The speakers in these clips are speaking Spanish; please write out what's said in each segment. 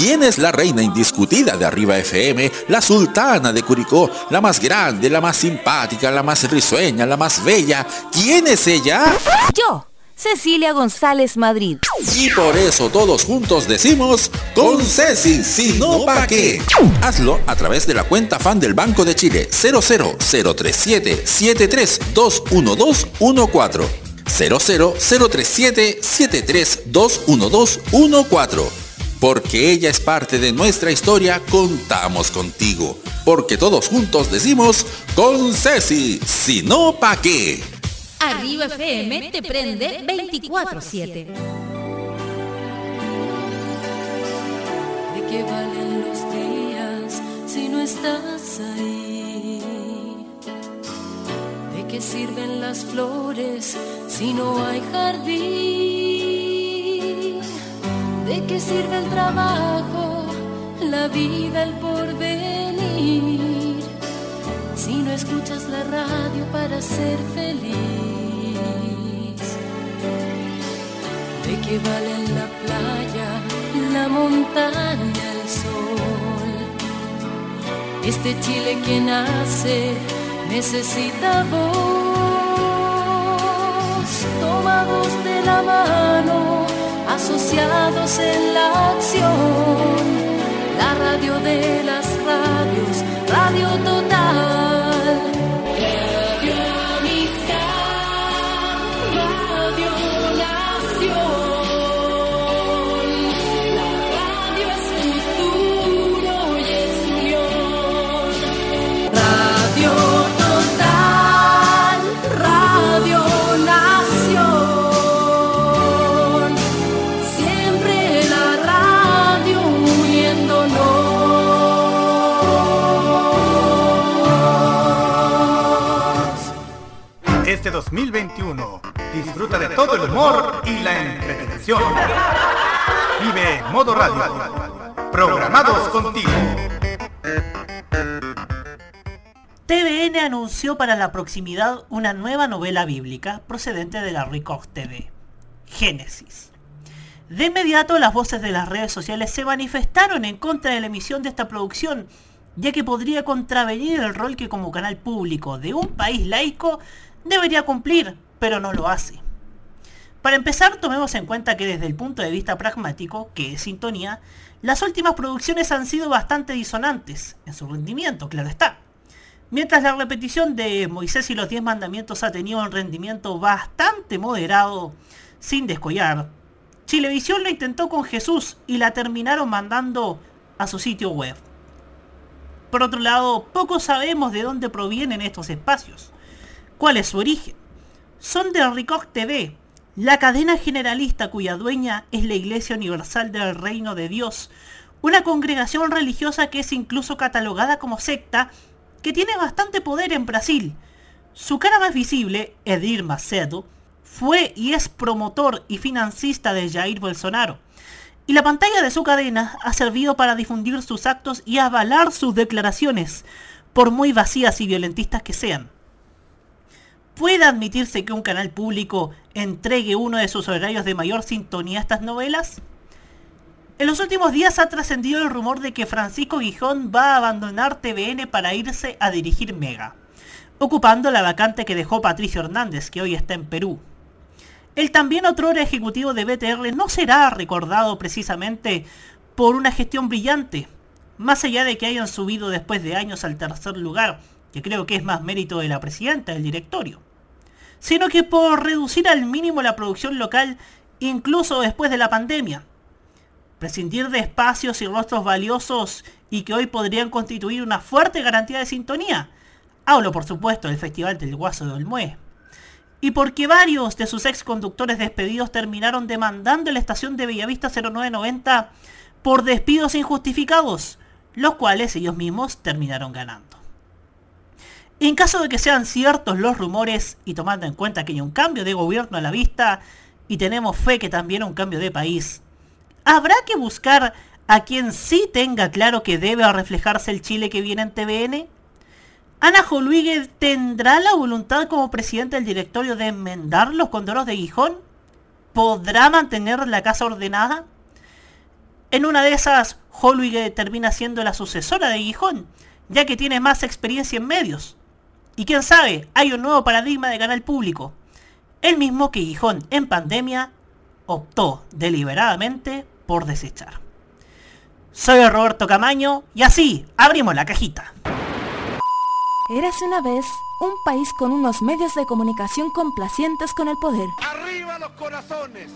¿Quién es la reina indiscutida de Arriba FM? La sultana de Curicó, la más grande, la más simpática, la más risueña, la más bella. ¿Quién es ella? Yo. Cecilia González Madrid. Y por eso todos juntos decimos, con Ceci, si no pa' qué. Hazlo a través de la cuenta fan del Banco de Chile 00037 7321214. 00037 7321214. Porque ella es parte de nuestra historia, contamos contigo. Porque todos juntos decimos, con Ceci, si no pa' qué. Arriba FM te prende 24-7. ¿De qué valen los días si no estás ahí? ¿De qué sirven las flores si no hay jardín? ¿De qué sirve el trabajo, la vida, el porvenir? Si no escuchas la radio para ser feliz. ¿De qué valen la playa, la montaña, el sol? Este Chile que nace necesita voz, tomados de la mano, asociados en la acción. La radio de las radios, Radio Total 2021. Disfruta de todo el humor y la entretención. Vive Modo Radio. Programados contigo. TVN anunció para la proximidad una nueva novela bíblica procedente de la Record TV, Génesis. De inmediato las voces de las redes sociales se manifestaron en contra de la emisión de esta producción, ya que podría contravenir el rol que como canal público de un país laico debería cumplir, pero no lo hace. Para empezar, tomemos en cuenta que desde el punto de vista pragmático, que es sintonía, las últimas producciones han sido bastante disonantes, en su rendimiento, claro está. Mientras la repetición de Moisés y los Diez Mandamientos ha tenido un rendimiento bastante moderado, sin descollar, Chilevisión lo intentó con Jesús y la terminaron mandando a su sitio web. Por otro lado, poco sabemos de dónde provienen estos espacios. ¿Cuál es su origen? Son de Ricoc TV, la cadena generalista cuya dueña es la Iglesia Universal del Reino de Dios, una congregación religiosa que es incluso catalogada como secta, que tiene bastante poder en Brasil. Su cara más visible, Edir Macedo, fue y es promotor y financista de Jair Bolsonaro. Y la pantalla de su cadena ha servido para difundir sus actos y avalar sus declaraciones, por muy vacías y violentistas que sean. ¿Puede admitirse que un canal público entregue uno de sus horarios de mayor sintonía a estas novelas? En los últimos días ha trascendido el rumor de que Francisco Guijón va a abandonar TVN para irse a dirigir Mega, ocupando la vacante que dejó Patricio Hernández, que hoy está en Perú. El también otro ejecutivo de BTR no será recordado precisamente por una gestión brillante, más allá de que hayan subido después de años al tercer lugar, que creo que es más mérito de la presidenta del directorio sino que por reducir al mínimo la producción local incluso después de la pandemia. Prescindir de espacios y rostros valiosos y que hoy podrían constituir una fuerte garantía de sintonía. Hablo por supuesto del Festival del Guaso de Olmué. Y porque varios de sus ex conductores despedidos terminaron demandando la estación de Bellavista 0990 por despidos injustificados, los cuales ellos mismos terminaron ganando. En caso de que sean ciertos los rumores y tomando en cuenta que hay un cambio de gobierno a la vista y tenemos fe que también un cambio de país, habrá que buscar a quien sí tenga claro que debe reflejarse el Chile que viene en TVN. Ana Joluigue tendrá la voluntad como presidente del directorio de enmendar los condoros de Gijón. ¿Podrá mantener la casa ordenada? En una de esas, Holwig termina siendo la sucesora de Gijón, ya que tiene más experiencia en medios. Y quién sabe, hay un nuevo paradigma de canal público. El mismo que Gijón en pandemia optó deliberadamente por desechar. Soy Roberto Camaño y así abrimos la cajita. Érase una vez un país con unos medios de comunicación complacientes con el poder. ¡Arriba los corazones!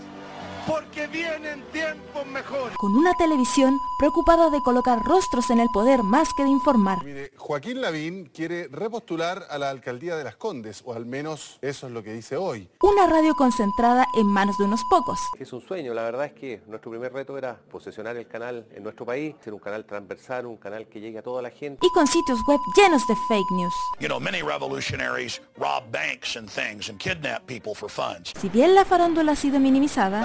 Porque vienen tiempos mejores. Con una televisión preocupada de colocar rostros en el poder más que de informar. Mire, Joaquín Lavín quiere repostular a la alcaldía de Las Condes, o al menos eso es lo que dice hoy. Una radio concentrada en manos de unos pocos. Es un sueño, la verdad es que nuestro primer reto era posesionar el canal en nuestro país, ser un canal transversal, un canal que llegue a toda la gente. Y con sitios web llenos de fake news. You know, many revolutionaries rob banks and things and kidnap people for funds. Si bien la farándula ha sido minimizada,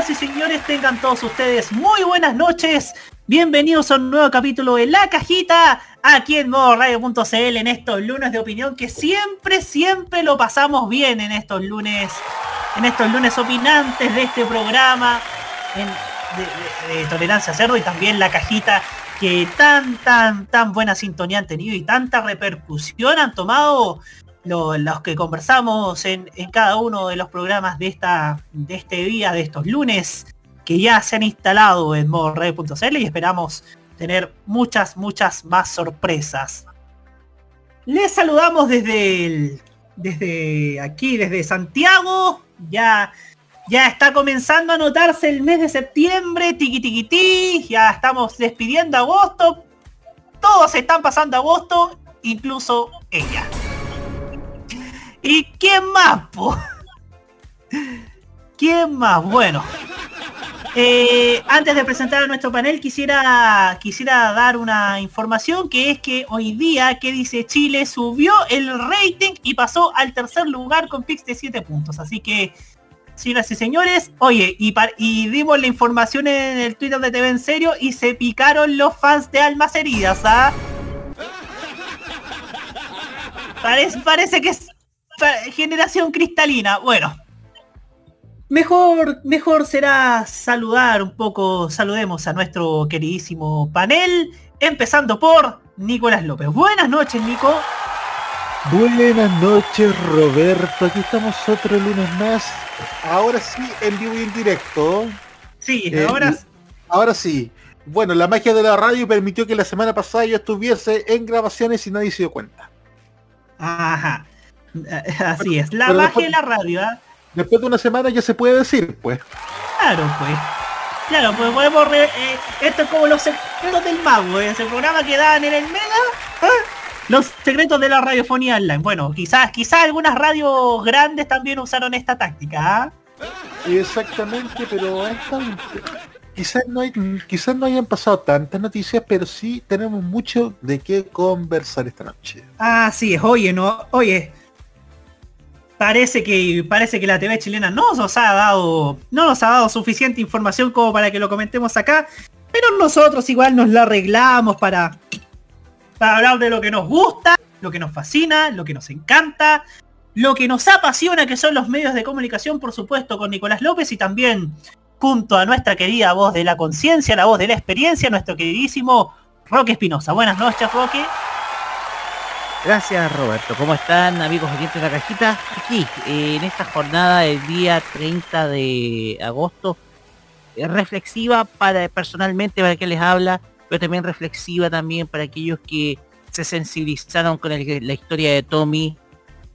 Señoras y señores, tengan todos ustedes muy buenas noches. Bienvenidos a un nuevo capítulo de La Cajita, aquí en modoradio.cl en estos lunes de opinión que siempre, siempre lo pasamos bien en estos lunes, en estos lunes opinantes de este programa de, de Tolerancia Cerdo y también La Cajita que tan, tan, tan buena sintonía han tenido y tanta repercusión han tomado los que conversamos en, cada uno de los programas de, esta, de este día, de estos lunes, que ya se han instalado en modored.cl y esperamos tener muchas, muchas más sorpresas. Les saludamos desde, desde aquí, desde Santiago. Ya, ya está comenzando a notarse el mes de septiembre, tiqui tiqui ti, ya estamos despidiendo agosto. Todos están pasando agosto, incluso ella. ¿Y quién más, po? ¿Quién más? Bueno. Eh, antes de presentar a nuestro panel quisiera, quisiera dar una información que es que hoy día, que dice Chile, subió el rating y pasó al tercer lugar con pix de 7 puntos. Así que, señoras y señores, oye, y, y dimos la información en el Twitter de TV en serio y se picaron los fans de Almas Heridas, ¿ah? Parece, parece que generación cristalina. Bueno. Mejor, mejor será saludar un poco, saludemos a nuestro queridísimo panel, empezando por Nicolás López. Buenas noches, Nico. Buenas noches, Roberto. Aquí estamos otro lunes más. Ahora sí, en vivo y en directo. Sí, eh, ahora... Ahora sí. Bueno, la magia de la radio permitió que la semana pasada yo estuviese en grabaciones y nadie se dio cuenta. Ajá. Así es, la magia de la radio. ¿ah? Después de una semana ya se puede decir, pues. Claro, pues. Claro, pues podemos... Eh, esto es como los secretos del mago, ¿eh? ese programa que dan en el Mega. ¿ah? Los secretos de la radiofonía online. Bueno, quizás quizás algunas radios grandes también usaron esta táctica. Exactamente, pero quizás no, hay, quizás no hayan pasado tantas noticias, pero sí tenemos mucho de qué conversar esta noche. Ah, sí, oye, no, oye, parece que parece que la TV chilena no nos ha dado no nos ha dado suficiente información como para que lo comentemos acá pero nosotros igual nos la arreglamos para para hablar de lo que nos gusta lo que nos fascina lo que nos encanta lo que nos apasiona que son los medios de comunicación por supuesto con Nicolás López y también junto a nuestra querida voz de la conciencia la voz de la experiencia nuestro queridísimo Roque Espinosa. Buenas noches Roque Gracias Roberto. ¿Cómo están amigos oyentes de la cajita? Aquí, en esta jornada del día 30 de agosto, eh, reflexiva para personalmente para que les habla, pero también reflexiva también para aquellos que se sensibilizaron con la historia de Tommy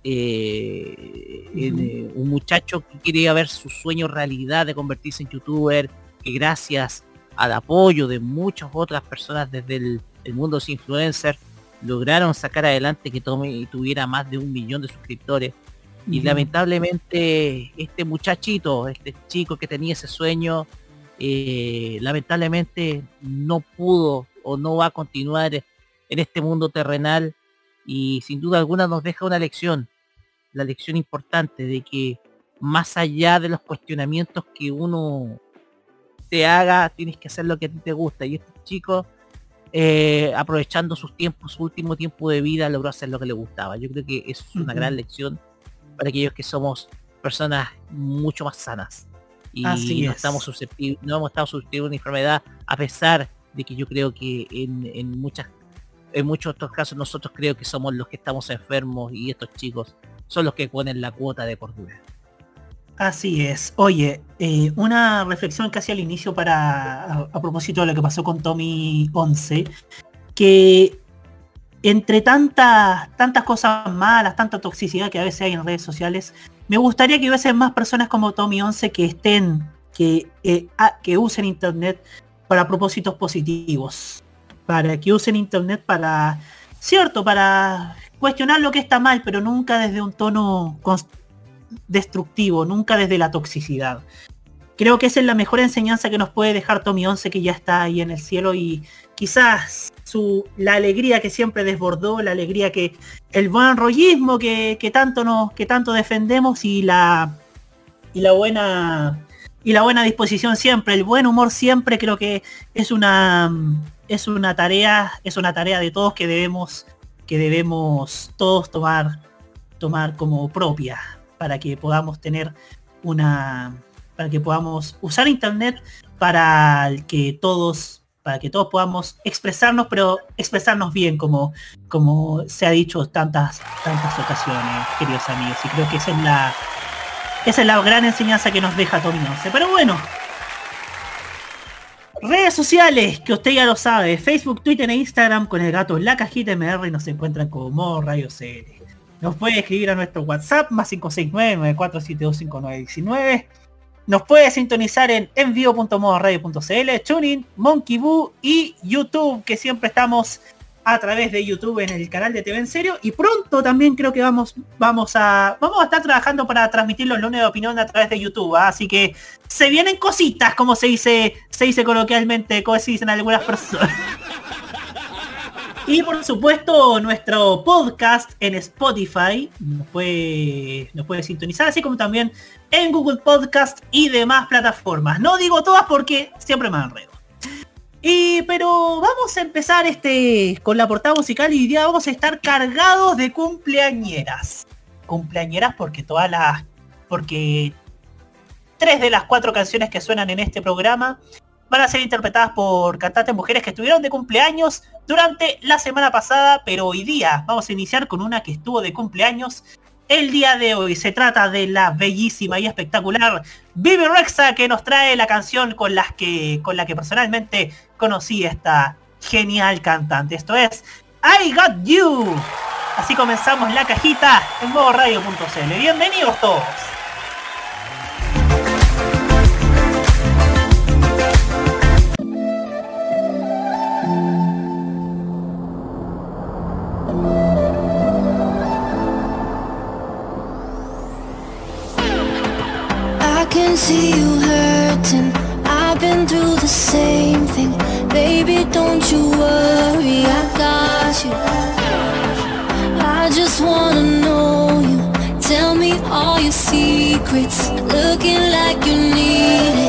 eh, eh, un muchacho que quería ver su sueño realidad de convertirse en youtuber, que gracias al apoyo de muchas otras personas desde el, el mundo de los influencers, lograron sacar adelante que Tommy tuviera más de un millón de suscriptores. Y lamentablemente este muchachito, este chico que tenía ese sueño, eh, lamentablemente no pudo o no va a continuar en este mundo terrenal y sin duda alguna nos deja una lección, la lección importante de que más allá de los cuestionamientos que uno te haga, tienes que hacer lo que a ti te gusta. Y este chico, eh, aprovechando sus tiempos, su último tiempo de vida, logró hacer lo que le gustaba. Yo creo que es una gran lección para aquellos que somos personas mucho más sanas. Y Así no es. estamos susceptibles, no hemos estado susceptibles a una enfermedad, a pesar de que yo creo que en, en muchas en muchos otros casos nosotros creo que somos los que estamos enfermos y estos chicos son los que ponen la cuota de cordura. Así es. Oye, eh, una reflexión casi al inicio para a, propósito de lo que pasó con Tommy 11, que entre tantas tantas cosas malas, tanta toxicidad que a veces hay en redes sociales, me gustaría que hubiesen más personas como Tommy 11 que estén, que, eh, que usen internet para propósitos positivos, para que usen internet para, cierto, para cuestionar lo que está mal, pero nunca desde un tono destructivo, nunca desde la toxicidad. Creo que esa es la mejor enseñanza que nos puede dejar Tommy 11 que ya está ahí en el cielo y quizás su la alegría que siempre desbordó, la alegría que el buen rollismo que, que tanto nos que tanto defendemos y la y la buena y la buena disposición siempre, el buen humor siempre creo que es una es una tarea, es una tarea de todos que debemos que debemos todos tomar tomar como propia para que podamos tener una para que podamos usar internet para que todos para que todos podamos expresarnos pero expresarnos bien como como se ha dicho tantas tantas ocasiones queridos amigos y creo que esa es la esa es la gran enseñanza que nos deja Tommy 11 pero bueno Redes sociales, que usted ya lo sabe, Facebook, Twitter e Instagram con el gato La Cajita MR y nos encuentran como Radio CL. Nos puede escribir a nuestro WhatsApp más 569-94725919. Nos puede sintonizar en envío.modoradio.cl, TuneIn, Monkey Boo y YouTube, que siempre estamos a través de YouTube en el canal de TV en serio. Y pronto también creo que vamos, vamos a. Vamos a estar trabajando para transmitir los lunes de opinión a través de YouTube. ¿ah? Así que se vienen cositas, como se dice, se dice coloquialmente, como se dicen algunas personas. Y por supuesto nuestro podcast en Spotify nos puede, nos puede sintonizar, así como también en Google Podcast y demás plataformas. No digo todas porque siempre me enredo. Y pero vamos a empezar este con la portada musical y hoy día vamos a estar cargados de cumpleañeras. Cumpleañeras porque todas las porque tres de las cuatro canciones que suenan en este programa van a ser interpretadas por cantantes mujeres que estuvieron de cumpleaños durante la semana pasada, pero hoy día vamos a iniciar con una que estuvo de cumpleaños el día de hoy. Se trata de la bellísima y espectacular Bibi Rexa que nos trae la canción con, las que, con la que personalmente conocí a esta genial cantante. Esto es I Got You. Así comenzamos la cajita en modo radio.cl. Bienvenidos todos. See you hurting. I've been through the same thing. Baby, don't you worry, I got you. I just wanna know you. Tell me all your secrets. Looking like you need it.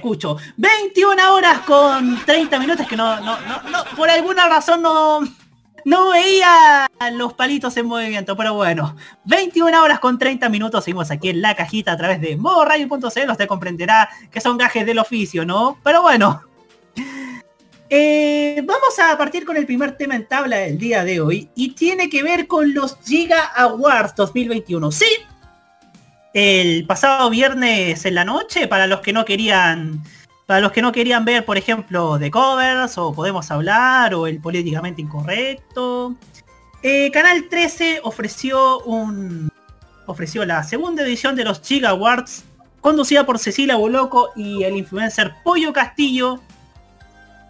Escucho. 21 horas con 30 minutos que no, no, por alguna razón no, no veía los palitos en movimiento, pero bueno. 21 horas con 30 minutos seguimos aquí en la cajita a través de modoradio.cl, usted comprenderá que son gajes del oficio, ¿no? Pero bueno. Eh, vamos a partir con el primer tema en tabla del día de hoy y tiene que ver con los Giga Awards 2021. Sí, el pasado viernes en la noche, para los que no querían, para los que no querían ver, por ejemplo, The Covers, o Podemos Hablar, o el políticamente incorrecto. eh, Canal 13 ofreció un. ofreció la segunda edición de los Giga Awards, conducida por Cecilia Boloco y el influencer Pollo Castillo,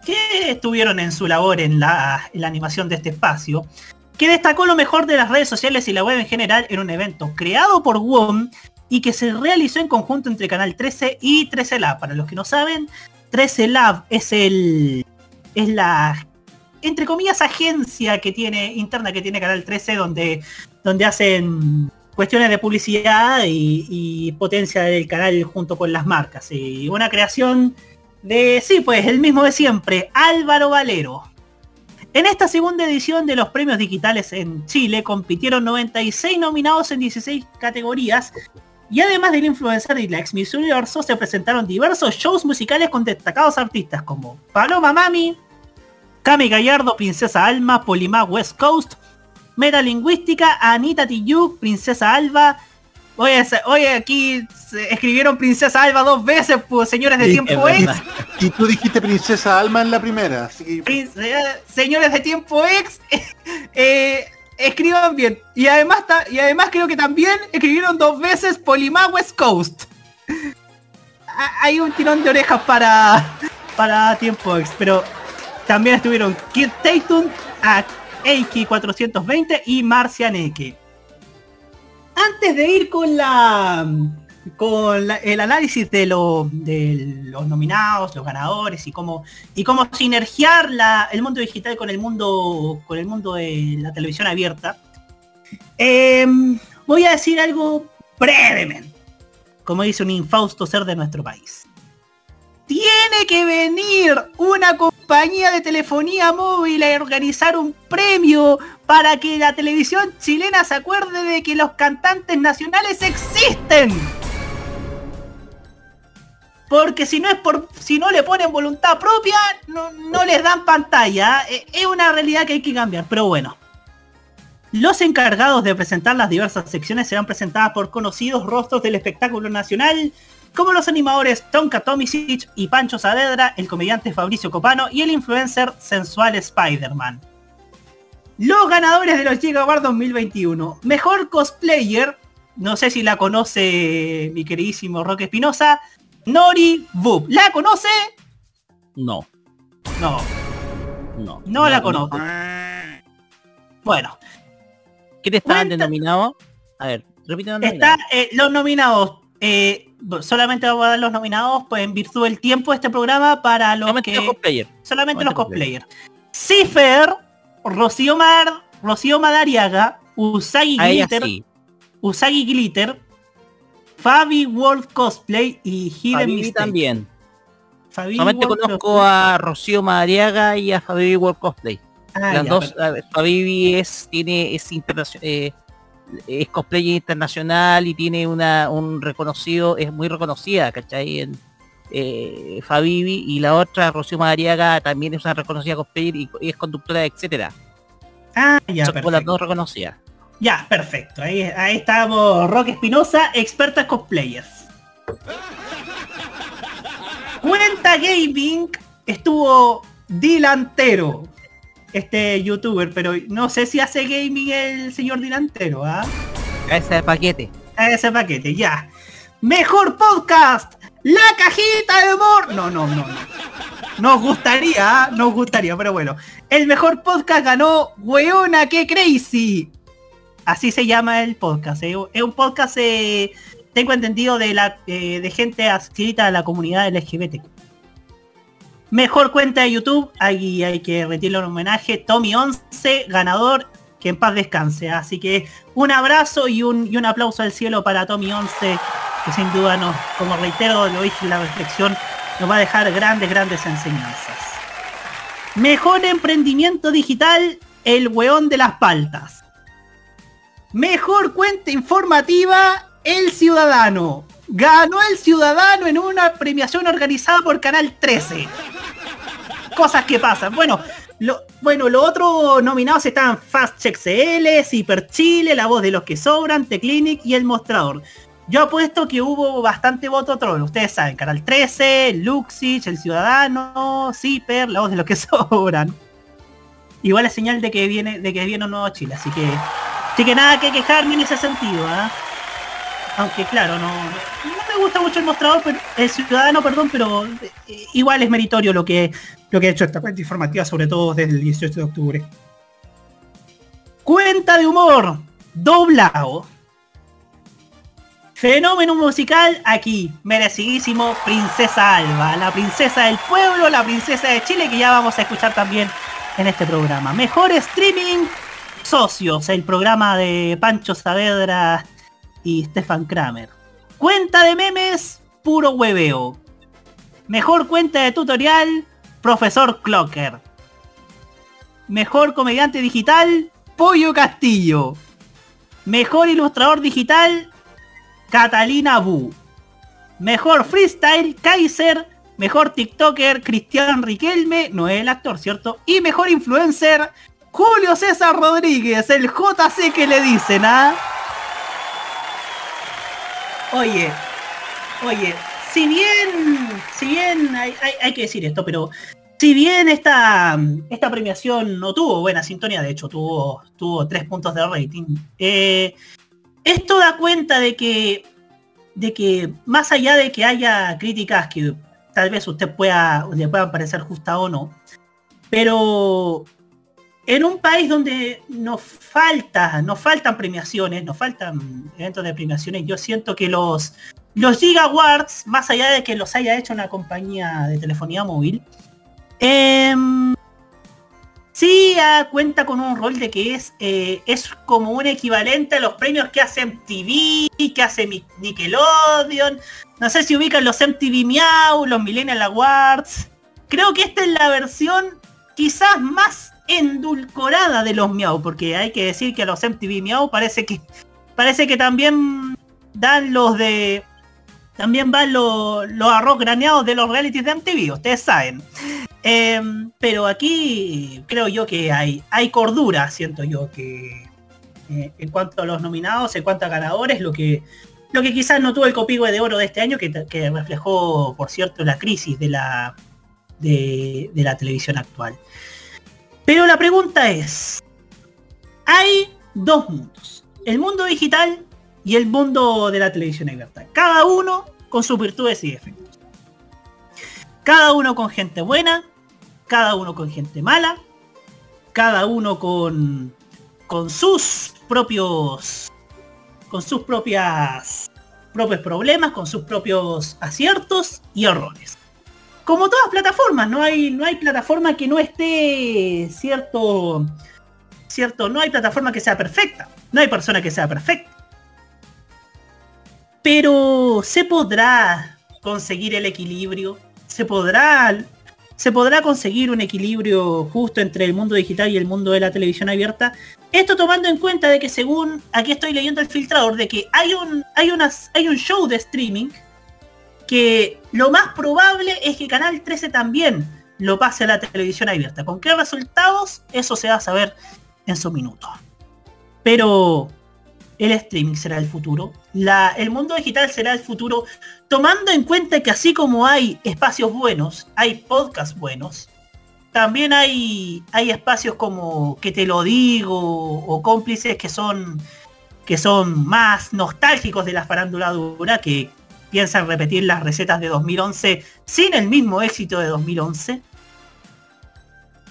que estuvieron en su labor en la, en la animación de este espacio, que destacó lo mejor de las redes sociales y la web en general en un evento creado por WOM y que se realizó en conjunto entre Canal 13 y 13 Lab. Para los que no saben, 13 Lab es el es la entre comillas agencia que tiene interna que tiene Canal 13 donde donde hacen cuestiones de publicidad y, y potencia del canal junto con las marcas y una creación de sí pues el mismo de siempre Álvaro Valero en esta segunda edición de los premios digitales en Chile compitieron 96 nominados en 16 categorías y además del influencer y la ex Miss Universo se presentaron diversos shows musicales con destacados artistas como Paloma Mami, Cami Gallardo, Princesa Alma, Polimá West Coast, Metalingüística, Anita Tijoux, Princesa Alba. Oye, oye, aquí se escribieron Princesa Alba dos veces, pues señores de Sí, tiempo ex. Y tú dijiste Princesa Alma en la primera, así que eh, señores de tiempo ex, eh, escriban bien. Y además, y además creo que también escribieron dos veces Polimá West Coast. Ha- Hay un tirón de orejas para, para tiempo ex, pero también estuvieron Kid Tatum, Eiki 420 y Marcian Eke. Antes de ir con la con el análisis de, lo- de los nominados, los ganadores y cómo y cómo sinergiar el mundo digital con el mundo con el mundo de la televisión abierta. em, voy a decir algo brevemente, como dice un infausto ser de nuestro país. Tiene que venir una compañía de telefonía móvil a organizar un premio para que la televisión chilena se acuerde de que los cantantes nacionales existen. Porque si no es por. si no le ponen voluntad propia, no, no les dan pantalla. Eh, Es una realidad que hay que cambiar, pero bueno. Los encargados de presentar las diversas secciones serán presentadas por conocidos rostros del espectáculo nacional, como los animadores Tonka Tomisic y Pancho Saavedra, el comediante Fabricio Copano y el influencer sensual Spider-Man. Los ganadores de los Giga Awards 2021. Mejor cosplayer, no sé si la conoce mi queridísimo Roque Espinosa, Nori Boop. ¿La conoce? No, No, no. no la conozco. Bueno, ¿Qué te estaban denominados? A ver, repite los Está eh, los nominados. eh, solamente vamos a dar los nominados, pues en virtud del tiempo de este programa para los Solamente que los cosplayers. solamente Solamente los cosplayers. Cifer, Rocío Mar, Rocío Madariaga, Usagi Glitter, sí. Usagi Glitter, Fabi World Cosplay y Hidden Mistake. también. Fabi Solamente World conozco Cosplay. a Rocío Madariaga y a Fabi World Cosplay. Ah, Las ya, dos, a- Fabi es, tiene, es internacional, es cosplayer internacional y tiene una, un reconocido, es muy reconocida, ¿cachai? En, eh, Fabibi y la otra, Rocío Madariaga, también es una reconocida cosplayer y, y es conductora, etcétera. Ah, ya, Son las dos reconocidas. Ya, perfecto. Ahí, ahí estamos. Roque Espinosa, experta cosplayers. Cuenta Gaming estuvo delantero. Este youtuber, pero no sé si hace gaming el señor delantero, ¿ah? De paquete. Ese paquete, ya. Mejor podcast. La cajita de humor. No, no, no, no. Nos gustaría, ¿ah? nos gustaría, pero bueno. El mejor podcast ganó Weona que Crazy. Así se llama el podcast. ¿eh? Es un podcast, eh, tengo entendido, de eh, de gente adscrita a la comunidad LGBT. Mejor cuenta de YouTube, ahí hay que retirarle un homenaje. Tommy 11, ganador, que en paz descanse. Así que un abrazo y un, un aplauso al cielo para Tommy 11, que sin duda nos, como reitero, lo dije en la reflexión, nos va a dejar grandes, grandes enseñanzas. Mejor emprendimiento digital, el weón de las paltas. Mejor cuenta informativa, el ciudadano. Ganó el ciudadano en una premiación organizada por Canal 13. Cosas que pasan. Bueno, lo, bueno, los otros nominados están Fast Check CL, Ciper Chile, La Voz de los que Sobran, Teclinic y El Mostrador. Yo apuesto que hubo bastante voto troll. Ustedes saben, Canal 13, Luxich, El Ciudadano, Ciper, La Voz de los que Sobran. Igual es señal de que viene, de que viene un nuevo Chile, así que. Así que nada que quejarme en ese sentido, ¿ah? Aunque claro, no, no me gusta mucho el mostrador, pero el ciudadano, perdón, pero eh, igual es meritorio lo que, lo que ha hecho esta cuenta informativa, sobre todo desde el 18 de octubre. Cuenta de humor, doblado. Fenómeno musical aquí, merecidísimo Princesa Alba, la princesa del pueblo, la princesa de Chile, que ya vamos a escuchar también en este programa. Mejor streaming, Socios, el programa de Pancho Saavedra y Stefan Kramer. Cuenta de memes, puro hueveo. Mejor cuenta de tutorial, Profesor Clocker. Mejor comediante digital, Pollo Castillo. Mejor ilustrador digital, Catalina Bu. Mejor freestyle, Kaiser. Mejor TikToker, Cristian Riquelme. No es el actor, ¿cierto? Y mejor influencer, Julio César Rodríguez, el JC que le dicen, ¿ah? Oye, oye, si bien, si bien hay, hay- que decir esto, pero si bien esta, esta premiación no tuvo buena sintonía, de hecho tuvo, tuvo tres puntos de rating, eh, esto da cuenta de que, de que más allá de que haya críticas que tal vez usted pueda, le puedan parecer justas o no, pero en un país donde nos falta, nos faltan premiaciones, nos faltan eventos de premiaciones, yo siento que los, los Giga Awards, más allá de que los haya hecho una compañía de telefonía móvil, em, sí ah, cuenta con un rol de que es, eh, es como un equivalente a los premios que hace MTV, que hace Nickelodeon, no sé si ubican los MTV Miau, los Millennial Awards. Creo que esta es la versión quizás más endulcorada de los Miau, porque hay que decir que a los MTV Miau parece que parece que también dan los de también van los, los arroz graneados de los realities de MTV, ustedes saben. Em, pero aquí creo yo que hay, hay cordura, siento yo, que eh, en cuanto a los nominados, en cuanto a ganadores, lo que, lo que quizás no tuvo el copihue de oro de este año, que, que reflejó, por cierto, la crisis de la, de la televisión actual. Pero la pregunta es, hay dos mundos, el mundo digital y el mundo de la televisión abierta, cada uno con sus virtudes y defectos. Cada uno con gente buena, cada uno con gente mala, cada uno con, sus propios con sus propias propios problemas, con sus propios aciertos y errores. Como todas plataformas, no hay, no hay plataforma que no esté cierto, cierto, no hay plataforma que sea perfecta, no hay persona que sea perfecta. Pero se podrá conseguir el equilibrio, se podrá se podrá conseguir un equilibrio justo entre el mundo digital y el mundo de la televisión abierta. Esto tomando en cuenta de que según aquí estoy leyendo el filtrador de que hay un hay unas hay un show de streaming que lo más probable es que Canal 13 también lo pase a la televisión abierta. ¿Con qué resultados? Eso se va a saber en su minuto. Pero el streaming será el futuro. La, el mundo digital será el futuro, tomando en cuenta que así como hay espacios buenos, hay podcasts buenos, también hay, hay espacios como que te lo digo o cómplices que son que son más nostálgicos de la farándula dura que piensan repetir las recetas de 2011 sin el mismo éxito de 2011.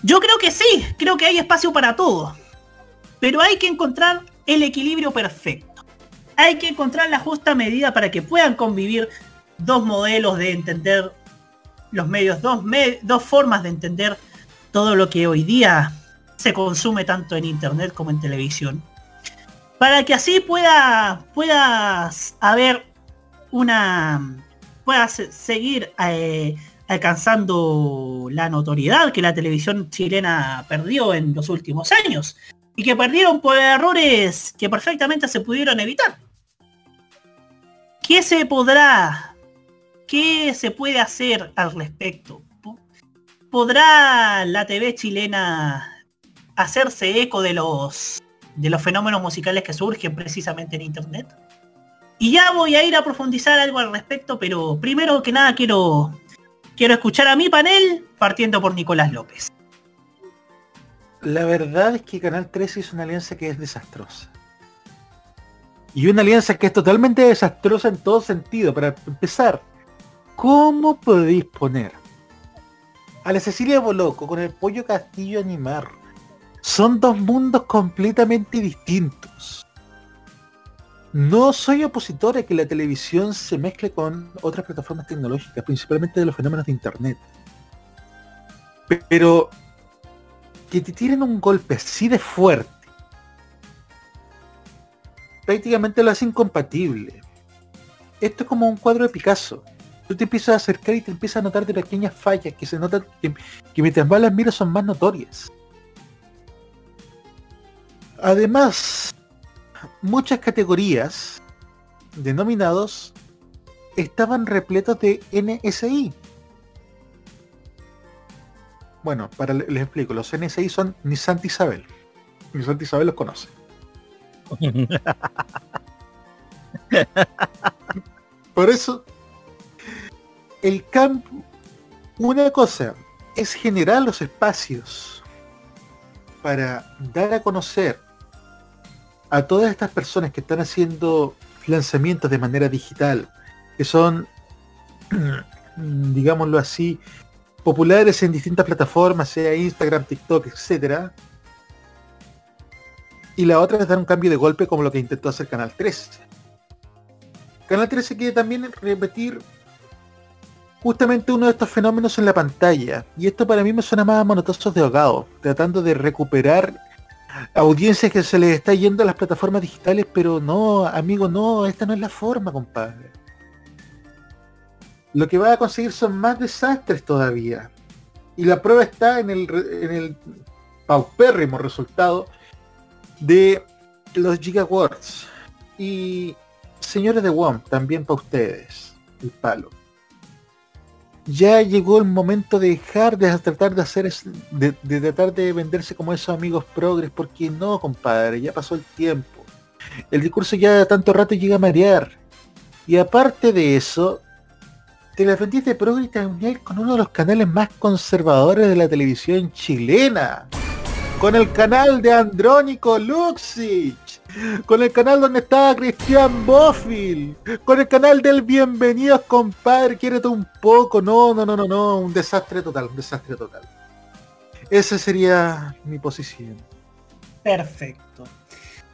Yo creo que sí, creo que hay espacio para todo. Pero hay que encontrar el equilibrio perfecto. Hay que encontrar la justa medida para que puedan convivir dos modelos de entender los medios, dos, dos formas de entender todo lo que hoy día se consume tanto en internet como en televisión. Para que así pueda, puedas haber una pueda se- seguir eh, alcanzando la notoriedad que la televisión chilena perdió en los últimos años y que perdieron por errores que perfectamente se pudieron evitar. ¿Qué se podrá, qué se puede hacer al respecto? ¿Podrá la TV chilena hacerse eco de los de los fenómenos musicales que surgen precisamente en internet? Y ya voy a ir a profundizar algo al respecto, pero primero que nada quiero quiero escuchar a mi panel partiendo por Nicolás López. La verdad es que Canal 13 es una alianza que es desastrosa. Y una alianza que es totalmente desastrosa en todo sentido. Para empezar, ¿cómo podéis poner a la Cecilia Boloco con el Pollo Castillo animar? Son dos mundos completamente distintos. No soy opositor a que la televisión se mezcle con otras plataformas tecnológicas, principalmente de los fenómenos de internet. Pero que te tiren un golpe así de fuerte, prácticamente lo hace incompatible. Esto es como un cuadro de Picasso. Tú te empiezas a acercar y te empiezas a notar de pequeñas fallas que se notan que, que mientras más las miras son más notorias. Además, muchas categorías denominados estaban repletos de NSI. Bueno, para les explico, los NSI son Nissan Isabel. Nissan Isabel los conoce. Por eso, el campo, una cosa es generar los espacios para dar a conocer a todas estas personas que están haciendo lanzamientos de manera digital, que son, digámoslo así, populares en distintas plataformas, sea Instagram, TikTok, etcétera. Y la otra es dar un cambio de golpe como lo que intentó hacer Canal 13. Canal 13 quiere también repetir justamente uno de estos fenómenos en la pantalla. Y esto para mí me suena más a monotazos de ahogado, tratando de recuperar audiencias que se les está yendo a las plataformas digitales, pero no, amigo, no, esta no es la forma, compadre. Lo que va a conseguir son más desastres todavía. Y la prueba está en el, en el paupérrimo resultado de los Gigawords. Y señores de WOM, también para ustedes, el palo. Ya llegó el momento de dejar de tratar de hacer de, de tratar de venderse como esos amigos progres, porque no, compadre, ya pasó el tiempo. El discurso ya tanto rato llega a marear. Y aparte de eso, te la vendiste progre y te unías con uno de los canales más conservadores de la televisión chilena. Con el canal de Andrónico Luxich. Con el canal donde estaba Cristian Bofill. Con el canal del Bienvenidos, compadre. Quiérete un poco. No, no, no, no, no. Un desastre total, un desastre total. Esa sería mi posición. Perfecto.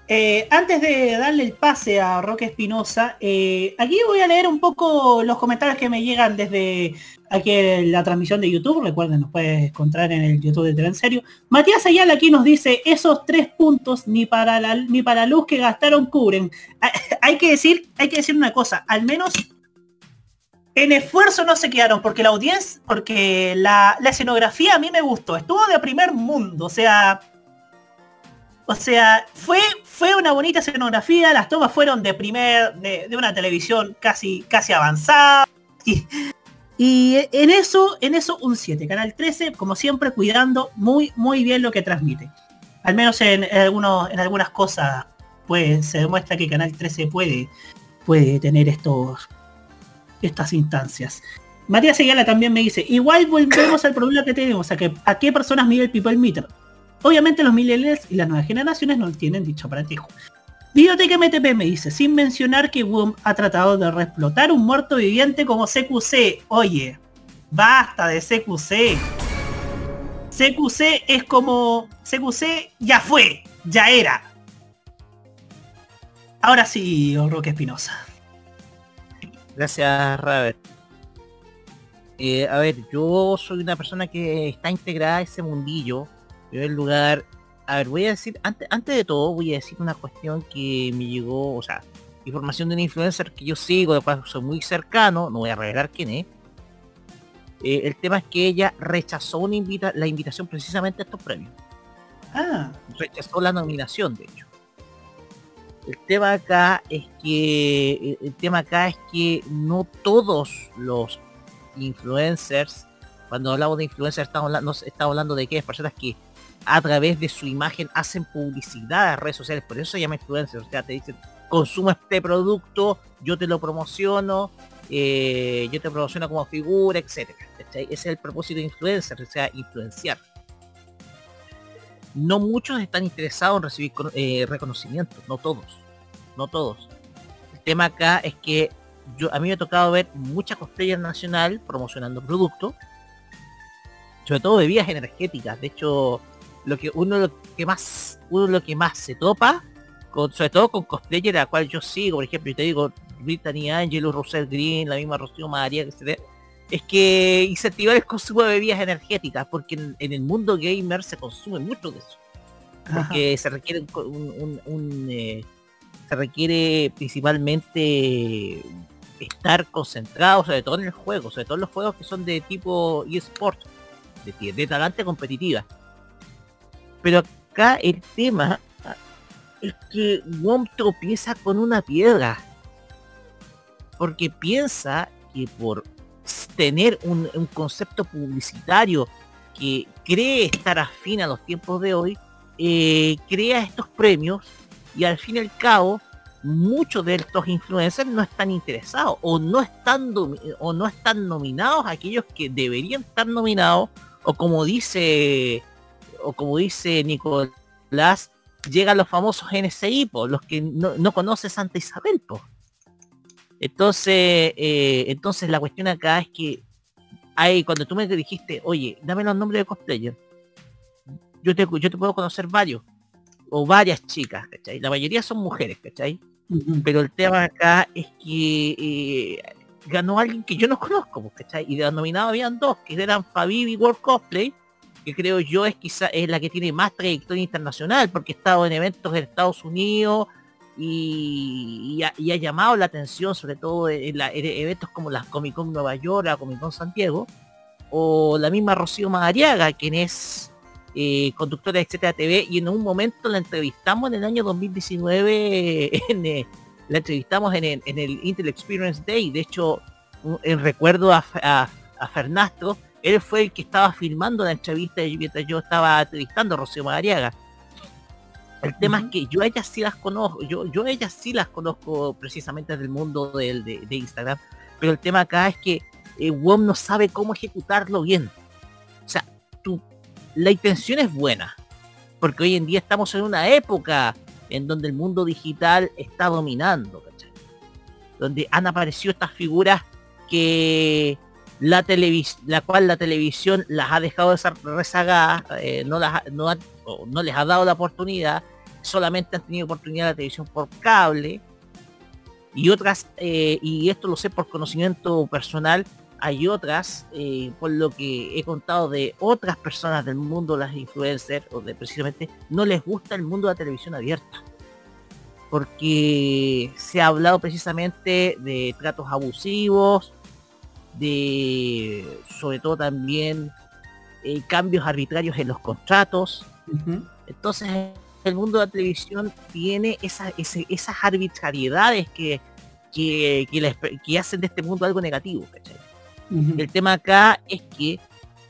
Eh, antes de darle el pase a Roque Espinosa, eh, aquí voy a leer un poco los comentarios que me llegan desde aquí en la transmisión de YouTube. Recuerden, nos puedes encontrar en el YouTube de TV en Serio. Matías Ayala aquí nos dice, esos tres puntos ni para la, ni para luz que gastaron cubren. Hay- Hay que decir, hay que decir una cosa, al menos en esfuerzo no se quedaron, porque la audiencia, porque la escenografía a mí me gustó, estuvo de primer mundo, o sea, o sea, fue, fue una bonita escenografía, las tomas fueron de primer, de, de una televisión casi, casi avanzada. Y, y en eso, en eso un 7. Canal 13, como siempre, cuidando muy, muy bien lo que transmite. Al menos en, algunos, en algunas cosas, pues se demuestra que Canal 13 puede, puede tener estos, estas instancias. Matías Segala también me dice, igual volvemos al problema que tenemos, a, que, a qué personas mide el People Meter. Obviamente los millennials y las nuevas generaciones no tienen dicho aparatijo. Videoteca MTP me dice, sin mencionar que WOM ha tratado de reexplotar un muerto viviente como CQC. Oye, basta de CQC. CQC es como... CQC ya fue, ya era. Ahora sí, Roque Espinosa. Gracias, Robert. Eh, a ver, yo soy una persona que está integrada a ese mundillo. Primer lugar, a ver, voy a decir, antes, antes de todo, voy a decir una cuestión que me llegó, o sea, información de un influencer que yo sigo, de cual soy muy cercano, no voy a revelar quién es. Eh, el tema es que ella rechazó una invita la invitación precisamente a estos premios. Ah. Rechazó la nominación, de hecho. El tema acá es que el tema acá es que no todos los influencers, cuando hablamos de influencers estamos hablando, estamos hablando de que es personas que a través de su imagen hacen publicidad a redes sociales, por eso se llama influencer, o sea, te dicen, consuma este producto, yo te lo promociono, eh, yo te promociono como figura, etcétera. Ese es el propósito de influencer, o sea, influenciar. No muchos están interesados en recibir eh, reconocimiento, no todos, no todos. El tema acá es que yo a mí me ha tocado ver mucha cosplayer nacional promocionando productos, sobre todo bebidas energéticas. De hecho, lo que uno lo que más uno lo que más se topa, con, sobre todo con cosplayer a la cual yo sigo, por ejemplo, yo te digo Brittany Angelo, Russell Green, la misma Rocío María, etc. Es que incentivar el consumo de bebidas energéticas, porque en, en el mundo gamer se consume mucho de eso. Porque Ajá. se requiere un, un, un eh, se requiere principalmente estar concentrado, sobre todo en el juego, sobre todo en los juegos que son de tipo eSport, de, de talante competitiva. Pero acá el tema es que WOM tropieza con una piedra. Porque piensa que por tener un, un, concepto publicitario que cree estar afín a los tiempos de hoy, eh, crea estos premios y al fin y al cabo muchos de estos influencers no están interesados o no están o no están nominados aquellos que deberían estar nominados o como dice o como dice Nicolás llegan los famosos NSI po, los que no, no conoce Santa Isabel po. entonces eh, entonces la cuestión acá es que hay cuando tú me dijiste oye dame los nombres de cosplayer yo te, yo te puedo conocer varios o varias chicas, ¿cachai? La mayoría son mujeres, ¿cachai? Uh -huh. Pero el tema acá es que eh, ganó alguien que yo no conozco, ¿cachai? Y de los nominados habían dos, que eran Fabibi World Cosplay, que creo yo es quizá es la que tiene más trayectoria internacional, porque ha estado en eventos de Estados Unidos y, ha, llamado la atención, sobre todo en, en, eventos como las Comic Con Nueva York, la Comic Con Santiago, o la misma Rocío Madariaga, quien es eh, conductora de Etcétera TV y en un momento la entrevistamos en el año 2019 en, eh, la entrevistamos en el, en el, Intel Experience Day de hecho en recuerdo a, a, a, Fernastro él fue el que estaba filmando la entrevista mientras yo estaba entrevistando a Rocío Madariaga el tema uh -huh. es que yo a ellas sí las conozco yo, yo a ellas sí las conozco precisamente del mundo de, de, de Instagram pero el tema acá es que eh, WOM no sabe cómo ejecutarlo bien o sea tú la intención es buena, porque hoy en día estamos en una época en donde el mundo digital está dominando, ¿cachai? Donde han aparecido estas figuras que la la cual la televisión las ha dejado rezagadas, eh, no, las, no, no les ha dado la oportunidad, solamente han tenido oportunidad la televisión por cable, y otras, eh, y esto lo sé por conocimiento personal, hay otras, eh, por lo que he contado de otras personas del mundo, las influencers, o de precisamente, no les gusta el mundo de la televisión abierta. Porque se ha hablado precisamente de tratos abusivos, de sobre todo también eh, cambios arbitrarios en los contratos. Entonces el mundo de la televisión tiene esa- ese- esas arbitrariedades que, que, que les- que hacen de este mundo algo negativo. El tema acá es que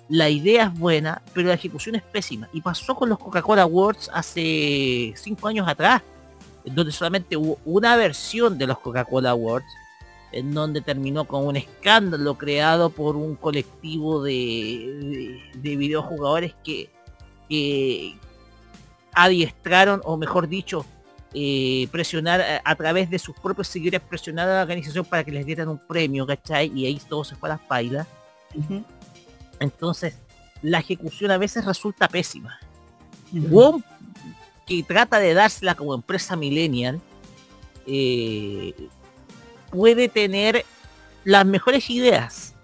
la idea es buena, pero la ejecución es pésima. Y pasó con los Coca-Cola Awards hace cinco años atrás, donde solamente hubo una versión de los Coca-Cola Awards, en donde terminó con un escándalo creado por un colectivo de, de, de videojugadores que, que adiestraron, o mejor dicho, eh, presionar a, a través de sus propios seguidores, presionar a la organización para que les dieran un premio, ¿cachai? Y ahí todo se fue a las pailas. Entonces, la ejecución a veces resulta pésima. WOM, que trata de dársela como empresa millennial, eh, puede tener las mejores ideas.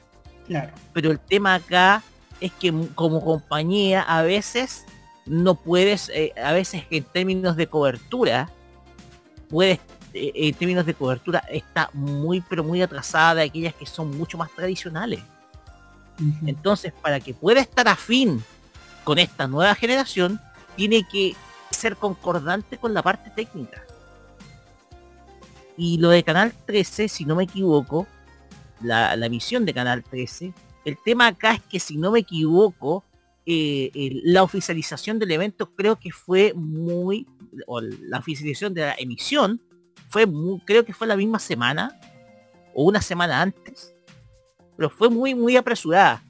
Claro. Pero el tema acá es que como compañía a veces no puedes, eh, a veces en términos de cobertura, puedes, eh, en términos de cobertura, está muy pero muy atrasada de aquellas que son mucho más tradicionales. Entonces, para que pueda estar afín con esta nueva generación, tiene que ser concordante con la parte técnica. Y lo de Canal 13, si no me equivoco, la, la de Canal 13, el tema acá es que si no me equivoco, eh, la oficialización del evento creo que fue muy, o la oficialización de la emisión fue muy, creo que fue la misma semana, o una semana antes, pero fue muy, muy apresurada.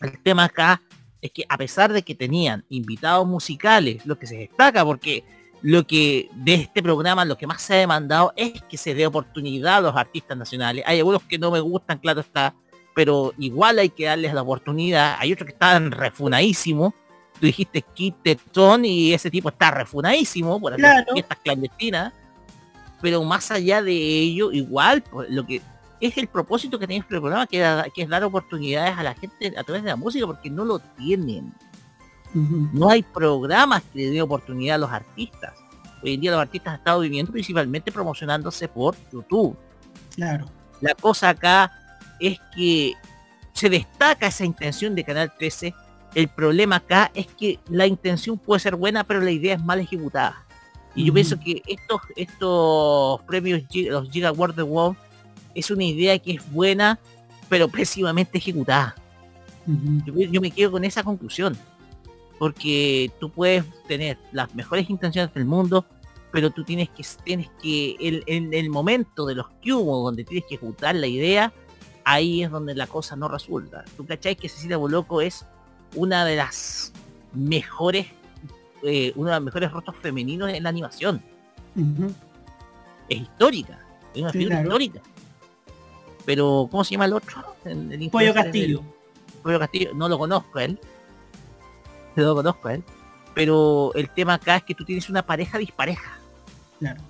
El tema acá es que a pesar de que tenían invitados musicales, lo que se destaca, porque lo que de este programa lo que más se ha demandado es que se dé oportunidad a los artistas nacionales. Hay algunos que no me gustan, claro está, pero igual hay que darles la oportunidad. Hay otros que están refunadísimos. Tú dijiste Kit Tetón y ese tipo está refunadísimo por hacer Claro. fiestas clandestinas. Pero más allá de ello, igual pues, lo que es el propósito que tiene este programa, que, da- que es dar oportunidades a la gente a través de la música, porque no lo tienen. No hay programas que le den oportunidad a los artistas. Hoy en día los artistas han estado viviendo principalmente promocionándose por YouTube. Claro. La cosa acá es que se destaca esa intención de Canal 13. El problema acá es que la intención puede ser buena, pero la idea es mal ejecutada. Y yo pienso que estos, estos premios, los Giga de WoW, es una idea que es buena, pero pésimamente ejecutada. Yo me quedo con esa conclusión. Porque tú puedes tener las mejores intenciones del mundo, pero tú tienes que, tienes que, el- en el momento de los que hubo, donde tienes que ejecutar la idea, ahí es donde la cosa no resulta. Tú cacháis que Cecilia Boloco es una de las mejores, eh, uno de los mejores rostros femeninos en la animación. Es histórica, es una Sí, figura claro. histórica. Pero, ¿cómo se llama el otro? El- el Pollo Castillo. del- Pollo Castillo, no lo conozco él. No lo conozco a él. Pero el tema acá es que tú tienes una pareja dispareja. Claro.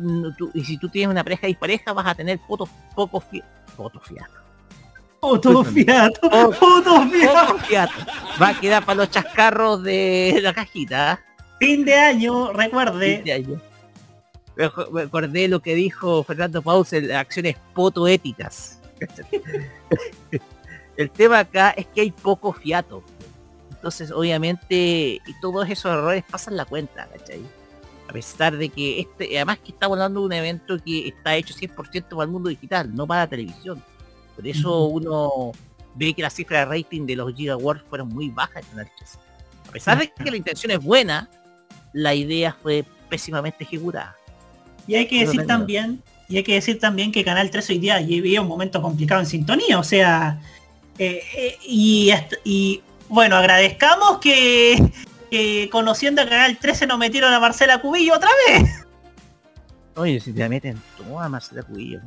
No, tú- y si tú tienes una pareja dispareja vas a tener poco, poco fi- poco fiato. Otro fiato, otro fiato. Va a quedar para los chascarros de la cajita. Fin de año, recuerde. Fin de año. Me acordé lo que dijo Fernando Paus en acciones potoéticas. El tema acá es que hay poco fiato. Entonces, obviamente, y todos esos errores pasan la cuenta, ¿cachai? A pesar de que este, además que estamos hablando de un evento que está hecho 100% para el mundo digital, no para la televisión. Por eso uno ve que las cifras de rating de los Giga Awards fueron muy bajas en Canal 13. A pesar de que la intención es buena, la idea fue pésimamente ejecutada. Y hay que decir también, y hay que decir también que Canal 3 hoy día vivía un momento complicado en sintonía, o sea, eh, eh, y, bueno, agradezcamos que, que conociendo a Canal 13 nos metieron a Marcela Cubillo otra vez. Oye, si te meten toda Marcela Cubillo.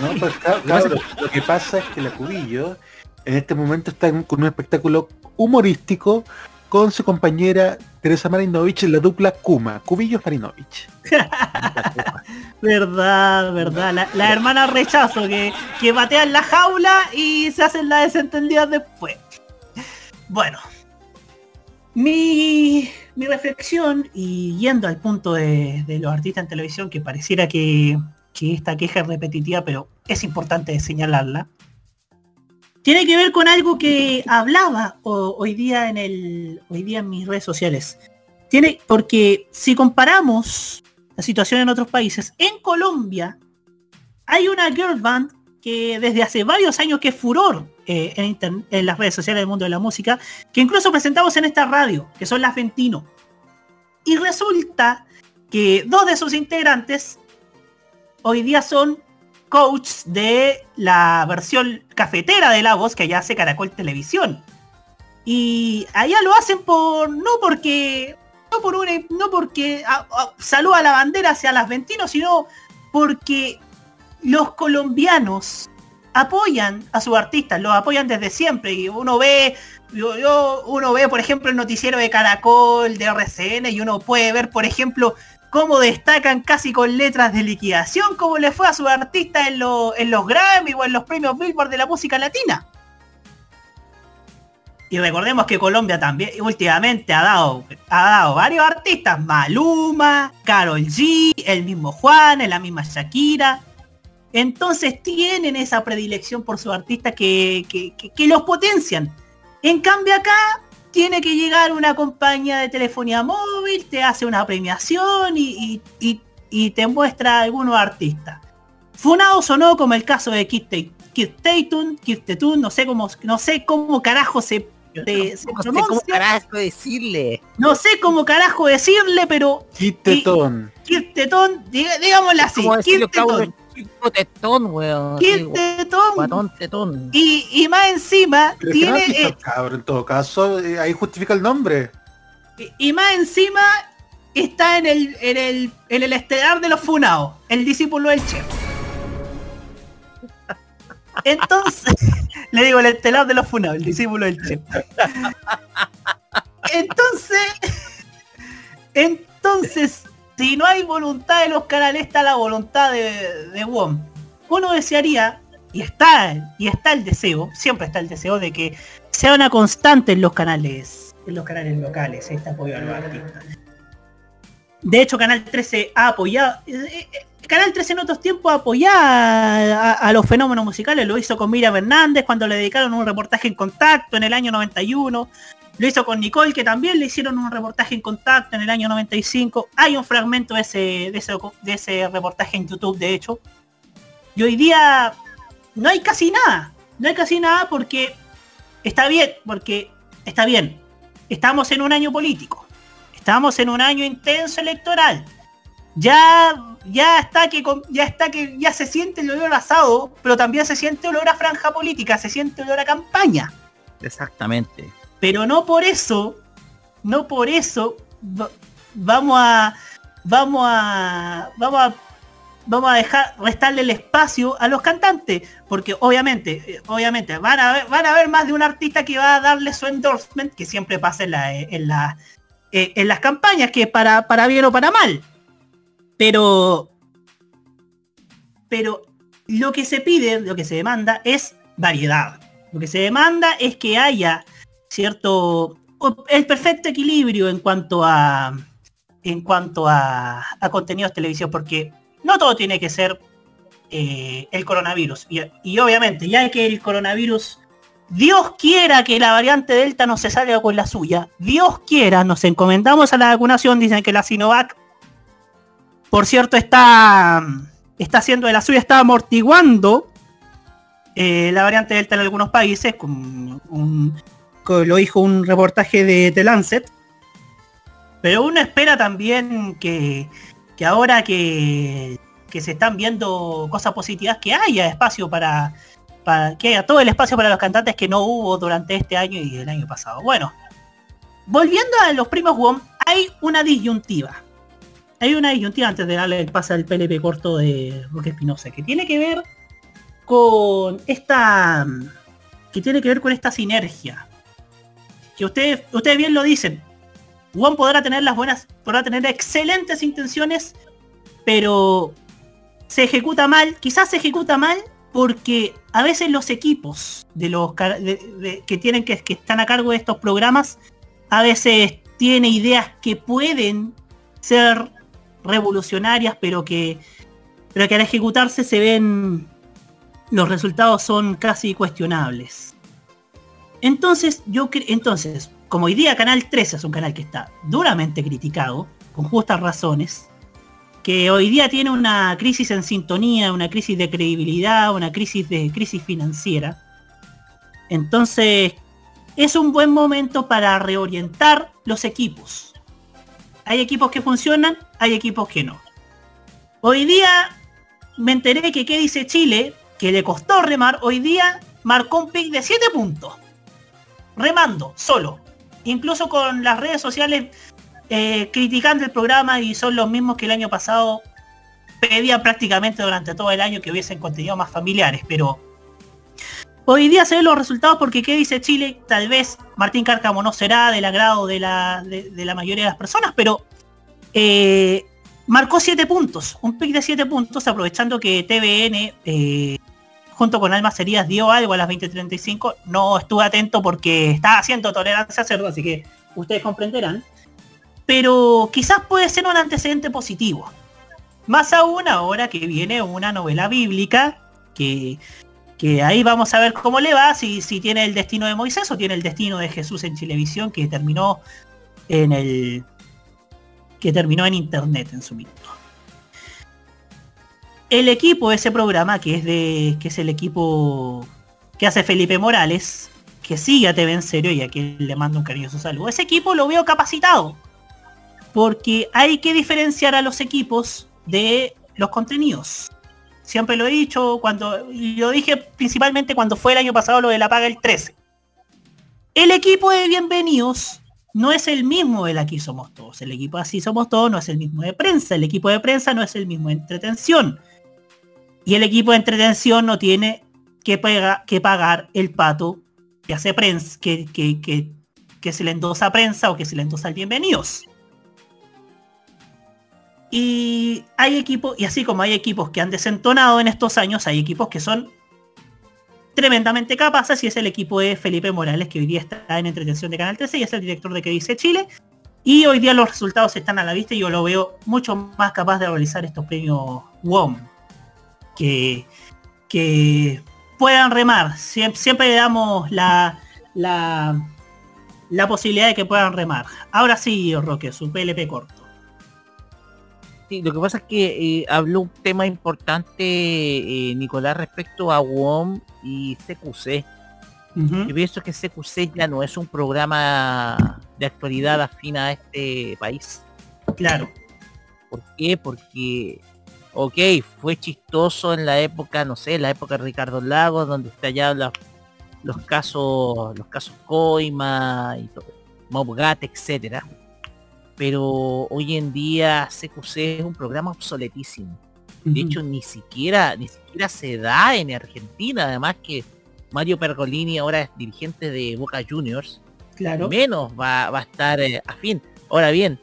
No, pues, ca- cabrón, lo que pasa es que la Cubillo en este momento está con un espectáculo humorístico con su compañera Teresa Marinovich la dupla Kuma, Cubillos Marinovich. Verdad, verdad. La, la hermana rechazo que, que batean la jaula y se hacen las desentendidas después. Bueno. Mi, mi reflexión, y yendo al punto de, de los artistas en televisión, que pareciera que, que esta queja es repetitiva, pero es importante señalarla, tiene que ver con algo que hablaba hoy día en el hoy día en mis redes sociales. Tiene porque si comparamos la situación en otros países, en Colombia hay una girl band que desde hace varios años que es furor eh, en, en las redes sociales del mundo de la música, que incluso presentamos en esta radio, que son las Ventino. Y resulta que dos de sus integrantes hoy día son coaches de la versión cafetera de la voz que allá hace Caracol Televisión. Y allá lo hacen por no porque no por no porque a- a- saluda la bandera hacia las Ventinos, sino porque los colombianos apoyan a sus artistas, los apoyan desde siempre. Y uno ve, yo, yo- uno ve, por ejemplo, el noticiero de Caracol, de RCN, y uno puede ver, por ejemplo, cómo destacan casi con letras de liquidación, cómo le fue a sus artistas en, en los Grammy o en los premios Billboard de la música latina. Y recordemos que Colombia también últimamente ha dado, ha dado varios artistas, Maluma, Carol G, el mismo Juan, la misma Shakira. Entonces tienen esa predilección por sus artistas que, que- que- que los potencian. En cambio acá tiene que llegar una compañía de telefonía móvil, te hace una premiación y, y- y- y te muestra algunos artistas. Funados o no, como el caso de Kid, Tatum, Kid Tatum, no sé cómo, no sé cómo carajo se, se No sé cómo carajo decirle. No sé cómo carajo decirle, pero Tetón. Kid digámosle así, ¿Cómo decirlo, Kid Tetón. Tetón, weón. Kid así, Tetón. Guatón tetón. Y, y más encima Pero es tiene eh, cabro, en todo caso, eh, ahí justifica el nombre. y más encima está en el en el en el estelar de los funados, el discípulo del chef. Entonces, le digo el estelar de los funados, el discípulo del chef. Entonces, entonces, si no hay voluntad de los canales, está la voluntad de, de WOM. Uno desearía, y está, y está el deseo, siempre está el deseo de que sea una constante en los canales, en los canales locales, este apoyo a los artistas. De hecho, Canal 13 ha apoyado. eh, eh, Canal 13 en otros tiempos apoyaba a, a los fenómenos musicales. Lo hizo con Miriam Hernández cuando le dedicaron un reportaje en contacto en el año 91. Lo hizo con Nicole, que también le hicieron un reportaje en contacto en el año 95. Hay un fragmento de ese, de ese, reportaje en YouTube, de hecho. Y hoy día no hay casi nada. No hay casi nada porque está bien, porque está bien. Estamos en un año político. Estamos en un año intenso electoral. Ya, ya está que ya está que ya se siente el olor asado, pero también se siente olor a franja política, se siente olor a campaña. Exactamente. Pero no por eso, no por eso va- vamos a vamos a vamos a vamos a dejar restarle el espacio a los cantantes, porque obviamente, eh, obviamente van a ver, van a ver más de un artista que va a darle su endorsement, que siempre pasa en la, la eh, en las campañas, que para, para bien o para mal. Pero pero lo que se pide, lo que se demanda es variedad. Lo que se demanda es que haya cierto el perfecto equilibrio en cuanto a en cuanto a, a contenidos televisión porque no todo tiene que ser eh, el coronavirus. Y, obviamente ya que el coronavirus Dios quiera que la variante Delta no se salga con la suya. Dios quiera nos encomendamos a la vacunación dicen que la Sinovac por cierto está está haciendo de la suya está amortiguando eh, la variante Delta en algunos países con un, lo dijo un reportaje de The Lancet. Pero uno espera también que, ahora que, que se están viendo cosas positivas, que haya espacio para, para que haya todo el espacio para los cantantes que no hubo durante este año y el año pasado. Bueno, volviendo a los primos WOM, hay una disyuntiva. Hay una disyuntiva antes de darle el pase al PLP corto de Roque Espinosa, que tiene que ver con esta que tiene que ver con esta sinergia que ustedes ustedes bien lo dicen Juan podrá tener las buenas podrá tener excelentes intenciones pero se ejecuta mal quizás se ejecuta mal porque a veces los equipos de los que tienen que, que están a cargo de estos programas a veces tiene ideas que pueden ser revolucionarias pero que pero que al ejecutarse se ven los resultados son casi cuestionables. Entonces, yo entonces, como hoy día Canal 13 es un canal que está duramente criticado, con justas razones, que hoy día tiene una crisis en sintonía, una crisis de credibilidad, una crisis de crisis financiera. Entonces, es un buen momento para reorientar los equipos. Hay equipos que funcionan, hay equipos que no. Hoy día me enteré que qué dice Chile, que le costó remar, hoy día marcó un pick de 7 puntos. Remando, solo. Incluso con las redes sociales eh, criticando el programa y son los mismos que el año pasado pedían prácticamente durante todo el año que hubiesen contenido más familiares, pero hoy día se ven los resultados porque qué dice Chile, tal vez Martín Cárcamo no será del agrado de la, de, la mayoría de las personas, pero eh, marcó 7 puntos, un pick de 7 puntos, aprovechando que TVN eh, junto con Almas Heridas dio algo a las 20.35, no estuve atento porque estaba haciendo tolerancia cerdo, así que ustedes comprenderán. Pero quizás puede ser un antecedente positivo. Más aún ahora que viene una novela bíblica, que, que ahí vamos a ver cómo le va, si, si tiene el destino de Moisés o tiene el destino de Jesús en Chilevisión, que terminó en el. que terminó en internet en su minuto. El equipo de ese programa, que es de. que es el equipo que hace Felipe Morales, que sigue a TV en serio y aquí le mando un cariñoso saludo. Ese equipo lo veo capacitado. Porque hay que diferenciar a los equipos de los contenidos. Siempre lo he dicho cuando. Lo dije principalmente cuando fue el año pasado lo de la paga el 13. El equipo de bienvenidos no es el mismo del aquí somos todos. El equipo así somos todos no es el mismo de prensa. El equipo de prensa no es el mismo de entretención. Y el equipo de entretención no tiene que, pagar el pato que hace prensa, que se le endosa a prensa o que se le endosa al bienvenidos. Y hay equipos, y así como hay equipos que han desentonado en estos años, hay equipos que son tremendamente capaces y es el equipo de Felipe Morales que hoy día está en entretención de Canal 13 y es el director de que dice Chile. Y hoy día los resultados están a la vista y yo lo veo mucho más capaz de realizar estos premios WOM. Que, que puedan remar. Siem- Siempre, le damos la, la, la posibilidad de que puedan remar. Ahora sí, Roque, su PLP corto. Sí, lo que pasa es que eh, habló un tema importante, eh, Nicolás, respecto a WOM y CQC. Yo pienso que CQC ya no es un programa de actualidad afín a este país. Claro. ¿Por qué? Porque, ok, fue chistoso en la época, no sé, la época de Ricardo Lagos, donde estallaban los, los casos, los casos Coima y todo, Mobgat, etcétera. Pero hoy en día CQC es un programa obsoletísimo. De hecho, ni siquiera, ni siquiera se da en Argentina, además que Mario Pergolini ahora es dirigente de Boca Juniors. Claro. Menos va, va a estar eh, afín. Ahora bien,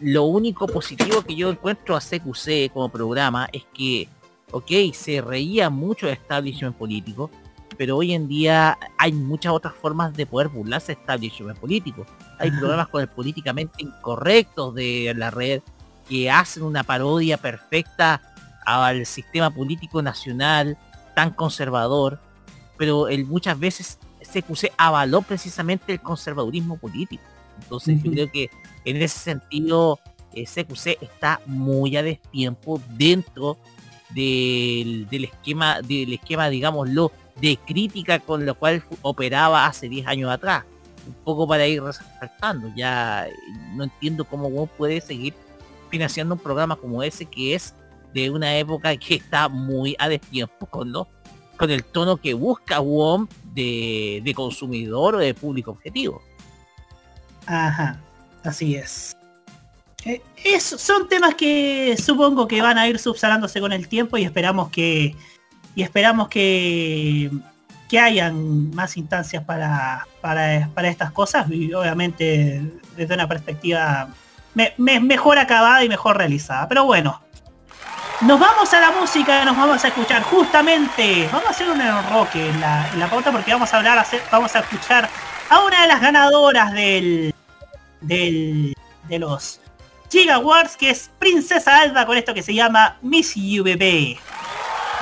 lo único positivo que yo encuentro a CQC como programa es que, ok, se reía mucho de establishment político, pero hoy en día hay muchas otras formas de poder burlarse de establishment político. Hay Ajá. programas con el políticamente incorrectos de la red que hacen una parodia perfecta al sistema político nacional tan conservador, pero muchas veces CQC avaló precisamente el conservadurismo político. Entonces yo creo que en ese sentido eh, CQC está muy a destiempo dentro del, del esquema, del esquema, digámoslo, de crítica con lo cual operaba hace 10 años atrás. Un poco para ir resaltando, ya eh, no entiendo cómo uno puede seguir financiando un programa como ese que es de una época que está muy a destiempo con con el tono que busca WOM de, de consumidor o de público objetivo. Ajá, así es. Eh, es- son temas que supongo que van a ir subsanándose con el tiempo y esperamos que y esperamos que que hayan más instancias para, para, para estas cosas y obviamente desde una perspectiva me- me- mejor acabada y mejor realizada. Pero bueno, nos vamos a la música, nos vamos a escuchar justamente, vamos a hacer un enroque en la, en la pauta porque vamos a hablar, vamos a escuchar a una de las ganadoras del, del de los Giga Awards, que es Princesa Alba con esto que se llama Miss You Bebé.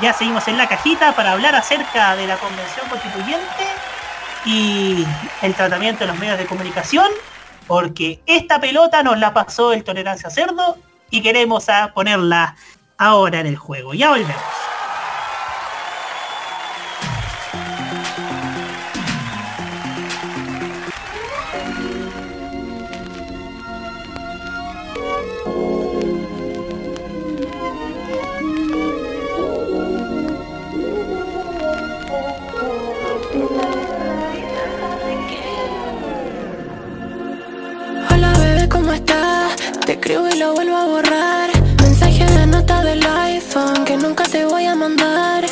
Ya seguimos en la cajita para hablar acerca de la convención constituyente y el tratamiento de los medios de comunicación, porque esta pelota nos la pasó el Tolerancia Cerdo y queremos a ponerla ahora en el juego. Ya volvemos. Escribo y lo vuelvo a borrar. Mensaje de nota del iPhone que nunca te voy a mandar.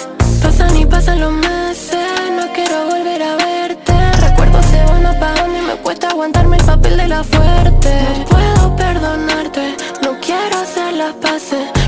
Pasan y pasan los meses, no quiero volver a verte. Recuerdos se van apagando y me cuesta aguantarme el papel de la fuerte. No puedo perdonarte, no quiero hacer las paces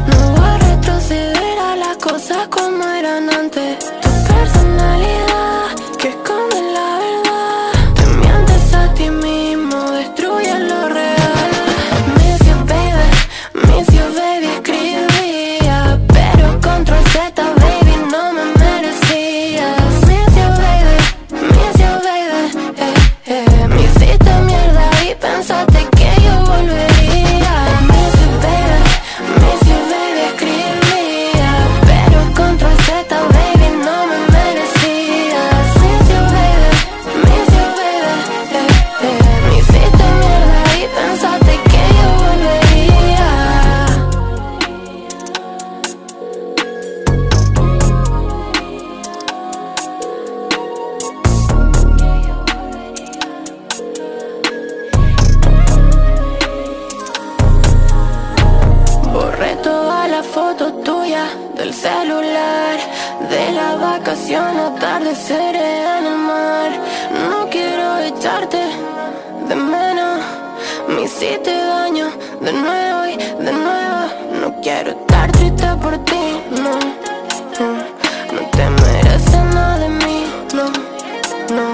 atardecer en el mar. No quiero echarte de menos. Me hiciste daño de nuevo y de nuevo. No quiero estar triste por ti, No, no te mereces nada de mí, no No,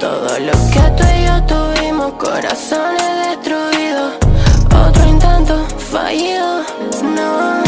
todo lo que tú y yo tuvimos Corazones destruidos. Otro intento fallido, no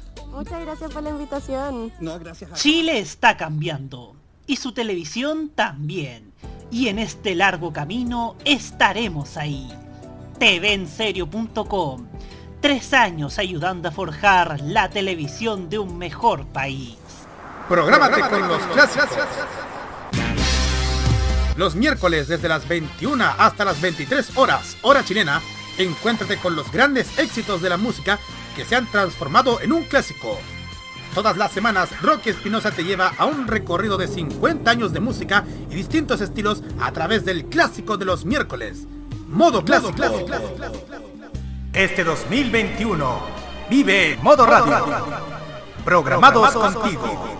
Muchas gracias por la invitación. No, gracias a Chile está cambiando y su televisión también. Y en este largo camino estaremos ahí. TVenserio.com. Tres años ayudando a forjar la televisión de un mejor país. Prográmate con los clásicos. Los miércoles desde las 21 hasta las 23 horas, hora chilena, encuéntrate con los grandes éxitos de la música que se han transformado en un clásico. Todas las semanas, Rocky Espinosa te lleva a un recorrido de 50 años de música y distintos estilos a través del clásico de los miércoles. Modo clásico. Este 2021 vive Modo Radio. Programados contigo.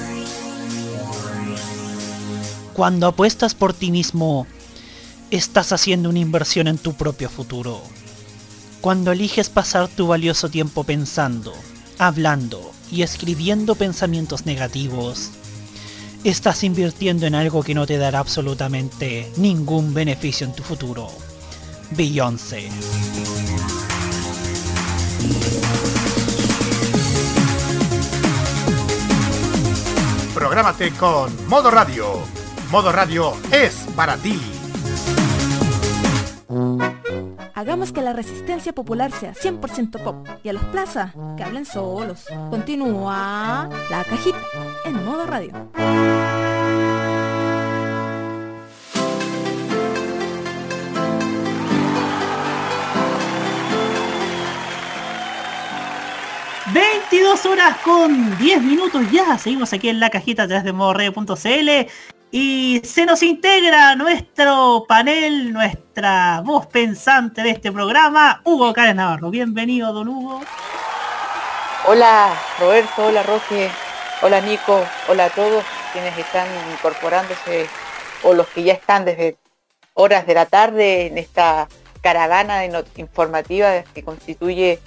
Cuando apuestas por ti mismo, estás haciendo una inversión en tu propio futuro. Cuando eliges pasar tu valioso tiempo pensando, hablando y escribiendo pensamientos negativos, estás invirtiendo en algo que no te dará absolutamente ningún beneficio en tu futuro. Beyoncé. Prográmate con Modo Radio. Modo Radio es para ti. Hagamos que la resistencia popular sea 100% pop y a los plazas que hablen solos. Continúa la cajita en modo radio. ...22 horas con 10 minutos ya... ...seguimos aquí en la cajita a través de modoradio.cl... Y se nos integra nuestro panel, nuestra voz pensante de este programa, Hugo Cárez Navarro. Bienvenido, don Hugo. Hola Roberto, hola Roque, hola Nico, hola a todos quienes están incorporándose o los que ya están desde horas de la tarde en esta caravana informativa que constituye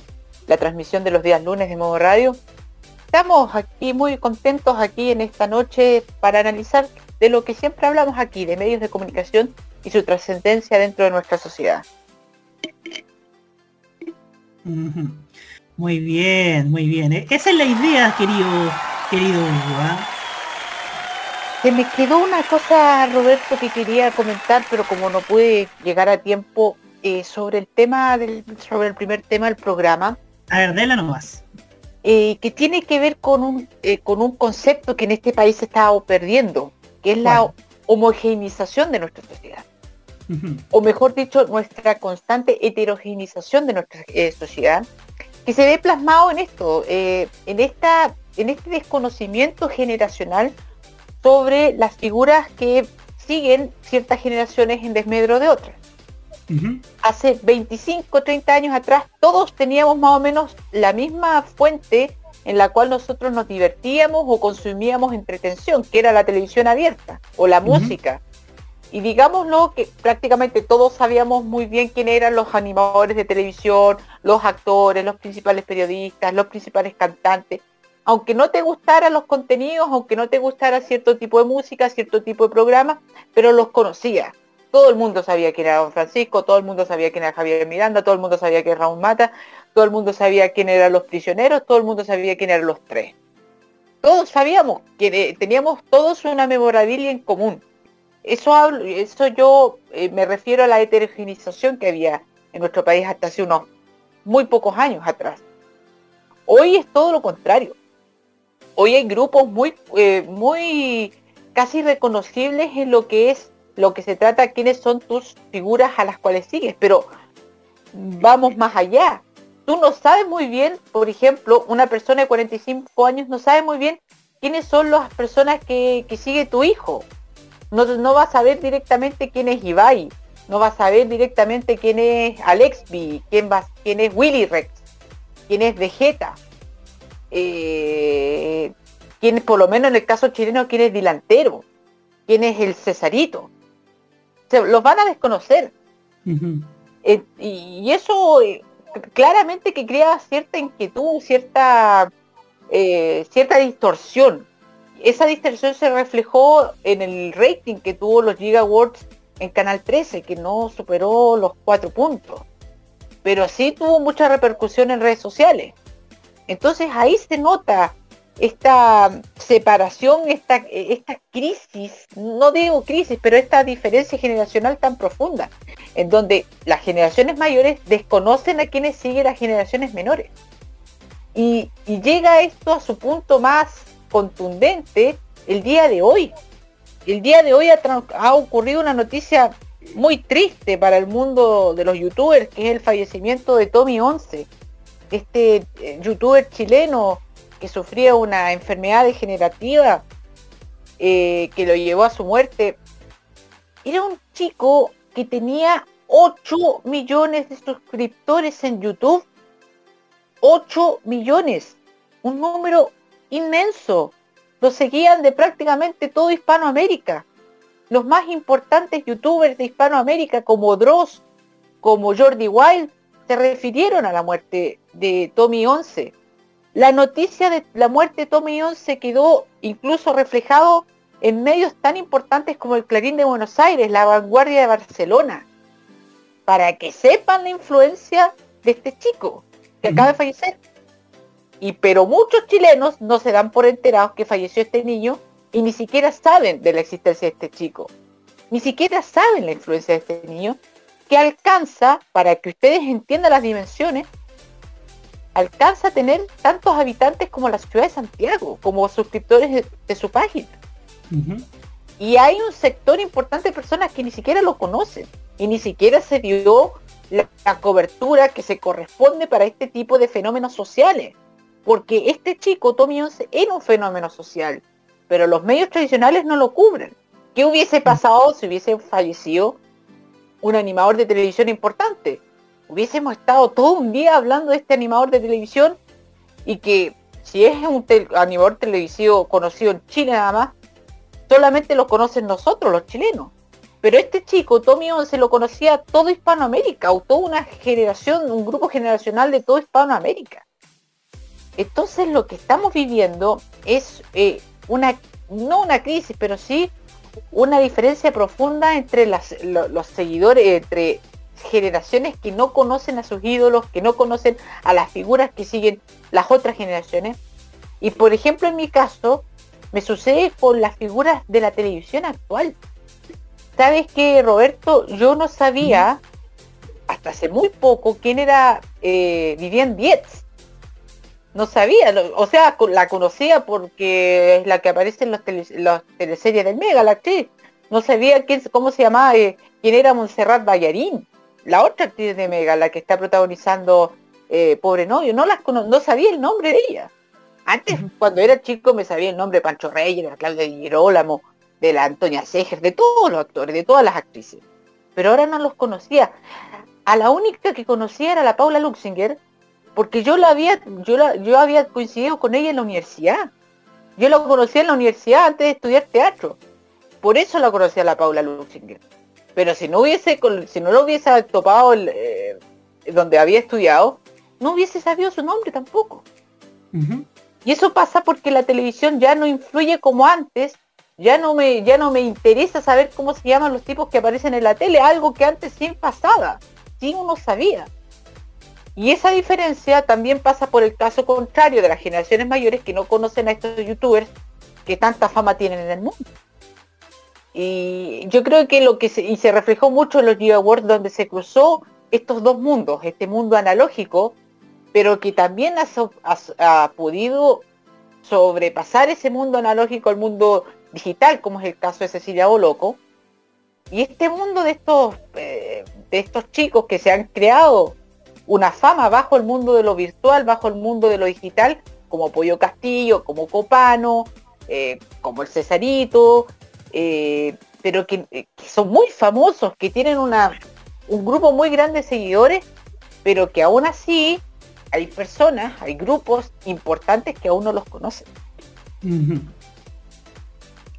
la transmisión de los días lunes de modo radio. Estamos aquí muy contentos aquí en esta noche para analizar de lo que siempre hablamos aquí, de medios de comunicación y su trascendencia dentro de nuestra sociedad. Muy bien, muy bien. E- Esa es la idea, querido, querido Hugo. ¿ah? Se me quedó una cosa, Roberto, que quería comentar, pero como no pude llegar a tiempo, eh, sobre el tema del, sobre el primer tema del programa. A ver, dela nomás. eh, que tiene que ver con un, eh, con un concepto que en este país se está perdiendo, que es la homogeneización de nuestra sociedad. o mejor dicho, nuestra constante heterogenización de nuestra eh, sociedad, que se ve plasmado en esto, eh, en, esta, en este desconocimiento generacional sobre las figuras que siguen ciertas generaciones en desmedro de otras. Hace 25, 30 años atrás, todos teníamos más o menos la misma fuente en la cual nosotros nos divertíamos o consumíamos entretención, que era la televisión abierta o la música. Y digámoslo que prácticamente todos sabíamos muy bien quién eran los animadores de televisión, los actores, los principales periodistas, los principales cantantes. Aunque no te gustaran los contenidos, aunque no te gustara cierto tipo de música, cierto tipo de programa, pero los conocía. Todo el mundo sabía quién era Don Francisco, todo el mundo sabía quién era Javier Miranda, todo el mundo sabía quién era Raúl Mata, todo el mundo sabía quién eran los prisioneros, todo el mundo sabía quién eran los tres. Todos sabíamos que teníamos todos una memorabilia en común. Eso, eso yo eh, me refiero a la heterogenización que había en nuestro país hasta hace unos muy pocos años atrás. Hoy es todo lo contrario. Hoy hay grupos muy, eh, muy casi reconocibles en lo que es lo que se trata, quiénes son tus figuras a las cuales sigues, pero vamos más allá. Tú no sabes muy bien, por ejemplo, una persona de 45 años no sabe muy bien quiénes son las personas que, que sigue tu hijo. No, no va a saber directamente quién es Ibai, no va a saber directamente quién es Alexby, quién, va, quién es Willy Rex, quién es Vegeta, eh, quién por lo menos en el caso chileno, quién es Dilantero, quién es el Cesarito. Se, los van a desconocer. Eh, y, y eso eh, claramente que crea cierta inquietud, cierta, eh, cierta distorsión. esa distorsión se reflejó en el rating que tuvo los Giga Awards en Canal 13, que no superó los cuatro puntos. Pero sí tuvo mucha repercusión en redes sociales. Entonces ahí se nota esta separación, esta, esta crisis, no digo crisis, pero esta diferencia generacional tan profunda, en donde las generaciones mayores desconocen a quienes siguen las generaciones menores. Y, llega esto a su punto más contundente el día de hoy. El día de hoy ha ocurrido una noticia muy triste para el mundo de los youtubers, que es el fallecimiento de Tommy 11, este eh, youtuber chileno que sufría una enfermedad degenerativa eh, que lo llevó a su muerte. Era un chico que tenía 8 millones de suscriptores en YouTube. 8 millones. Un número inmenso. Lo seguían de prácticamente todo Hispanoamérica. Los más importantes youtubers de Hispanoamérica como Dross, como Jordi Wild, se refirieron a la muerte de Tommy 11. La noticia de la muerte de Tommy 11 quedó incluso reflejado en medios tan importantes como el Clarín de Buenos Aires, la Vanguardia de Barcelona, para que sepan la influencia de este chico que acaba de fallecer. Y pero muchos chilenos no se dan por enterados que falleció este niño y ni siquiera saben de la existencia de este chico. Ni siquiera saben la influencia de este niño que alcanza, para que ustedes entiendan las dimensiones, alcanza a tener tantos habitantes como la ciudad de Santiago, como suscriptores de, de su página. Y hay un sector importante de personas que ni siquiera lo conocen y ni siquiera se dio la, la cobertura que se corresponde para este tipo de fenómenos sociales. Porque este chico, Tommy 11, era un fenómeno social, pero los medios tradicionales no lo cubren. ¿Qué hubiese pasado si hubiese fallecido un animador de televisión importante? Hubiésemos estado todo un día hablando de este animador de televisión y que si es un animador televisivo conocido en Chile nada más, solamente lo conocen nosotros, los chilenos. Pero este chico, Tommy 11, lo conocía todo Hispanoamérica, o toda una generación, un grupo generacional de todo Hispanoamérica. Entonces lo que estamos viviendo es eh, una, no una crisis, pero sí una diferencia profunda entre los seguidores, entre generaciones que no conocen a sus ídolos, que no conocen a las figuras que siguen las otras generaciones. Y por ejemplo, en mi caso, me sucede con las figuras de la televisión actual. ¿Sabes qué, Roberto? Yo no sabía, hasta hace muy poco, quién era eh, Vivian Dietz. No sabía, o sea, la conocía porque es la que aparece en los, tele- las teleseries del Mega, la actriz. No sabía quién, cómo se llamaba, eh, quién era Montserrat Ballarín, la otra actriz de Mega, la que está protagonizando eh, Pobre Novio. No, las cono- no sabía el nombre de ella. Antes, cuando era chico, me sabía el nombre de Pancho Reyes, de la Claudia Di Girolamo, de la Antonia Seger, de todos los actores, de todas las actrices. Pero ahora no los conocía. A la única que conocía era la Paula Luxinger, porque yo la había, yo la, yo había coincidido con ella en la universidad. Yo la conocía en la universidad antes de estudiar teatro. Por eso la conocía la Paula Luxinger. Pero si no hubiese, si no lo hubiese topado el, eh, donde había estudiado, no hubiese sabido su nombre tampoco. Y eso pasa porque la televisión ya no influye como antes, ya no me, ya no me interesa saber cómo se llaman los tipos que aparecen en la tele, algo que antes sí pasaba, sí uno sabía. Y esa diferencia también pasa por el caso contrario de las generaciones mayores que no conocen a estos youtubers que tanta fama tienen en el mundo. Y yo creo que lo que se, y se reflejó mucho en los Giga Awards donde se cruzó estos dos mundos, este mundo analógico, pero que también ha- ha podido sobrepasar ese mundo analógico al mundo digital, como es el caso de Cecilia Boloco. Y este mundo de estos, eh, de estos chicos que se han creado una fama bajo el mundo de lo virtual, bajo el mundo de lo digital, como Pollo Castillo, como Copano, eh, como el Cesarito, eh, pero que, eh, que son muy famosos, que tienen una, un grupo muy grande de seguidores, pero que aún así hay personas, hay grupos importantes que aún no los conocen.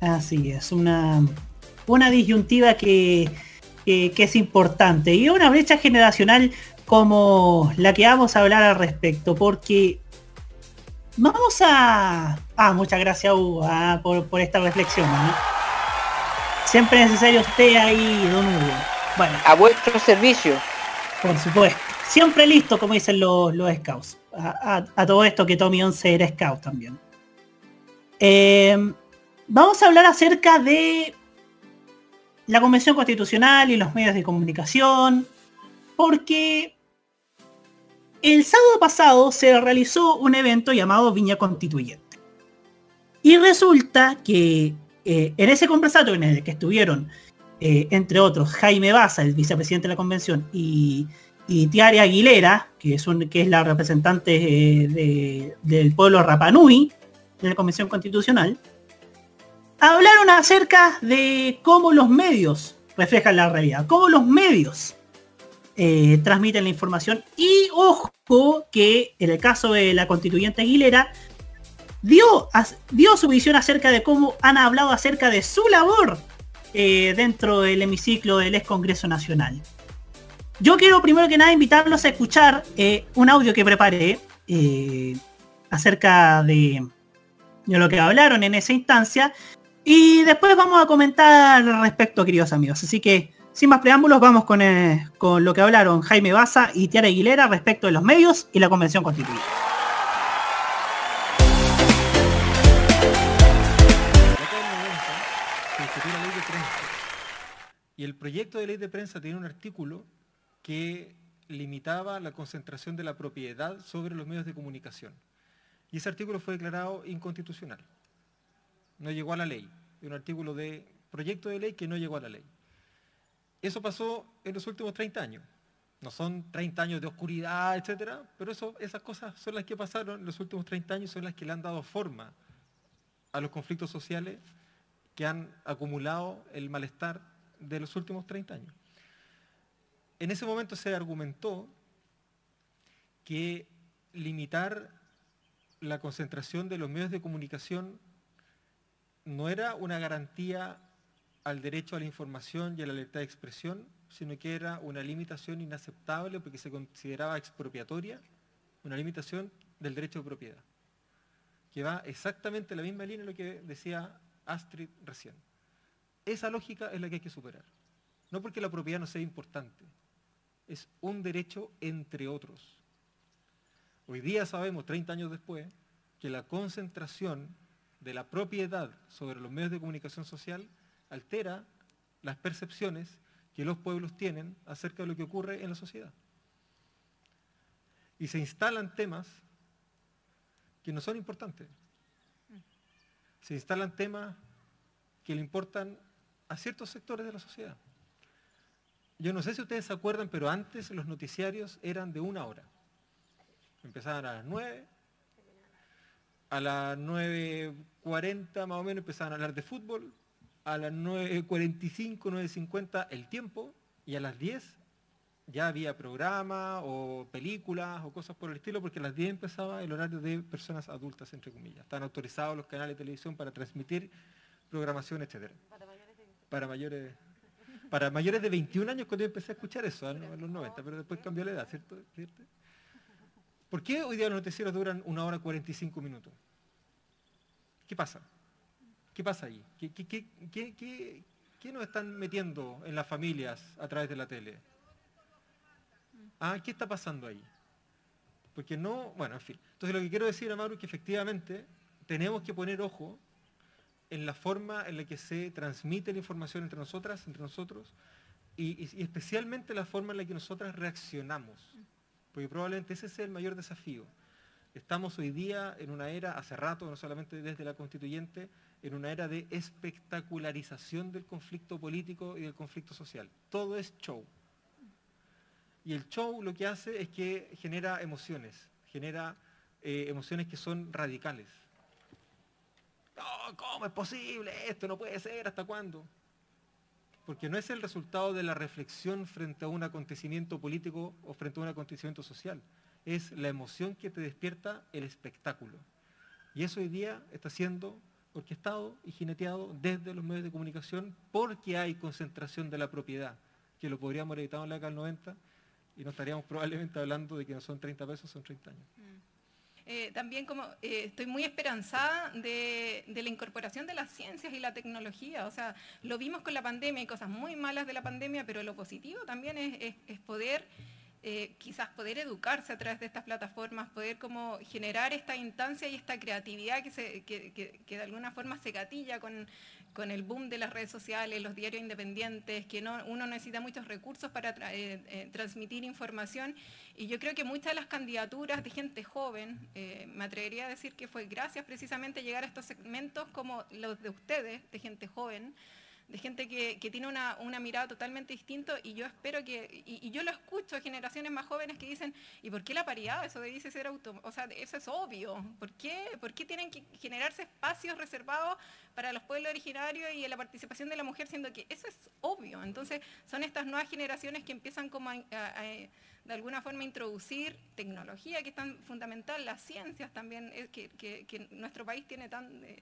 Así es, una, una disyuntiva que, que- es importante y una brecha generacional como la que vamos a hablar al respecto, porque Vamos a... Ah, muchas gracias Hugo ah, por, por esta reflexión. ¿no? Siempre necesario usted ahí, don Hugo. Bueno. A vuestro servicio. Por supuesto. Siempre listo, como dicen los, los scouts. A, a- a todo esto que Tommy 11 era scout también. Eh, vamos a hablar acerca de la Convención Constitucional y los medios de comunicación. Porque el sábado pasado se realizó un evento llamado Viña Constituyente. Y resulta que eh, en ese conversatorio en el que estuvieron, eh, entre otros, Jaime Baza, el vicepresidente de la convención, y, y Tiare Aguilera, que es, la representante eh, de- del pueblo Rapanui en la convención constitucional, hablaron acerca de cómo los medios reflejan la realidad, cómo los medios transmiten la información. Y ojo que en el caso de la constituyente Aguilera, dio, dio su visión acerca de cómo han hablado acerca de su labor eh, dentro del hemiciclo del ex Congreso Nacional. Yo quiero primero que nada invitarlos a escuchar eh, un audio que preparé eh, acerca de, lo que hablaron en esa instancia y después vamos a comentar al respecto, queridos amigos. Así que, sin más preámbulos, vamos con, con lo que hablaron Jaime Baza y Tiara Aguilera respecto de los medios y la Convención Constituyente. Y el proyecto de ley de prensa tiene un artículo que limitaba la concentración de la propiedad sobre los medios de comunicación. Y ese artículo fue declarado inconstitucional. No llegó a la ley. Un artículo de proyecto de ley que no llegó a la ley. Eso pasó en los últimos 30 años. No son 30 años de oscuridad, etcétera, pero eso, esas cosas son las que pasaron en los últimos 30 años, son las que le han dado forma a los conflictos sociales que han acumulado el malestar de los últimos 30 años. En ese momento se argumentó que limitar la concentración de los medios de comunicación no era una garantía al derecho a la información y a la libertad de expresión, sino que era una limitación inaceptable porque se consideraba expropiatoria, una limitación del derecho de propiedad, que va exactamente en la misma línea de lo que decía Astrid recién. Esa lógica es la que hay que superar. No porque la propiedad no sea importante, es un derecho entre otros. Hoy día sabemos, 30 años después, que la concentración de la propiedad sobre los medios de comunicación social altera las percepciones que los pueblos tienen acerca de lo que ocurre en la sociedad. Y se instalan temas que no son importantes. Se instalan temas que le importan a ciertos sectores de la sociedad. Yo no sé si ustedes se acuerdan, pero antes los noticiarios eran de una hora. Empezaban a las 9, a las 9.40 más o menos empezaban a hablar de fútbol, a las 9.45, 9.50 el tiempo, y a las 10 ya había programa o películas o cosas por el estilo, porque a las 10 empezaba el horario de personas adultas, entre comillas. Están autorizados los canales de televisión para transmitir programación, etcétera. Para mayores para mayores de 21 años cuando yo empecé a escuchar eso, ¿no? en los 90, pero después cambió la edad, ¿cierto? ¿Por qué hoy día los noticieros duran una hora 45 minutos? ¿Qué pasa? ¿Qué pasa ahí? ¿Qué, qué, qué, qué, nos están metiendo en las familias a través de la tele? Ah, ¿qué está pasando ahí? Porque no, bueno, en fin. Entonces lo que quiero decir, Amaro, es que efectivamente tenemos que poner ojo en la forma en la que se transmite la información entre nosotras, entre nosotros, y, especialmente la forma en la que nosotras reaccionamos. Porque probablemente ese es el mayor desafío. Estamos hoy día en una era, hace rato, no solamente desde la constituyente, en una era de espectacularización del conflicto político y del conflicto social. Todo es show. Y el show lo que hace es que genera emociones, genera eh, emociones que son radicales. No, ¿cómo es posible? Esto no puede ser, ¿hasta cuándo? Porque no es el resultado de la reflexión frente a un acontecimiento político o frente a un acontecimiento social. Es la emoción que te despierta el espectáculo. Y eso hoy día está siendo orquestado y jineteado desde los medios de comunicación porque hay concentración de la propiedad, que lo podríamos haber evitado en la década del 90 y no estaríamos probablemente hablando de que no son 30 pesos, son 30 años. Eh, también como eh, estoy muy esperanzada de, la incorporación de las ciencias y la tecnología. O sea, lo vimos con la pandemia, hay cosas muy malas de la pandemia, pero lo positivo también es, es- poder eh, quizás poder educarse a través de estas plataformas, poder como generar esta instancia y esta creatividad que, se- que- que de alguna forma se gatilla con, con el boom de las redes sociales, los diarios independientes, que no, uno necesita muchos recursos para eh, eh, transmitir información. Y yo creo que muchas de las candidaturas de gente joven, eh, me atrevería a decir que fue gracias precisamente llegar a estos segmentos como los de ustedes, de gente joven, de gente que, que tiene una, una mirada totalmente distinta y yo espero que, y, yo lo escucho, generaciones más jóvenes que dicen, ¿y por qué la paridad? Eso dice ser auto, o sea, eso es obvio. ¿Por qué, ¿Por qué tienen que generarse espacios reservados para los pueblos originarios y la participación de la mujer, siendo que eso es obvio? Entonces, son estas nuevas generaciones que empiezan como a, de alguna forma introducir tecnología que es tan fundamental, las ciencias también, que, que- que nuestro país tiene tan... eh,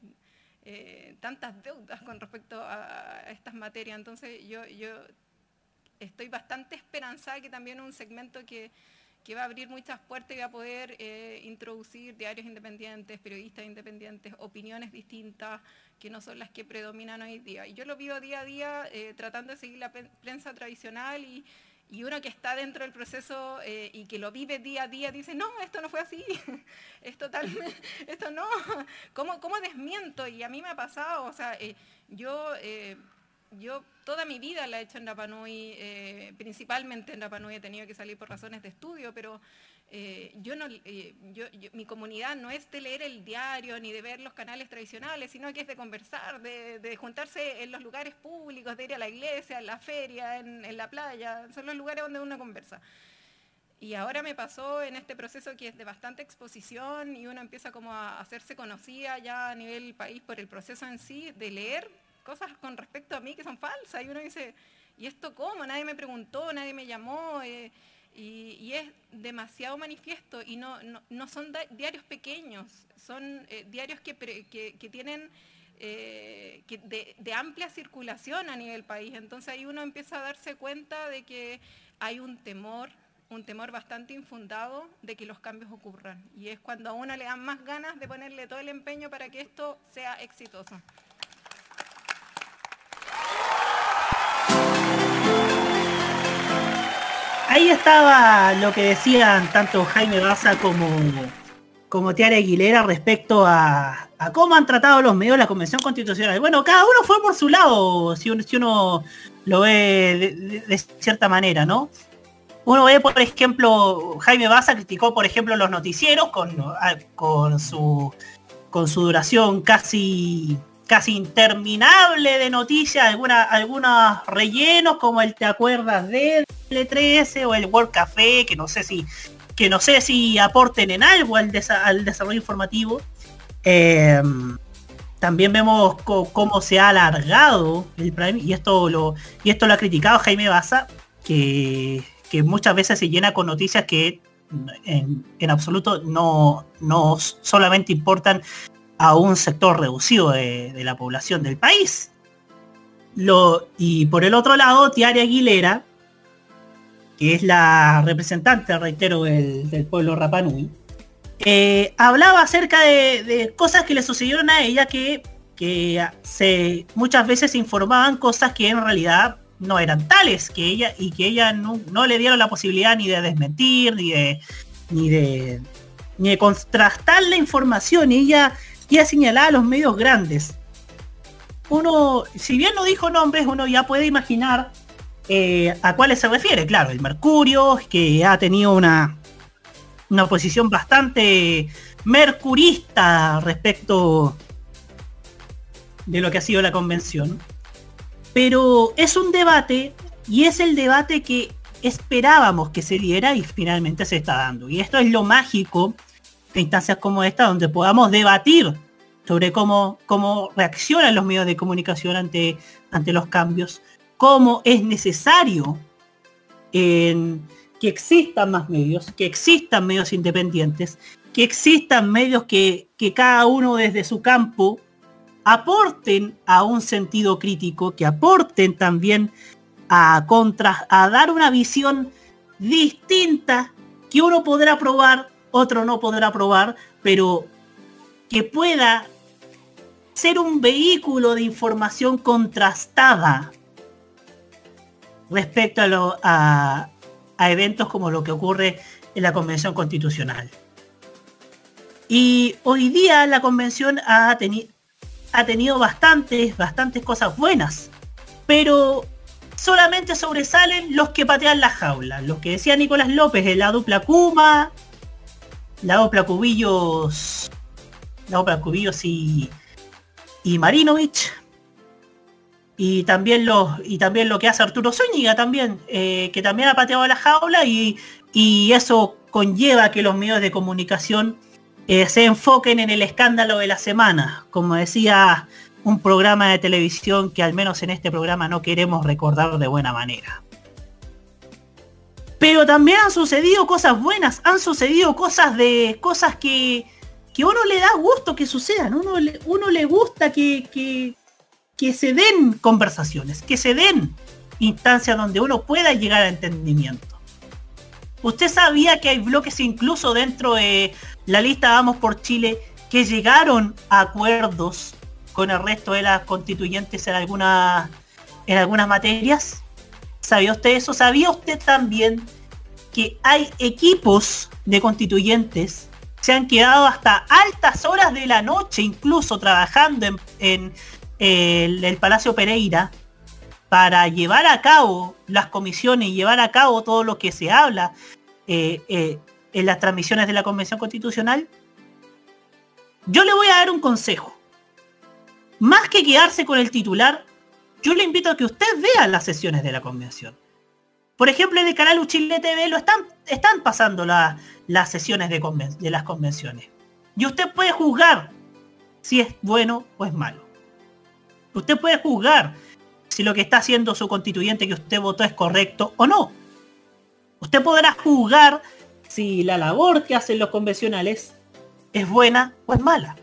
eh, tantas deudas con respecto a, estas materias. Entonces yo, yo estoy bastante esperanzada que también un segmento que, que va a abrir muchas puertas y va a poder eh, introducir diarios independientes, periodistas independientes, opiniones distintas que no son las que predominan hoy día. Y yo lo vivo día a día eh, tratando de seguir la prensa tradicional y, y uno que está dentro del proceso eh, y que lo vive día a día dice, no, esto no fue así, es totalmente, esto no, ¿cómo, cómo desmiento? Y a mí me ha pasado, o sea, eh, yo, eh, yo toda mi vida la he hecho en Rapa Nui, eh, principalmente en Rapa Nui he tenido que salir por razones de estudio, pero eh, eh, yo- mi comunidad no es de leer el diario ni de ver los canales tradicionales, sino que es de conversar, de, juntarse en los lugares públicos, de ir a la iglesia, en la feria, en, en la playa, son los lugares donde uno conversa. Y ahora me pasó en este proceso que es de bastante exposición y uno empieza como a hacerse conocida ya a nivel país por el proceso en sí, de leer cosas con respecto a mí que son falsas. Y uno dice, ¿y esto cómo? Nadie me preguntó, nadie me llamó. eh, y, es demasiado manifiesto y no, no, no son diarios pequeños, son eh, diarios que, que- que tienen eh, de, de amplia circulación a nivel país. Entonces ahí uno empieza a darse cuenta de que hay un temor, un temor bastante infundado de que los cambios ocurran. Y es cuando a uno le dan más ganas de ponerle todo el empeño para que esto sea exitoso. Ahí estaba lo que decían tanto Jaime Baza como, como Tiara Aguilera respecto a, cómo han tratado los medios la Convención Constitucional. Bueno, cada uno fue por su lado, si uno, si uno lo ve de, cierta manera, ¿no? Uno ve, por ejemplo, Jaime Baza criticó, por ejemplo, los noticieros con, ah, con su con su duración casi casi interminable de noticias, alguna, algunos rellenos como el te acuerdas de L13 o el World Café, que no sé si que no sé si aporten en algo al, desa- al desarrollo informativo. Eh, también vemos cómo se ha alargado el Prime y esto lo y esto lo ha criticado Jaime Baza, que, que muchas veces se llena con noticias que en, en absoluto no, no solamente importan a un sector reducido de, la población del país. Lo, y por el otro lado, Tiare Aguilera, que es la representante, reitero, del, pueblo Rapanui, eh, hablaba acerca de, cosas que le sucedieron a ella que, que se, muchas veces informaban cosas que en realidad no eran tales, que ella y que ella no, no le dieron la posibilidad ni de desmentir, ni de, ni de, ni de contrastar la información. Y ella señalaba a los medios grandes. Uno, si bien no dijo nombres, uno ya puede imaginar eh, a cuáles se refiere. Claro, el Mercurio, que ha tenido una, una posición bastante mercurista respecto de lo que ha sido la convención. Pero es un debate y es el debate que esperábamos que se diera y finalmente se está dando. Y esto es lo mágico instancias como esta, donde podamos debatir sobre cómo, cómo reaccionan los medios de comunicación ante, ante los cambios, cómo es necesario en que existan más medios, que existan medios independientes, que existan medios que, que cada uno desde su campo aporten a un sentido crítico, que aporten también a contra, a dar una visión distinta que uno podrá probar otro no podrá aprobar, pero que pueda ser un vehículo de información contrastada respecto a, eventos como lo que ocurre en la Convención Constitucional. Y hoy día la convención ha tenido bastantes, bastantes cosas buenas, pero solamente sobresalen los que patean la jaula, los que decía Nicolás López, de la dupla Kuma, la dupla Cubillos, la Cubillos y, y Marinovich, y también lo, que hace Arturo Zúñiga también, eh, que también ha pateado la jaula y, y eso conlleva que los medios de comunicación eh, se enfoquen en el escándalo de la semana, como decía un programa de televisión que al menos en este programa no queremos recordar de buena manera. Pero también han sucedido cosas buenas, han sucedido cosas de cosas que, que uno le da gusto que sucedan, uno le, uno le gusta que, que, que se den conversaciones, que se den instancias donde uno pueda llegar a entendimiento. ¿Usted sabía que hay bloques incluso dentro de la lista Vamos por Chile que llegaron a acuerdos con el resto de las constituyentes en algunas en algunas materias? ¿Sabía usted eso? ¿Sabía usted también que hay equipos de constituyentes se han quedado hasta altas horas de la noche, incluso trabajando en, el Palacio Pereira, para llevar a cabo las comisiones y llevar a cabo todo lo que se habla eh, eh, en las transmisiones de la Convención Constitucional, yo le voy a dar un consejo. Más que quedarse con el titular, yo le invito a que usted vea las sesiones de la convención. Por ejemplo, en el canal Uchile TV lo están, están pasando la- las sesiones de, de las convenciones. Y usted puede juzgar si es bueno o es malo. Usted puede juzgar si lo que está haciendo su constituyente que usted votó es correcto o no. Usted podrá juzgar si la labor que hacen los convencionales es buena o es mala.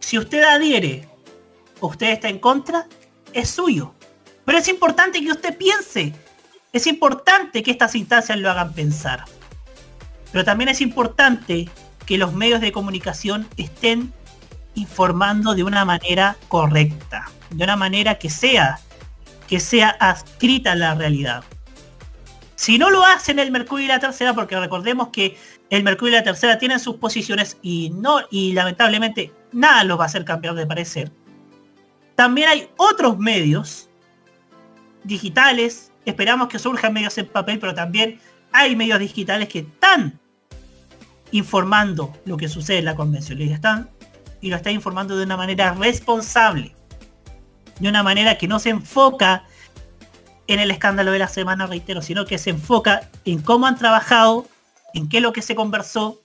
Si usted adhiere usted está en contra, es suyo. Pero es importante que usted piense. Es importante que estas instancias lo hagan pensar. Pero también es importante que los medios de comunicación estén informando de una manera correcta, de una manera que sea, que sea adscrita a la realidad. Si no lo hacen el Mercurio y la Tercera, porque recordemos que el Mercurio y la Tercera tienen sus posiciones y no y lamentablemente nada los va a hacer cambiar de parecer. También hay otros medios digitales, esperamos que surjan medios en papel, pero también hay medios digitales que están informando lo que sucede en la convención. Y están y lo están informando de una manera responsable, de una manera que no se enfoca en el escándalo de la semana, reitero, sino que se enfoca en cómo han trabajado, en qué es lo que se conversó,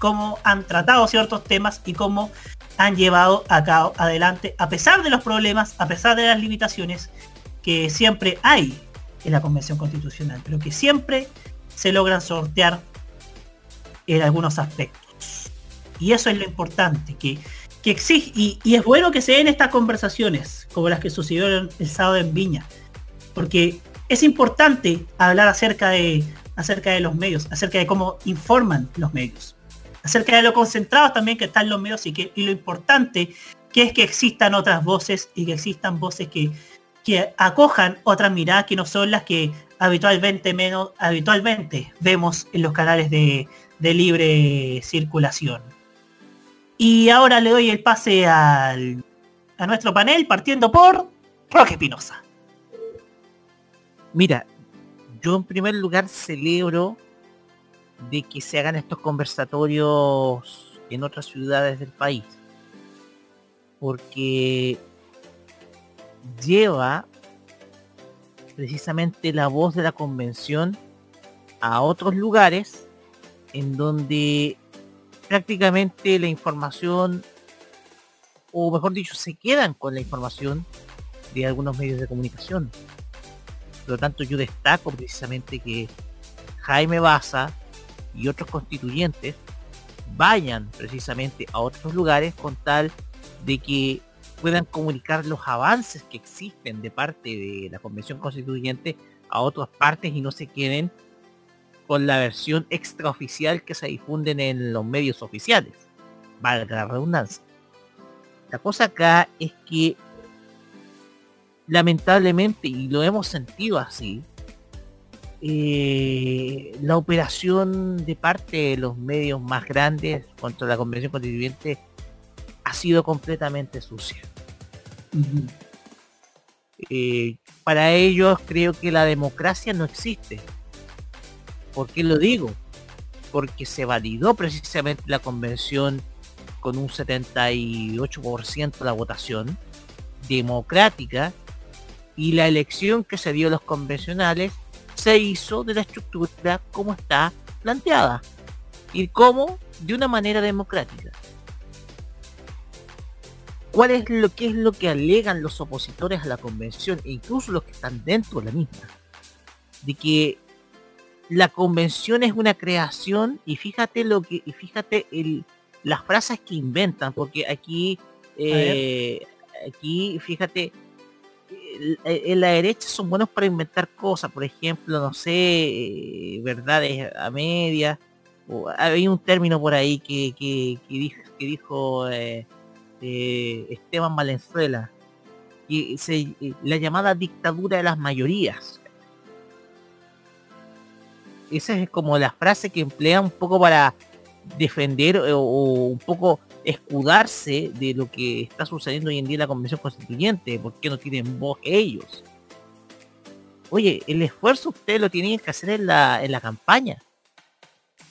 cómo han tratado ciertos temas y cómo han llevado a cabo adelante, a pesar de los problemas, a pesar de las limitaciones que siempre hay en la Convención Constitucional, pero que siempre se logran sortear en algunos aspectos. Y eso es lo importante, que, que exige, y, y es bueno que se den estas conversaciones, como las que sucedieron el sábado en Viña, porque es importante hablar acerca de, acerca de los medios, acerca de cómo informan los medios, acerca de lo concentrados también que están los medios y, que, y lo importante que es que existan otras voces y que existan voces que, que acojan otras miradas que no son las que habitualmente menos habitualmente vemos en los canales de, de libre circulación. Y ahora le doy el pase al, a nuestro panel partiendo por Roque Pinoza. Mira, yo en primer lugar celebro de que se hagan estos conversatorios en otras ciudades del país. Porque lleva precisamente la voz de la convención a otros lugares en donde prácticamente la información, o mejor dicho, se quedan con la información de algunos medios de comunicación. Por lo tanto, yo destaco precisamente que Jaime Baza y otros constituyentes vayan precisamente a otros lugares con tal de que puedan comunicar los avances que existen de parte de la Convención Constituyente a otras partes y no se queden con la versión extraoficial que se difunden en los medios oficiales. Valga la redundancia. La cosa acá es que lamentablemente, y lo hemos sentido así, eh, la operación de parte de los medios más grandes contra la Convención Constituyente ha sido completamente sucia. Eh, para ellos creo que la democracia no existe. ¿Por qué lo digo? Porque se validó precisamente la convención con un 78% de la votación democrática y la elección que se dio a los convencionales se hizo de la estructura como está planteada y como de una manera democrática. ¿Cuál es lo que es lo que alegan los opositores a la convención e incluso los que están dentro de la misma? De que la convención es una creación y fíjate lo que y fíjate el, las frases que inventan porque aquí eh, aquí fíjate en la derecha son buenos para inventar cosas por ejemplo no sé eh, verdades a medias hay un término por ahí que, que, que dijo, que dijo eh, eh, Esteban Valenzuela que la llamada dictadura de las mayorías. Esa es como la frase que emplea un poco para defender o, o un poco escudarse de lo que está sucediendo hoy en día en la Convención Constituyente, porque no tienen voz ellos. Oye, el esfuerzo ustedes lo tienen que hacer en la, en la campaña.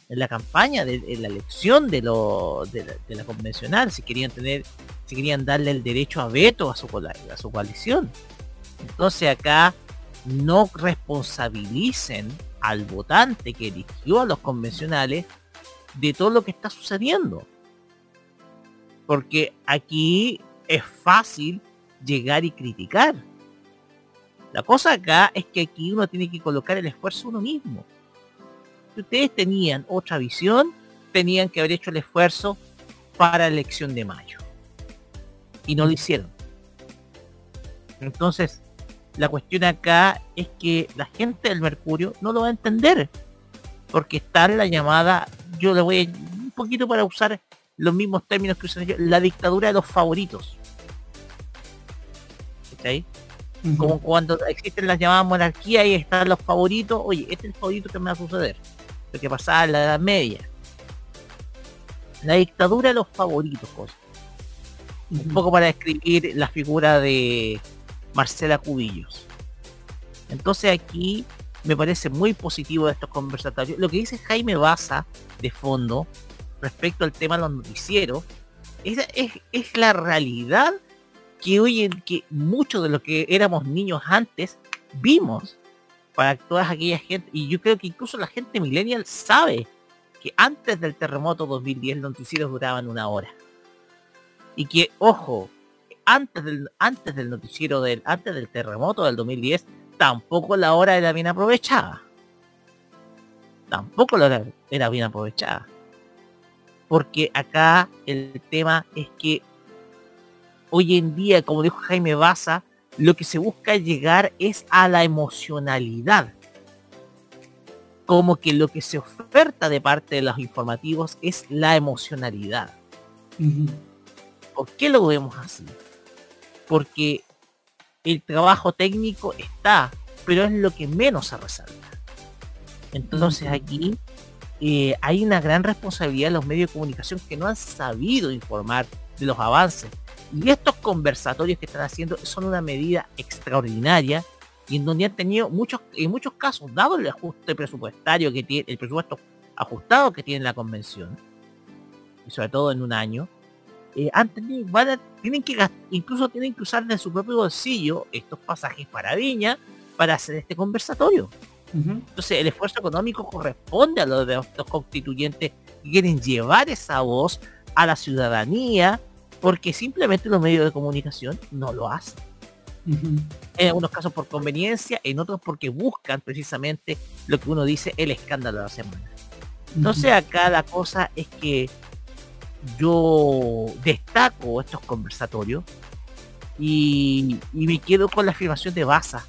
En la campaña, de, en la elección de, lo, de, la, convencional, si querían tener, si querían darle el derecho a veto a su, a su coalición. Entonces acá no responsabilicen al votante que eligió a los convencionales de todo lo que está sucediendo. Porque aquí es fácil llegar y criticar. La cosa acá es que aquí uno tiene que colocar el esfuerzo uno mismo. Si ustedes tenían otra visión, tenían que haber hecho el esfuerzo para la elección de mayo. Y no lo hicieron. Entonces, la cuestión acá es que la gente del Mercurio no lo va a entender. Porque está en la llamada, yo le voy un poquito para usar los mismos términos que usan ellos, la dictadura de los favoritos. ¿Cachai? Como cuando existen las llamadas monarquías y están los favoritos, oye, este es el favorito que me va a suceder. Lo que pasaba en la Edad Media. La dictadura de los favoritos. Un poco para describir la figura de Marcela Cubillos. Entonces aquí me parece muy positivo estos conversatorios. Lo que dice Jaime Baza de fondo respecto al tema de los noticieros es, es, es la realidad que hoy en que muchos de los que éramos niños antes vimos para todas aquellas gente y yo creo que incluso la gente millennial sabe que antes del terremoto 2010 los noticieros duraban una hora. Y que ojo antes del antes del noticiero del antes del terremoto del 2010 tampoco la hora era bien aprovechada. Tampoco la hora era bien aprovechada porque acá el tema es que hoy en día como dijo Jaime Baza lo que se busca llegar es a la emocionalidad como que lo que se oferta de parte de los informativos es la emocionalidad ¿Por qué lo vemos así? Porque el trabajo técnico está, pero es lo que menos se resalta. Entonces aquí eh, hay una gran responsabilidad de los medios de comunicación que no han sabido informar de los avances. Y estos conversatorios que están haciendo son una medida extraordinaria y en donde han tenido muchos, en muchos casos, dado el ajuste presupuestario que tiene, el presupuesto ajustado que tiene la convención, y sobre todo en un año, eh, han tenido- van tienen que incluso tienen que usar de su propio bolsillo estos pasajes para Viña para hacer este conversatorio. Entonces el esfuerzo económico corresponde a los de estos constituyentes que quieren llevar esa voz a la ciudadanía porque simplemente los medios de comunicación no lo hacen. En algunos casos por conveniencia, en otros porque buscan precisamente lo que uno dice el escándalo de la semana. Entonces acá la cosa es que yo destaco estos conversatorios y, y me quedo con la afirmación de Baza,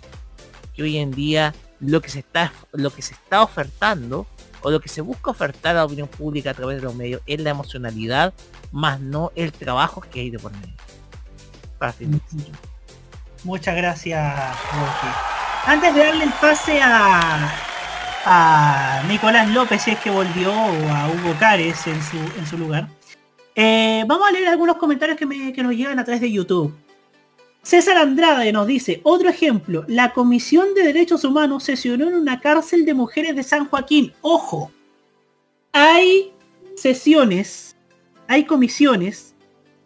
que hoy en día lo que se está lo que se está ofertando o lo que se busca ofertar a la opinión pública a través de los medios es la emocionalidad, más no el trabajo que hay de por medio. Para. Muchas gracias, Roque. Antes de darle el pase a, a Nicolás López, si es que volvió, o a Hugo Cares en su, en su lugar, eh, vamos a leer algunos comentarios que, me- que nos llegan a través de YouTube. César Andrade nos dice, otro ejemplo, la Comisión de Derechos Humanos sesionó en una cárcel de mujeres de San Joaquín. Ojo, hay sesiones, hay comisiones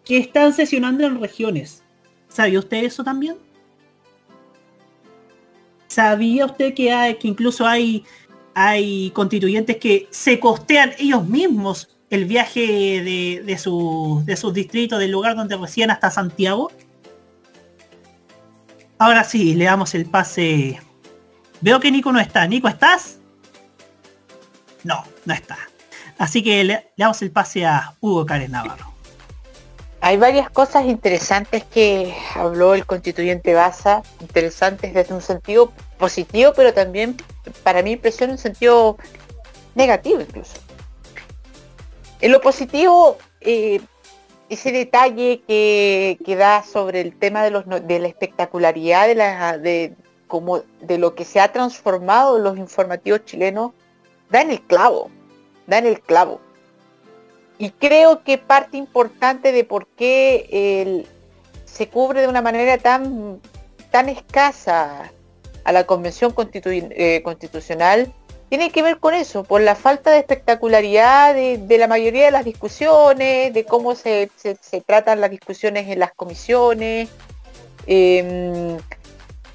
que están sesionando en regiones. ¿Sabía usted eso también? ¿Sabía usted que, hay, que incluso hay, hay constituyentes que se costean ellos mismos el viaje de, de, su- de sus distritos, del lugar donde residen hasta Santiago? Ahora sí, le damos el pase. Veo que Nico no está. Nico, ¿estás? No, no está. Así que le, damos el pase a Hugo Cárez Navarro. Hay varias cosas interesantes que habló el constituyente Baza, interesantes desde un sentido positivo, pero también para mi impresión un sentido negativo incluso. En lo positivo, eh, ese detalle que, que da sobre el tema de, los, de la espectacularidad de, la, de, como, de lo que se ha transformado los informativos chilenos, da en el clavo, da en el clavo. Y creo que parte importante de por qué se cubre de una manera tan, tan escasa a la Convención eh, Constitucional tiene que ver con eso, por la falta de espectacularidad de, la mayoría de las discusiones, de cómo se, se- tratan las discusiones en las comisiones. Em,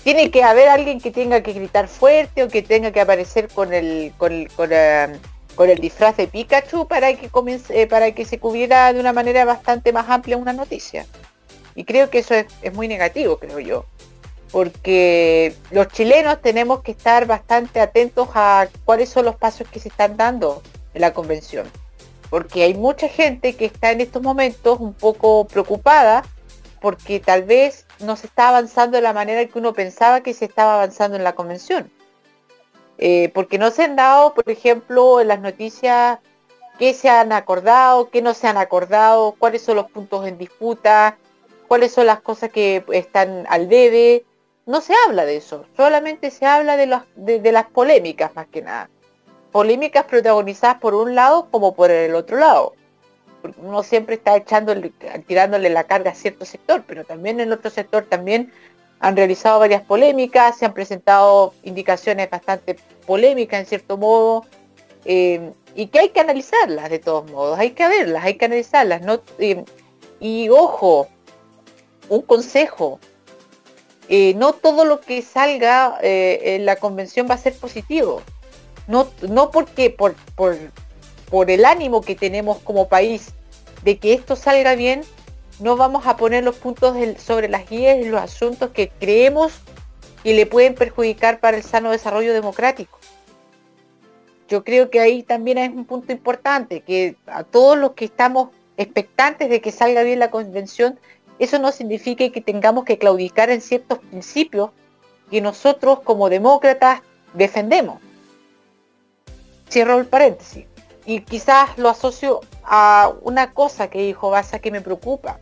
tiene que haber alguien que tenga que gritar fuerte o que tenga que aparecer con el, con el, eh, con el disfraz de Pikachu para que comience, eh, para que se cubriera de una manera bastante más amplia una noticia. Y creo que eso es, es muy negativo, creo yo. Porque los chilenos tenemos que estar bastante atentos a cuáles son los pasos que se están dando en la convención. Porque hay mucha gente que está en estos momentos un poco preocupada porque tal vez no se está avanzando de la manera que uno pensaba que se estaba avanzando en la convención. Eh, porque no se han dado, por ejemplo, en las noticias qué se han acordado, qué no se han acordado, cuáles son los puntos en disputa, cuáles son las cosas que están al debe. No se habla de eso, solamente se habla de, las polémicas más que nada. Polémicas protagonizadas por un lado como por el otro lado. Porque uno siempre está echándole, tirándole la carga a cierto sector, pero también en otro sector también han realizado varias polémicas, se han presentado indicaciones bastante polémicas en cierto modo, eh, y que hay que analizarlas de todos modos, hay que verlas, hay que analizarlas. No, Eh, y ojo, un consejo, eh, no todo lo que salga eh, en la convención va a ser positivo. No, no porque por, por, el ánimo que tenemos como país de que esto salga bien, no vamos a poner los puntos sobre las guías y los asuntos que creemos que le pueden perjudicar para el sano desarrollo democrático. Yo creo que ahí también es un punto importante, que a todos los que estamos expectantes de que salga bien la convención, eso no significa que tengamos que claudicar en ciertos principios que nosotros como demócratas defendemos. Cierro el paréntesis. Y quizás lo asocio a una cosa que dijo Baza que me preocupa.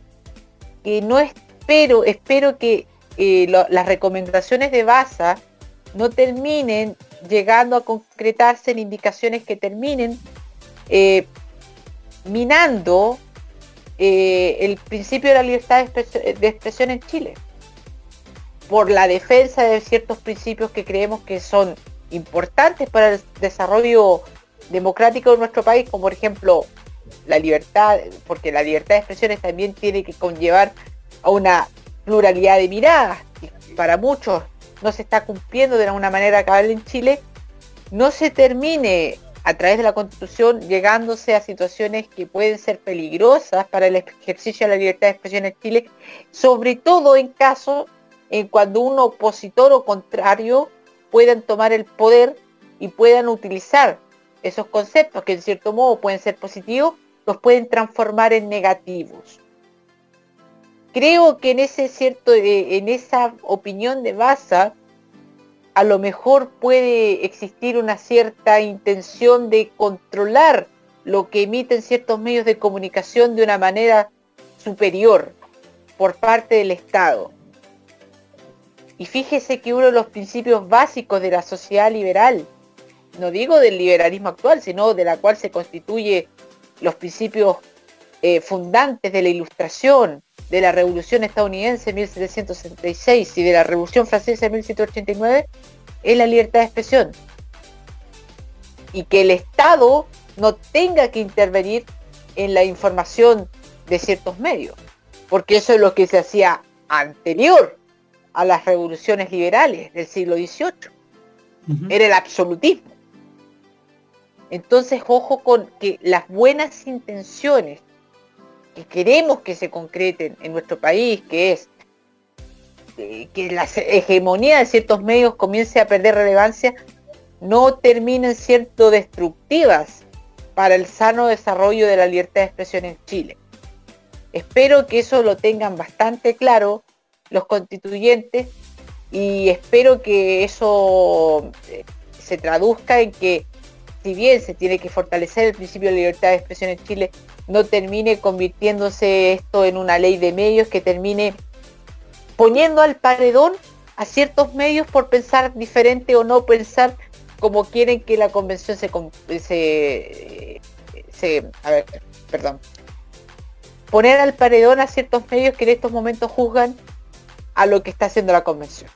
Que no espero, espero que eh, las recomendaciones de Baza no terminen llegando a concretarse en indicaciones que terminen eh, minando eh, el principio de la libertad de expresión, en Chile. Por la defensa de ciertos principios que creemos que son importantes para el desarrollo democrático de nuestro país, como por ejemplo la libertad, porque la libertad de expresiones también tiene que conllevar a una pluralidad de miradas, y para muchos no se está cumpliendo de una manera cabal en Chile, no se termine a través de la constitución llegándose a situaciones que pueden ser peligrosas para el ejercicio de la libertad de expresión en Chile, sobre todo en caso en cuando un opositor o contrario puedan tomar el poder y puedan utilizar esos conceptos que en cierto modo pueden ser positivos, los pueden transformar en negativos. Creo que en ese cierto, eh, en esa opinión de Baza, a lo mejor puede existir una cierta intención de controlar lo que emiten ciertos medios de comunicación de una manera superior por parte del Estado. Y fíjese que uno de los principios básicos de la sociedad liberal, no digo del liberalismo actual, sino de la cual se constituye los principios eh, fundantes de la ilustración, de la revolución estadounidense en 1776 y de la revolución francesa en 1789, es la libertad de expresión. Y que el Estado no tenga que intervenir en la información de ciertos medios, porque eso es lo que se hacía anterior a las revoluciones liberales del siglo XVIII. Era el absolutismo. Entonces, ojo con que las buenas intenciones que queremos que se concreten en nuestro país, que es eh, que la hegemonía de ciertos medios comience a perder relevancia, no terminen siendo destructivas para el sano desarrollo de la libertad de expresión en Chile. Espero que eso lo tengan bastante claro los constituyentes y espero que eso eh, se traduzca en que si bien se tiene que fortalecer el principio de libertad de expresión en Chile, no termine convirtiéndose esto en una ley de medios que termine poniendo al paredón a ciertos medios por pensar diferente o no pensar como quieren que la convención se, se, a ver, perdón, poner al paredón a ciertos medios que en estos momentos juzgan a lo que está haciendo la convención.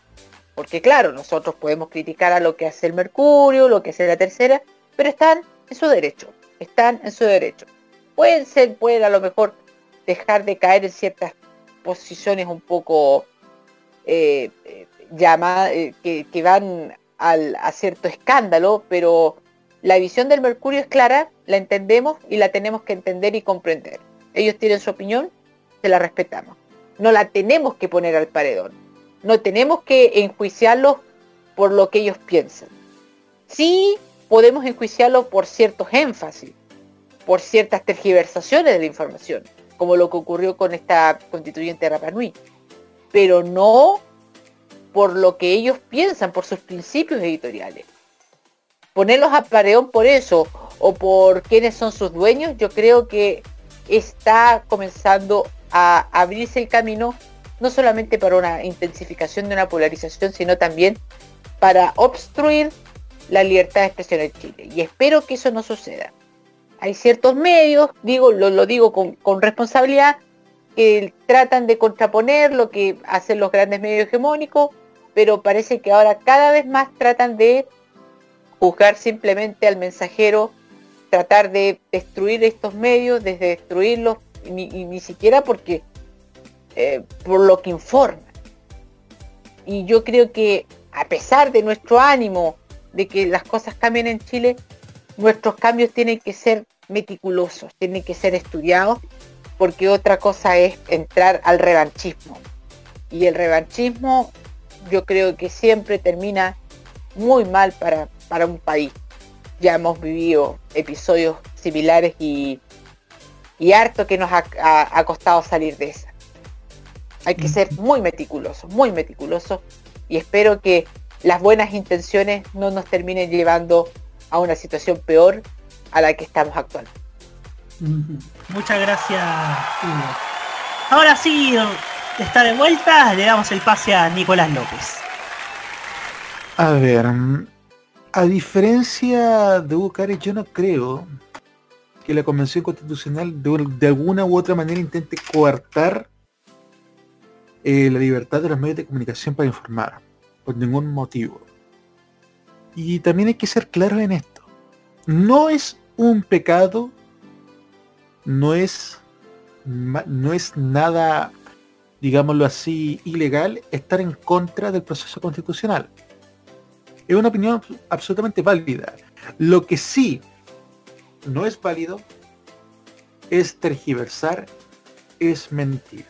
Porque claro, nosotros podemos criticar a lo que hace el Mercurio, lo que hace la tercera, pero están en su derecho, están en su derecho. Pueden ser, pueden a lo mejor dejar de caer en ciertas posiciones un poco eh, eh, llamadas, eh, que, que, van al, a cierto escándalo, pero la visión del Mercurio es clara, la entendemos y la tenemos que entender y comprender. Ellos tienen su opinión, se la respetamos. No la tenemos que poner al paredón. No tenemos que enjuiciarlos por lo que ellos piensan. Sí podemos enjuiciarlos por ciertos énfasis, por ciertas tergiversaciones de la información, como lo que ocurrió con esta constituyente Rapanui, pero no por lo que ellos piensan, por sus principios editoriales. Ponerlos a pareón por eso o por quiénes son sus dueños, yo creo que está comenzando a abrirse el camino no solamente para una intensificación de una polarización, sino también para obstruir la libertad de expresión en Chile. Y espero que eso no suceda. Hay ciertos medios, digo, lo, lo digo con, con, responsabilidad, que tratan de contraponer lo que hacen los grandes medios hegemónicos, pero parece que ahora cada vez más tratan de juzgar simplemente al mensajero, tratar de destruir estos medios, de destruirlos, ni, ni siquiera porque eh, por lo que informan. Y yo creo que a pesar de nuestro ánimo de que las cosas cambien en Chile, nuestros cambios tienen que ser meticulosos, tienen que ser estudiados, porque otra cosa es entrar al revanchismo. Y el revanchismo yo creo que siempre termina muy mal para, para un país. Ya hemos vivido episodios similares y, y harto que nos ha, ha, ha costado salir de esa. Hay que ser muy meticuloso, muy meticuloso y espero que las buenas intenciones no nos terminen llevando a una situación peor a la que estamos actualmente. Muchas gracias, Hugo. Ahora sí, está de vuelta, le damos el pase a Nicolás López. A ver, a diferencia de Hugo Cárez, yo no creo que la Convención Constitucional de, de alguna u otra manera intente coartar eh, la libertad de los medios de comunicación para informar, por ningún motivo. Y también hay que ser claros en esto. No es un pecado, no es, no es nada, digámoslo así, ilegal estar en contra del proceso constitucional. Es una opinión absolutamente válida. Lo que sí no es válido es tergiversar, es mentir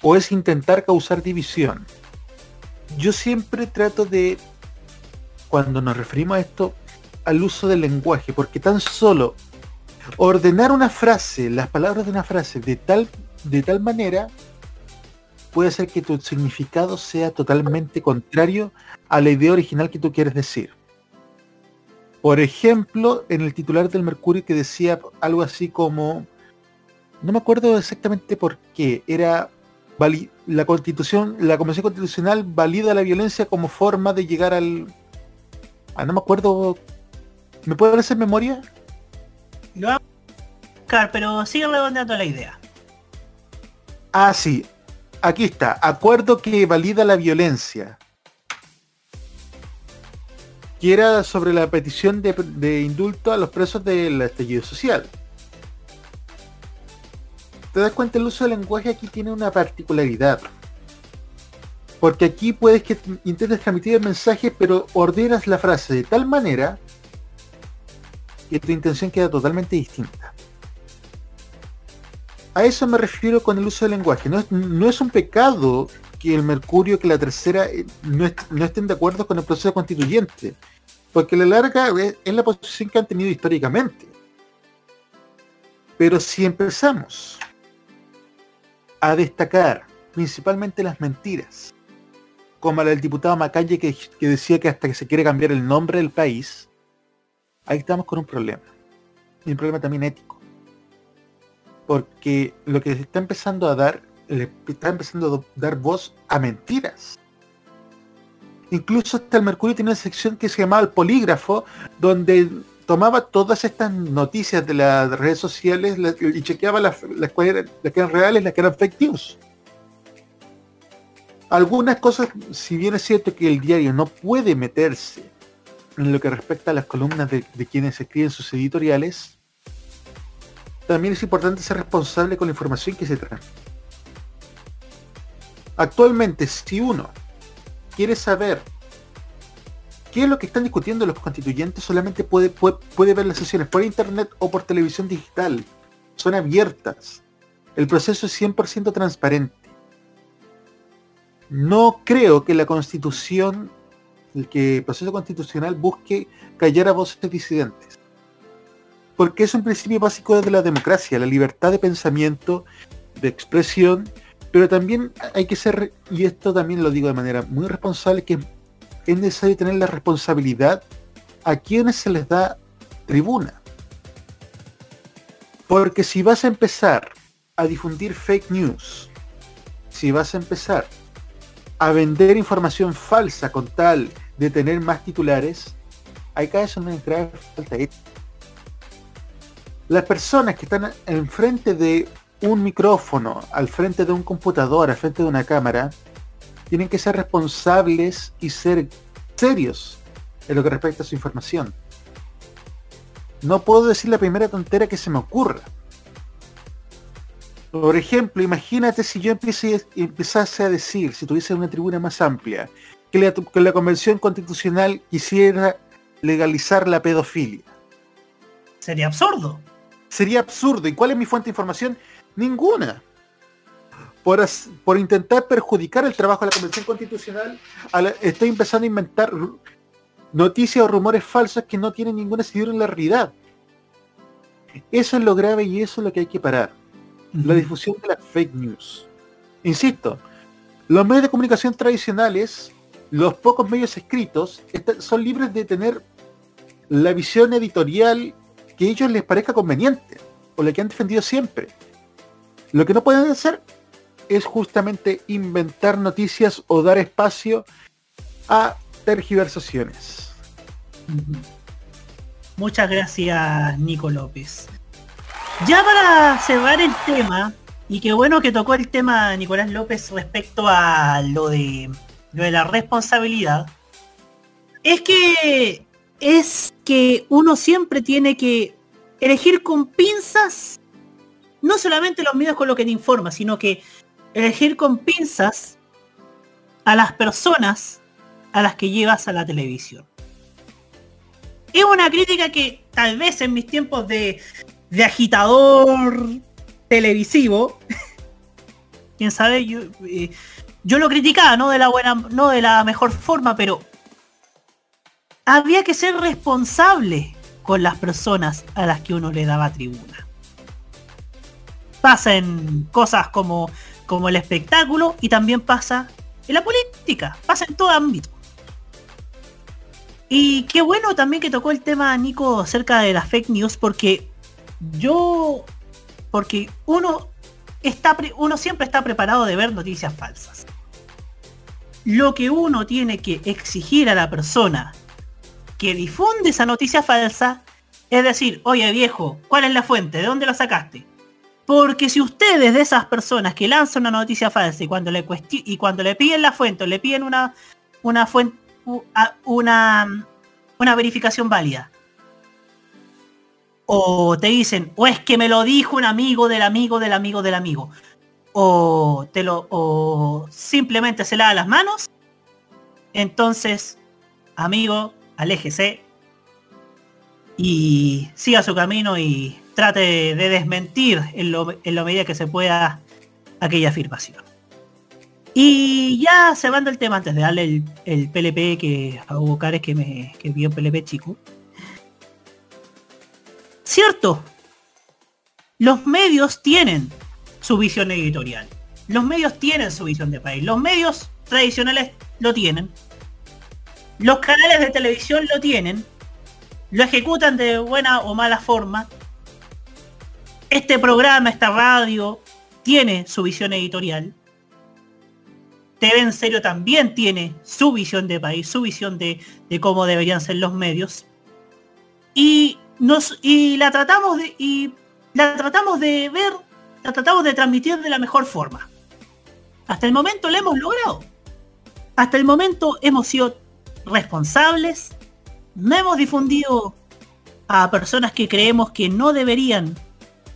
o es intentar causar división. Yo siempre trato de, cuando nos referimos a esto, al uso del lenguaje, porque tan solo ordenar una frase, las palabras de una frase de tal, de tal manera, puede ser que tu significado sea totalmente contrario a la idea original que tú quieres decir. Por ejemplo, en el titular del Mercurio que decía algo así como, no me acuerdo exactamente por qué, era la constitución, la convención constitucional valida la violencia como forma de llegar al, ah, no me acuerdo, ¿me puede hacer memoria? Lo vamos a buscar, pero sigue redondeando la idea. Ah, sí. Aquí está. Acuerdo que valida la violencia. Que era sobre la petición de, de indulto a los presos del estallido social. ¿Te das cuenta? El uso del lenguaje aquí tiene una particularidad. Porque aquí puedes que intentes transmitir el mensaje, pero ordenas la frase de tal manera que tu intención queda totalmente distinta. A eso me refiero con el uso del lenguaje. No es, un pecado que el Mercurio, que la tercera, eh, no, est- no estén de acuerdo con el proceso constituyente. Porque a la larga es la posición que han tenido históricamente. Pero si empezamos a destacar principalmente las mentiras, como la del diputado Macalle que, que decía que hasta que se quiere cambiar el nombre del país, ahí estamos con un problema. Y un problema también ético porque lo que se está empezando a dar, está empezando a dar voz a mentiras. Incluso hasta el Mercurio tiene una sección que se llamaba el polígrafo, donde tomaba todas estas noticias de las redes sociales y chequeaba las, las, cuales las que eran reales, las que eran fake news. Algunas cosas, si bien es cierto que el diario no puede meterse en lo que respecta a las columnas de, de quienes escriben sus editoriales, también es importante ser responsable con la información que se trae. Actualmente, si uno quiere saber qué es lo que están discutiendo los constituyentes, solamente puede, puede, ver las sesiones por internet o por televisión digital. Son abiertas. El proceso es 100% transparente. No creo que la constitución, el que proceso constitucional busque callar a voces disidentes porque es un principio básico de la democracia, la libertad de pensamiento, de expresión, pero también hay que ser, y esto también lo digo de manera muy responsable, que es necesario tener la responsabilidad a quienes se les da tribuna. Porque si vas a empezar a difundir fake news, si vas a empezar a vender información falsa con tal de tener más titulares, ahí caes en una grave falta ética las personas que están enfrente de un micrófono, al frente de un computador, al frente de una cámara, tienen que ser responsables y ser serios en lo que respecta a su información. No puedo decir la primera tontera que se me ocurra. Por ejemplo, imagínate si yo empezase a decir, si tuviese una tribuna más amplia, que la, que la Convención Constitucional quisiera legalizar la pedofilia. Sería absurdo. Sería absurdo. ¿Y cuál es mi fuente de información? Ninguna. Por, intentar perjudicar el trabajo de la Convención Constitucional, la- estoy empezando a inventar noticias o rumores falsos que no tienen ningún asidero en la realidad. Eso es lo grave y eso es lo que hay que parar. La difusión de las fake news. Insisto, los medios de comunicación tradicionales, los pocos medios escritos, son libres de tener la visión editorial que a ellos les parezca conveniente, o la que han defendido siempre. Lo que no pueden hacer es justamente inventar noticias o dar espacio a tergiversaciones. Muchas gracias, Nico López. Ya para cerrar el tema, y qué bueno que tocó el tema Nicolás López respecto a lo de, lo de la responsabilidad, es que es que uno siempre tiene que elegir con pinzas no solamente los medios con lo que te informa, sino que elegir con pinzas a las personas a las que llevas a la televisión. Es una crítica que tal vez en mis tiempos de, de agitador televisivo, quién sabe, yo, eh, yo lo criticaba, no de la buena, no de la mejor forma, pero había que ser responsable con las personas a las que uno le daba tribuna. Pasan cosas como, como el espectáculo y también pasa en la política, pasa en todo ámbito. Y qué bueno también que tocó el tema Nico acerca de las fake news porque yo porque uno está uno siempre está preparado de ver noticias falsas. Lo que uno tiene que exigir a la persona que difunde esa noticia falsa es decir, oye viejo, ¿cuál es la fuente? ¿De dónde la sacaste? Porque si ustedes de esas personas que lanzan una noticia falsa y cuando le y cuando le piden la fuente, o le piden una una fuente una una verificación válida. O te dicen, o es que me lo dijo un amigo del amigo del amigo del amigo. O te lo o simplemente se lava las manos. Entonces, amigo, aléjese y siga su camino y trate de desmentir en lo, en la medida que se pueda aquella afirmación. Y ya cerrando el tema antes de darle el, el PLP que a Hugo Cares que me que vio PLP chico. Cierto, los medios tienen su visión editorial. Los medios tienen su visión de país. Los medios tradicionales lo tienen. Los canales de televisión lo tienen. Lo ejecutan de buena o mala forma. Este programa, esta radio, tiene su visión editorial. TV en serio también tiene su visión de país, su visión de, cómo deberían ser los medios. Y la tratamos de y la tratamos de ver, la tratamos de transmitir de la mejor forma. Hasta el momento lo hemos logrado. Hasta el momento hemos sido responsables, no hemos difundido a personas que creemos que no deberían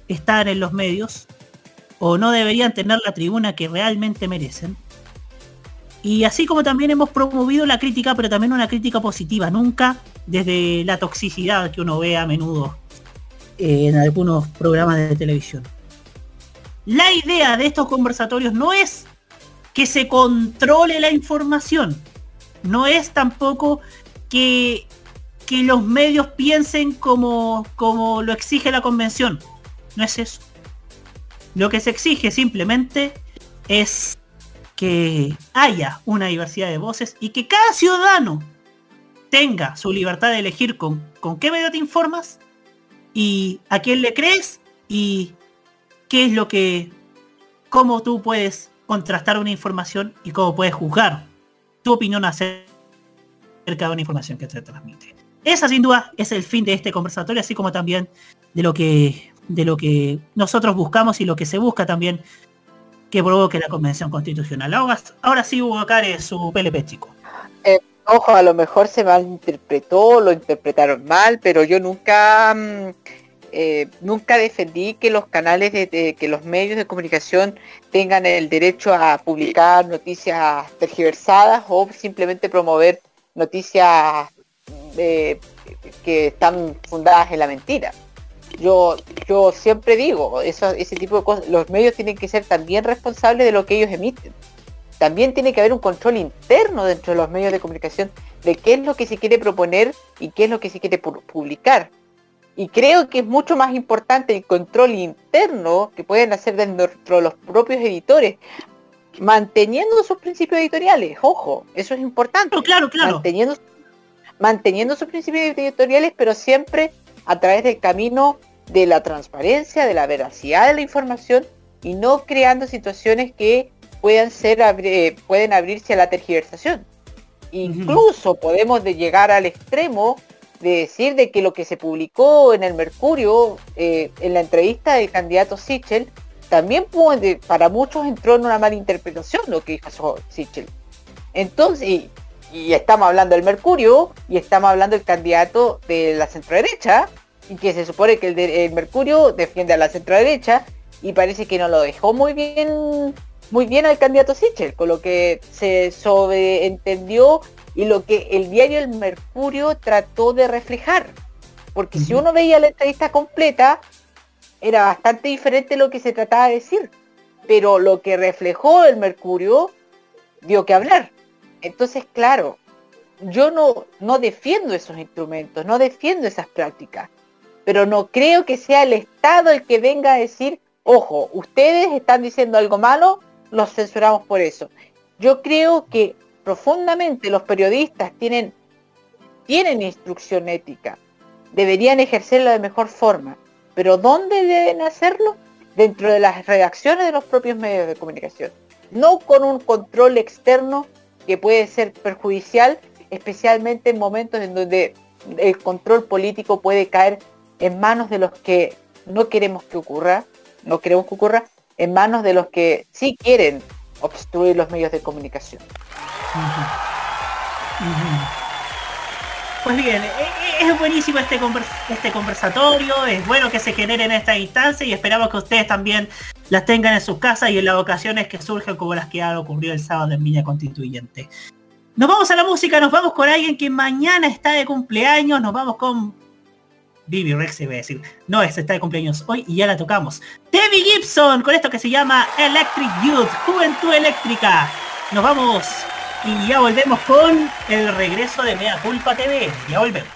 estar en los medios o no deberían tener la tribuna que realmente merecen. Y así como también hemos promovido la crítica, pero también una crítica positiva, nunca desde la toxicidad que uno ve a menudo eh, en algunos programas de televisión. La idea de estos conversatorios no es que se controle la información, no es tampoco que, que los medios piensen como, como lo exige la convención, no es eso. Lo que se exige simplemente es que haya una diversidad de voces y que cada ciudadano tenga su libertad de elegir con, con qué medio te informas y a quién le crees y qué es lo que, cómo tú puedes contrastar una información y cómo puedes juzgar tu opinión acerca de una información que se transmite. Esa sin duda es el fin de este conversatorio, así como también de lo que, de lo que nosotros buscamos y lo que se busca también que provoque la convención constitucional. Ahora, ahora sí Hugo Cares, su PLP chico. Eh, ojo, a lo mejor se malinterpretó, lo interpretaron mal, pero yo nunca mm, eh, nunca defendí que los canales de, de- que los medios de comunicación tengan el derecho a publicar noticias tergiversadas o simplemente promover noticias eh, que están fundadas en la mentira. Yo, yo siempre digo, eso, ese tipo de cosas, los medios tienen que ser también responsables de lo que ellos emiten. También tiene que haber un control interno dentro de los medios de comunicación de qué es lo que se quiere proponer y qué es lo que se quiere pu- publicar. Y creo que es mucho más importante el control interno que pueden hacer dentro de los propios editores, manteniendo sus principios editoriales. Ojo, eso es importante. claro, claro. Manteniendo, manteniendo sus principios editoriales, pero siempre a través del camino de la transparencia, de la veracidad de la información y no creando situaciones que puedan ser eh, pueden abrirse a la tergiversación. Incluso podemos de llegar al extremo de decir de que lo que se publicó en el Mercurio eh, en la entrevista del candidato Sichel también puede, para muchos entró en una mala interpretación lo que dijo Sichel. Entonces, y, y estamos hablando del Mercurio y estamos hablando del candidato de la centroderecha y que se supone que el, de- el Mercurio defiende a la centroderecha y parece que no lo dejó muy bien muy bien al candidato Sichel, con lo que se sobreentendió y lo que el diario El Mercurio trató de reflejar. Porque si uno veía la entrevista completa, era bastante diferente lo que se trataba de decir. Pero lo que reflejó el Mercurio dio que hablar. Entonces, claro, yo no, no defiendo esos instrumentos, no defiendo esas prácticas. Pero no creo que sea el Estado el que venga a decir, ojo, ustedes están diciendo algo malo, los censuramos por eso. Yo creo que profundamente los periodistas tienen, tienen instrucción ética, deberían ejercerlo de mejor forma, pero ¿dónde deben hacerlo? Dentro de las redacciones de los propios medios de comunicación, no con un control externo que puede ser perjudicial, especialmente en momentos en donde el control político puede caer en manos de los que no queremos que ocurra, no queremos que ocurra, en manos de los que sí quieren obstruir los medios de comunicación. Pues bien, e- e- es buenísimo este, este conversatorio, es bueno que se genere en esta instancia y esperamos que ustedes también las tengan en sus casas y en las ocasiones que surjan como las que han ocurrido el sábado en Villa Constituyente. Nos vamos a la música, nos vamos con alguien que mañana está de cumpleaños, nos vamos con Vivi Rex iba a decir. No, esta está de cumpleaños hoy y ya la tocamos. Debbie Gibson con esto que se llama Electric Youth, Juventud Eléctrica. Nos vamos y ya volvemos con el regreso de Mea Culpa TV. Ya volvemos.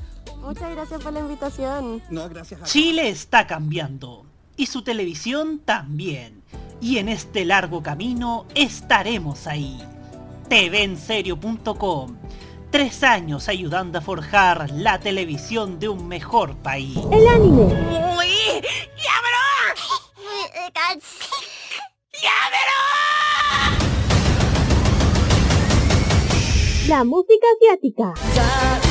Muchas gracias por la invitación. No, gracias a Chile está cambiando y su televisión también. Y en este largo camino estaremos ahí. TVenserio.com. Tres años ayudando a forjar la televisión de un mejor país. El anime. ¡Uy! ¡Ya, La música asiática.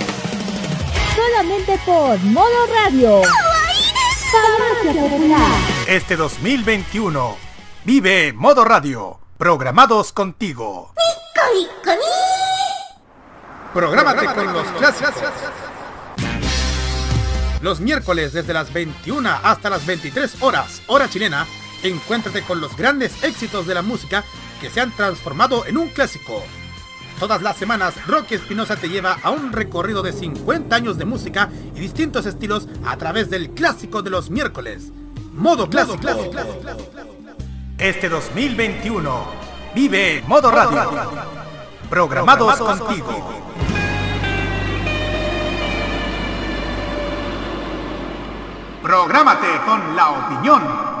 Solamente por Modo Radio. Este 2021, vive Modo Radio, programados contigo. Prográmate con los clásicos. Los miércoles desde las 21 hasta las 23 horas, hora chilena, encuéntrate con los grandes éxitos de la música que se han transformado en un clásico. Todas las semanas, Rocky Espinosa te lleva a un recorrido de 50 años de música y distintos estilos a través del clásico de los miércoles. Modo clásico. Este 2021, vive Modo Radio. Programados contigo. Prográmate con la opinión.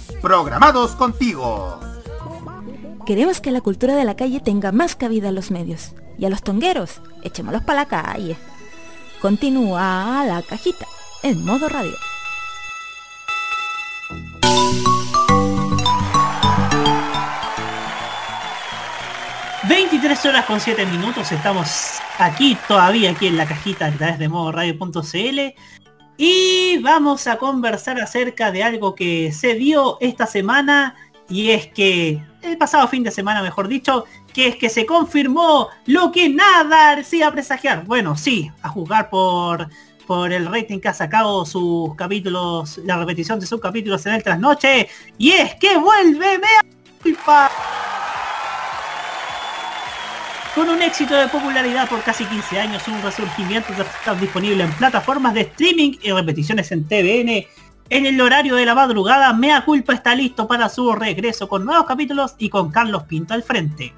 Programados contigo. Queremos que la cultura de la calle tenga más cabida en los medios. Y a los tongueros, echémoslos para la calle. Continúa la cajita en modo radio. ...23 horas con 7 minutos... ...estamos aquí todavía... ...aquí en la cajita a través de modoradio.cl... ...y vamos a conversar acerca de algo que se dio esta semana... ...y es que... ...el pasado fin de semana mejor dicho... ...que es que se confirmó... ...lo que nada decía presagiar... ...bueno, sí, a juzgar por... Por el rating que ha sacado sus capítulos... ...la repetición de sus capítulos en el trasnoche... ...y es que vuelve... ¡Me culpa! Con un éxito de popularidad por casi 15 años, un resurgimiento de estar disponible en plataformas de streaming y repeticiones en TVN. En el horario de la madrugada, Mea Culpa está listo para su regreso con nuevos capítulos y con Carlos Pinto al frente.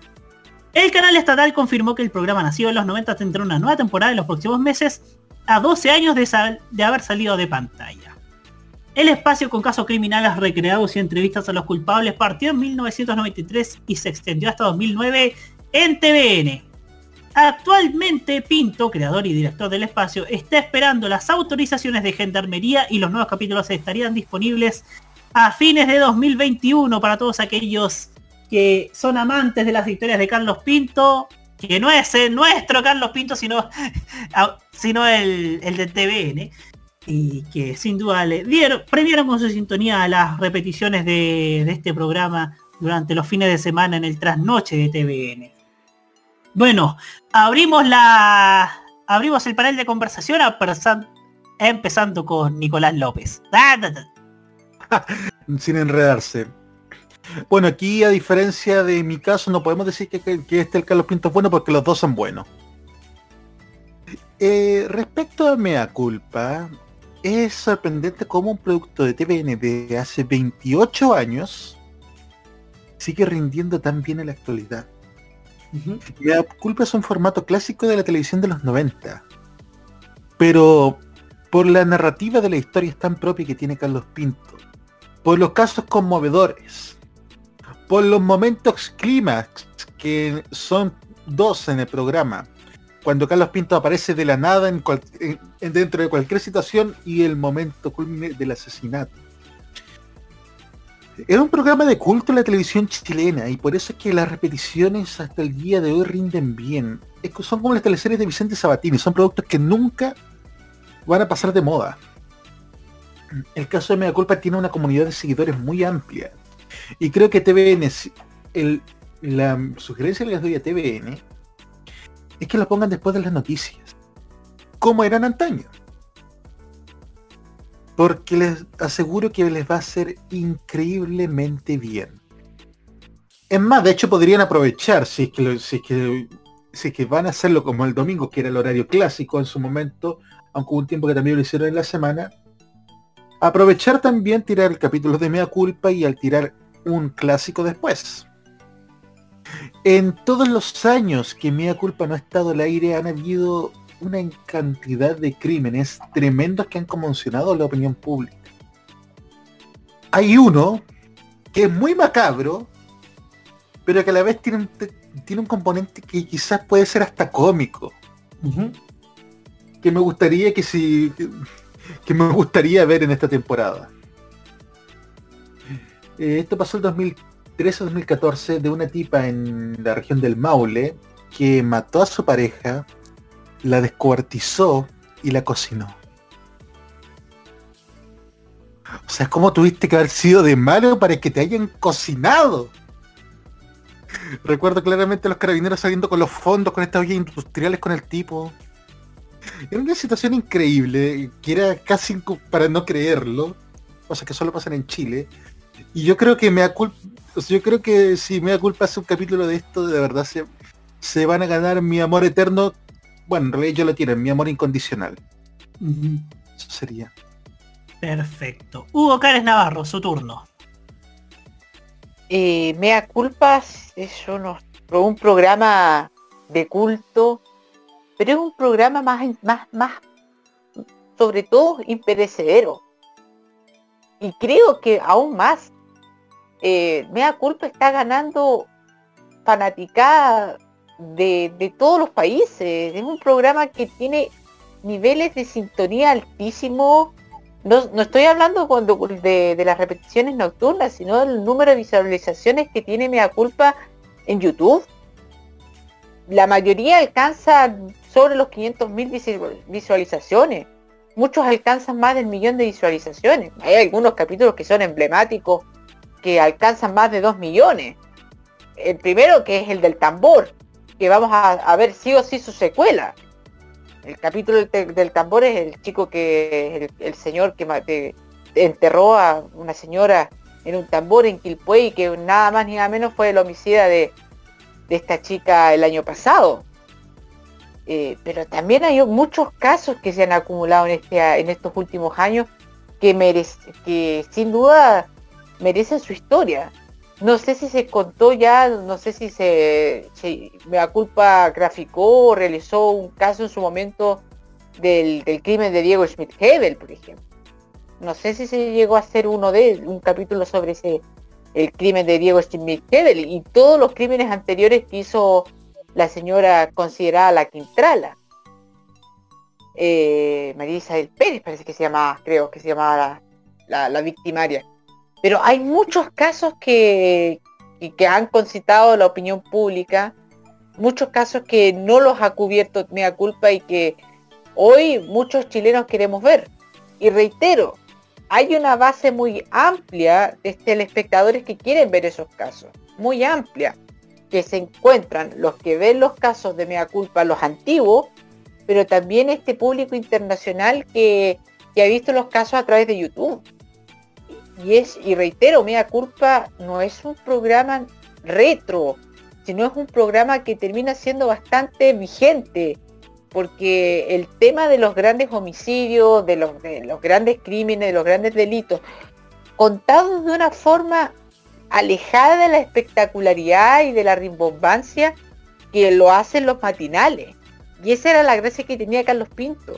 El canal estatal confirmó que el programa nacido en los 90 tendrá una nueva temporada en los próximos meses, a 12 años de, de haber salido de pantalla. El espacio con casos criminales recreados y entrevistas a los culpables partió en 1993 y se extendió hasta 2009 en TVN. Actualmente Pinto, creador y director del espacio, está esperando las autorizaciones de Gendarmería y los nuevos capítulos estarían disponibles a fines de 2021 para todos aquellos que son amantes de las historias de Carlos Pinto, que no es el nuestro Carlos Pinto, sino, sino el, el de TVN, y que sin duda le dieron, premiaron con su sintonía a las repeticiones de este programa durante los fines de semana en el trasnoche de TVN. Bueno, abrimos la. Abrimos el panel de conversación a empezando con Nicolás López. Sin enredarse. Bueno, aquí a diferencia de mi caso, no podemos decir que, que- que este el Carlos Pinto es bueno porque los dos son buenos. Eh, respecto a Mea Culpa, es sorprendente cómo un producto de TVN de hace 28 años sigue rindiendo tan bien en la actualidad. Me da culpa es un formato clásico de la televisión de los 90. Pero por la narrativa de la historia es tan propia que tiene Carlos Pinto, por los casos conmovedores, por los momentos clímax que son dos en el programa, cuando Carlos Pinto aparece de la nada en- dentro de cualquier situación y el momento culmine del asesinato. Era un programa de culto en la televisión chilena y por eso es que las repeticiones hasta el día de hoy rinden bien. Son como las teleseries de Vicente Sabatini, son productos que nunca van a pasar de moda. El caso de Mega Culpa tiene una comunidad de seguidores muy amplia. Y creo que TVN, el- la sugerencia que les doy a TVN es que lo pongan después de las noticias. Como eran antaño. Porque les aseguro que les va a hacer increíblemente bien. Es más, de hecho podrían aprovechar, si es que, si es que, si es que van a hacerlo como el domingo, que era el horario clásico en su momento, aunque hubo un tiempo que también lo hicieron en la semana, aprovechar también tirar el capítulo de Mea Culpa y al tirar un clásico después. En todos los años que Mea Culpa no ha estado al aire han habido una cantidad de crímenes tremendos que han conmocionado la opinión pública. Hay uno que es muy macabro, pero que a la vez tiene un, te- tiene un componente que quizás puede ser hasta cómico. Que me gustaría que si que, que me gustaría ver en esta temporada. Eh, esto pasó el 2013 o 2014 de una tipa en la región del Maule que mató a su pareja, la descuartizó y la cocinó. O sea, ¿cómo tuviste que haber sido de malo para que te hayan cocinado? Recuerdo claramente a los carabineros saliendo con los fondos, con estas ollas industriales con el tipo. Era una situación increíble, que era casi para no creerlo. Cosas que solo pasan en Chile. Y yo creo que me culpa. Yo creo que si me da culpa hace un capítulo de esto, de verdad se, se van a ganar mi amor eterno. Bueno, en realidad yo lo tienen, mi amor incondicional. Eso sería. Perfecto. Hugo Cárez Navarro, su turno. Eh, Mea Culpas es uno- un programa de culto, pero es un programa más, más, más, sobre todo imperecedero. Y creo que aún más, eh, Mea Culpa está ganando fanaticada de, todos los países. Es un programa que tiene niveles de sintonía altísimos. No, no estoy hablando cuando, de, de las repeticiones nocturnas, sino del número de visualizaciones que tiene Mea Culpa en YouTube. La mayoría alcanza sobre los 500.000 visualizaciones. Muchos alcanzan más del millón de visualizaciones. Hay algunos capítulos que son emblemáticos que alcanzan más de 2 millones. El primero que es el del tambor, que vamos a, a ver sí o sí su secuela. El capítulo del, tambor es el chico que, el, señor que enterró a una señora en un tambor en Quilpué y que nada más ni nada menos fue el homicida de, de esta chica el año pasado. Eh, pero también hay muchos casos que se han acumulado en, este, en estos últimos años que, merece, que sin duda merecen su historia. No sé si se contó ya, no sé si se, si Mea Culpa graficó o realizó un caso en su momento del, del crimen de Diego Schmidt-Hebel, por ejemplo. No sé si se llegó a hacer uno de un capítulo sobre ese el crimen de Diego Schmidt-Hebel y todos los crímenes anteriores que hizo la señora considerada la Quintrala. Eh, María Isabel Pérez parece que se llamaba, creo que se llamaba la, la- la victimaria. Pero hay muchos casos que, que, han concitado la opinión pública, muchos casos que no los ha cubierto Mea Culpa y que hoy muchos chilenos queremos ver. Y reitero, hay una base muy amplia de telespectadores que quieren ver esos casos, muy amplia, que se encuentran los que ven los casos de Mea Culpa, los antiguos, pero también este público internacional que, que ha visto los casos a través de YouTube. Y es, y reitero, Mea Culpa no es un programa retro, sino es un programa que termina siendo bastante vigente. porque el tema de los grandes homicidios, de los, de los grandes crímenes, de los grandes delitos, contados de una forma alejada de la espectacularidad y de la rimbombancia que lo hacen los matinales. Y esa era la gracia que tenía Carlos Pinto.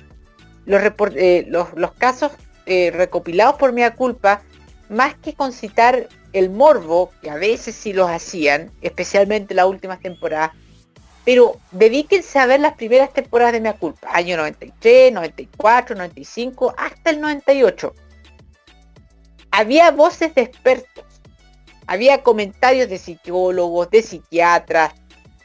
Los, eh, los casos eh, recopilados por Mea Culpa, más que concitar el morbo, que a veces sí los hacían, especialmente las últimas temporadas, pero dedíquense a ver las primeras temporadas de Mea Culpa, año 93, 94, 95, hasta el 98. Había voces de expertos, había comentarios de psicólogos, de psiquiatras,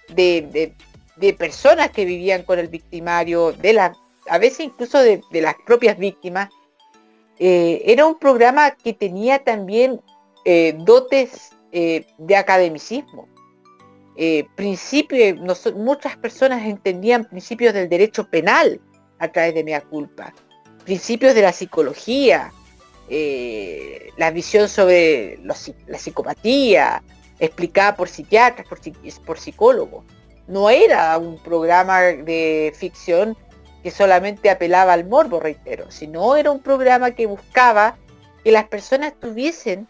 de, de- de personas que vivían con el victimario, de la, a veces incluso de, de las propias víctimas. Eh, era un programa que tenía también eh, dotes eh, de academicismo. Principio- muchas personas entendían principios del derecho penal a través de Mea Culpa, principios de la psicología, la visión sobre la psicopatía, explicada por psiquiatras, por, psi- por psicólogos. No era un programa de ficción que solamente apelaba al morbo, reitero, sino era un programa que buscaba que las personas tuviesen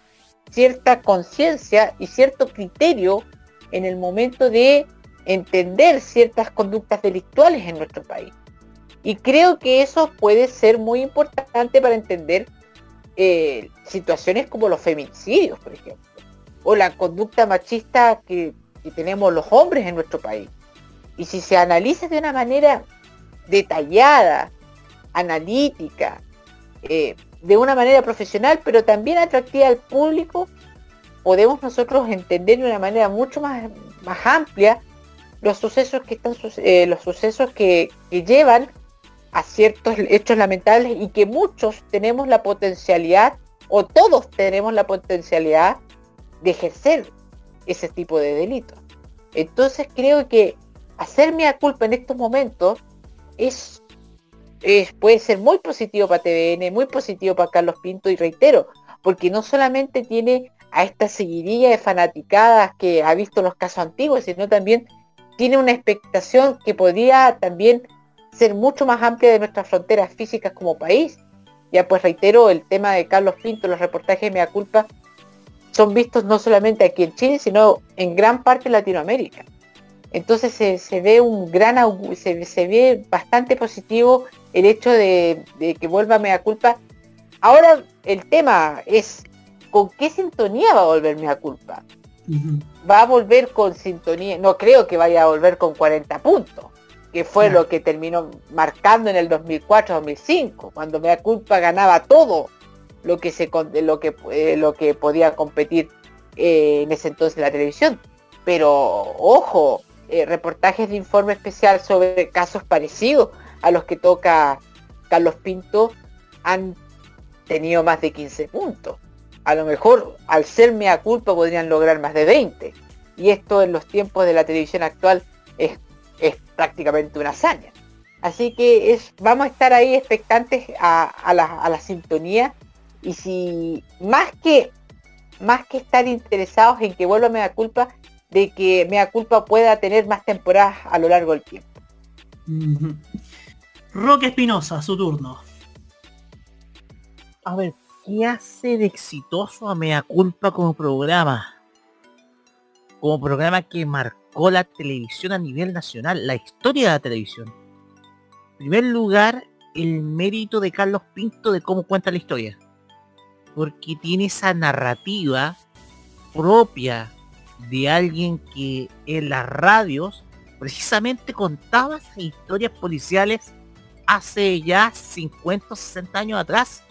cierta conciencia y cierto criterio en el momento de entender ciertas conductas delictuales en nuestro país. Y creo que eso puede ser muy importante para entender eh, situaciones como los feminicidios, por ejemplo, o la conducta machista que, que tenemos los hombres en nuestro país. Y si se analiza de una manera detallada, analítica, eh, de una manera profesional, pero también atractiva al público, podemos nosotros entender de una manera mucho más, más amplia los sucesos que están eh, los sucesos que, que llevan a ciertos hechos lamentables y que muchos tenemos la potencialidad o todos tenemos la potencialidad de ejercer ese tipo de delitos. Entonces creo que hacerme a culpa en estos momentos es, puede ser muy positivo para TVN, muy positivo para Carlos Pinto y reitero, porque no solamente tiene a esta seguidilla de fanaticadas que ha visto los casos antiguos, sino también tiene una expectación que podría también ser mucho más amplia de nuestras fronteras físicas como país. Ya pues reitero, el tema de Carlos Pinto, los reportajes de Mea Culpa, son vistos no solamente aquí en Chile, sino en gran parte de Latinoamérica. Entonces se, se ve un gran se, se ve bastante positivo el hecho de, de que vuelva Mea Culpa. Ahora el tema es con qué sintonía va a volver Mea Culpa. Va a volver con sintonía, no creo que vaya a volver con 40 puntos, que fue lo que terminó marcando en el 2004-2005, cuando Mea Culpa ganaba todo lo que se lo que eh, lo que podía competir eh, en ese entonces la televisión. Pero ojo, eh, reportajes de informe especial sobre casos parecidos a los que toca Carlos Pinto han tenido más de 15 puntos. A lo mejor al ser mea culpa podrían lograr más de 20. Y esto en los tiempos de la televisión actual es, es prácticamente una hazaña. Así que es, vamos a estar ahí expectantes a, la, a la sintonía y si más que más que estar interesados en que vuelva Mea Culpa, de que Mea Culpa pueda tener más temporadas a lo largo del tiempo. Roque Espinosa, su turno. A ver, ¿qué hace de exitoso a Mea Culpa como programa? Como programa que marcó la televisión a nivel nacional, la historia de la televisión. En primer lugar, el mérito de Carlos Pinto de cómo cuenta la historia. Porque tiene esa narrativa propia de alguien que en las radios precisamente contaba esas historias policiales hace ya 50 o 60 años atrás.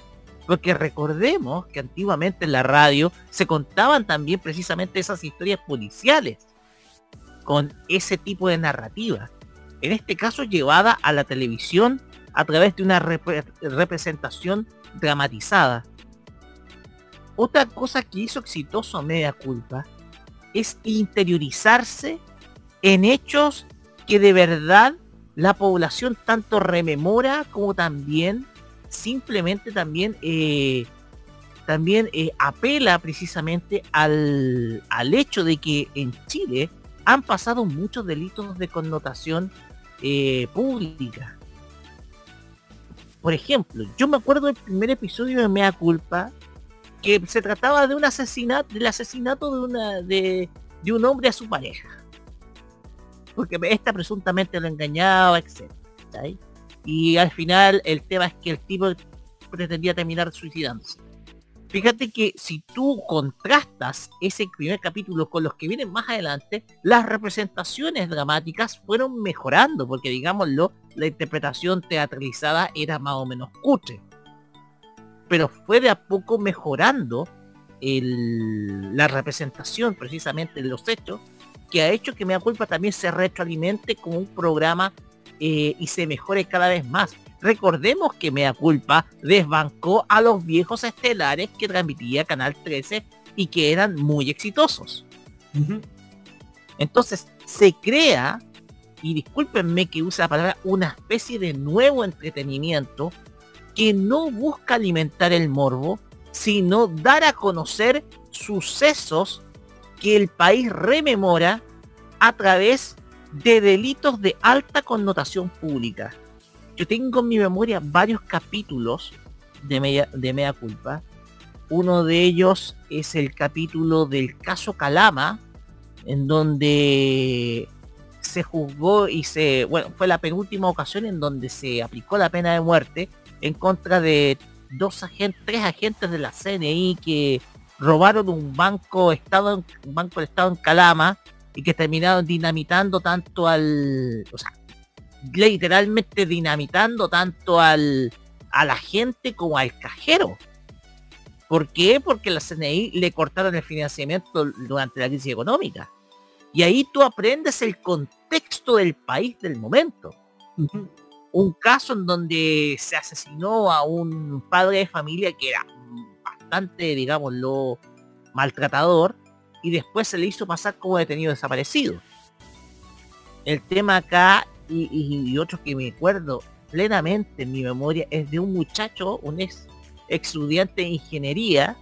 Porque recordemos que antiguamente en la radio se contaban también precisamente esas historias policiales con ese tipo de narrativa. En este caso llevada a la televisión a través de una repre- representación dramatizada. Otra cosa que hizo exitoso Media Culpa es interiorizarse en hechos que de verdad la población tanto rememora como también simplemente también eh, también eh, apela precisamente al, al hecho de que en Chile han pasado muchos delitos de connotación eh, pública. Por ejemplo, yo me acuerdo del primer episodio de Mea Culpa que se trataba de un asesinato, del asesinato de una de, de un hombre a su pareja. Porque esta presuntamente lo engañaba, etc. Y al final el tema es que el tipo pretendía terminar suicidándose. Fíjate que si tú contrastas ese primer capítulo con los que vienen más adelante, las representaciones dramáticas fueron mejorando, porque digámoslo, la interpretación teatralizada era más o menos cutre. Pero fue de a poco mejorando el- la representación precisamente de los hechos, que ha hecho que Mea Culpa también se retroalimente como un programa eh, y se mejore cada vez más. Recordemos que Mea Culpa desbancó a los viejos estelares que transmitía Canal 13 y que eran muy exitosos. Entonces se crea, y discúlpenme que use la palabra, una especie de nuevo entretenimiento que no busca alimentar el morbo, sino dar a conocer sucesos que el país rememora a través de delitos de alta connotación pública. Yo tengo en mi memoria varios capítulos de Mea, de Mea Culpa. Uno de ellos es el capítulo del caso Calama, en donde se juzgó y se, bueno, fue la penúltima ocasión en donde se aplicó la pena de muerte en contra de dos agentes, tres agentes de la CNI que robaron un banco estado, un banco del estado en Calama y que terminaron dinamitando tanto al, o sea, literalmente dinamitando tanto al a la gente como al cajero. ¿Por qué? Porque la CNI le cortaron el financiamiento durante la crisis económica. Y ahí tú aprendes el contexto del país del momento. Un caso en donde se asesinó a un padre de familia que era bastante, digámoslo, maltratador y después se le hizo pasar como detenido desaparecido. El tema acá y, y, y otro que me acuerdo plenamente en mi memoria es de un muchacho, un ex estudiante de ingeniería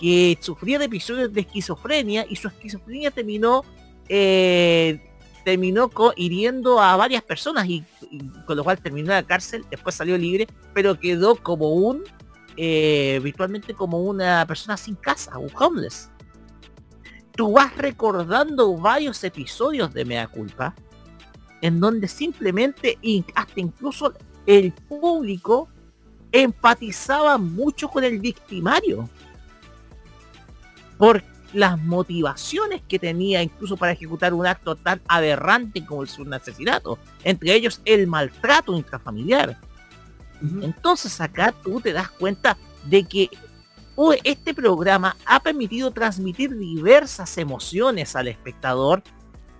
que sufría de episodios de esquizofrenia y su esquizofrenia terminó eh, terminó hiriendo a varias personas y, con lo cual terminó en la cárcel, después salió libre, pero quedó como un eh, virtualmente como una persona sin casa, un homeless. Tú vas recordando varios episodios de Mea Culpa en donde simplemente hasta incluso el público empatizaba mucho con el victimario por las motivaciones que tenía incluso para ejecutar un acto tan aberrante como el asesinato, entre ellos el maltrato intrafamiliar. Entonces acá tú te das cuenta de que oh, este programa ha permitido transmitir diversas emociones al espectador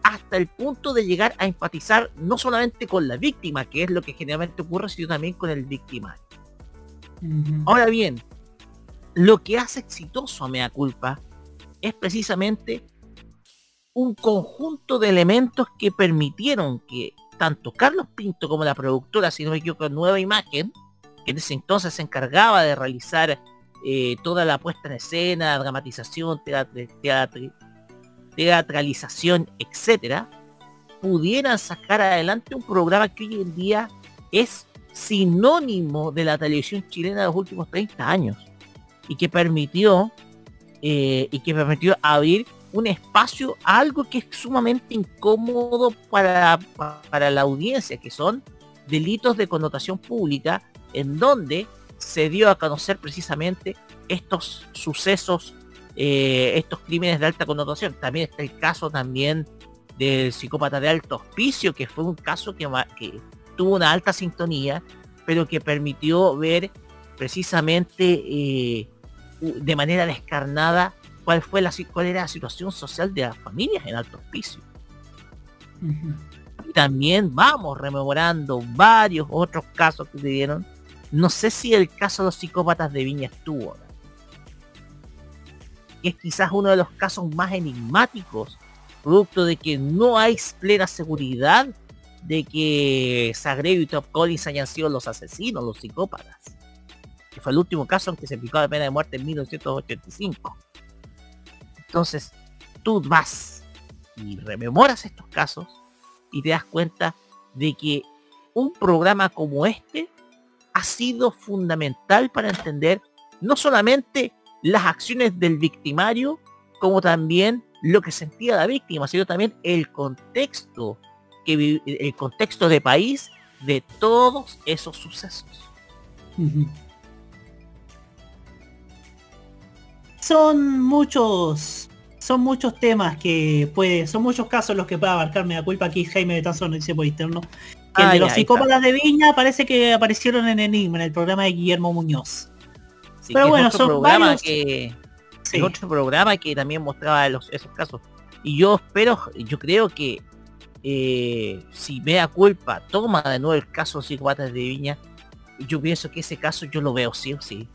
hasta el punto de llegar a empatizar no solamente con la víctima, que es lo que generalmente ocurre, sino también con el victimario. Ahora bien, lo que hace exitoso a Mea Culpa es precisamente un conjunto de elementos que permitieron que tanto Carlos Pinto como la productora, si no me equivoco, Nueva Imagen, que en ese entonces se encargaba de realizar eh, toda la puesta en escena, dramatización, teatralización, etcétera, pudieran sacar adelante un programa que hoy en día es sinónimo de la televisión chilena de los últimos 30 años y que permitió eh, y que permitió abrir un espacio a algo que es sumamente incómodo para, para la audiencia, que son delitos de connotación pública, en donde se dio a conocer precisamente estos sucesos, eh, estos crímenes de alta connotación. También está el caso también del psicópata de alto hospicio, que fue un caso que, tuvo una alta sintonía, pero que permitió ver precisamente eh, de manera descarnada cuál fue la cuál era la situación social de las familias en alto hospicio. Y también vamos rememorando varios otros casos que se dieron. No sé si el caso de los psicópatas de Viña estuvo. ¿no? Que es quizás uno de los casos más enigmáticos, producto de que no hay plena seguridad de que Sagredo y Top Collins hayan sido los asesinos, los psicópatas. Que fue el último caso en que se aplicó la pena de muerte en 1985. Entonces, tú vas y rememoras estos casos y te das cuenta de que un programa como este ha sido fundamental para entender no solamente las acciones del victimario, como también lo que sentía la víctima, sino también el contexto, que, el contexto de país de todos esos sucesos. Son muchos, son muchos temas que puede, son muchos casos los que puede abarcar, me da culpa aquí Jaime de Tanzo nos dice por interno, que el de los psicópatas de Viña parece que aparecieron en Enigma, en el programa de Guillermo Muñoz. Sí, Pero bueno, son programa varios- que Sí. es otro programa que también mostraba los, esos casos. Y yo espero, yo creo que eh, si me da culpa, toma de nuevo el caso de psicópatas de Viña, yo pienso que ese caso yo lo veo sí o sí.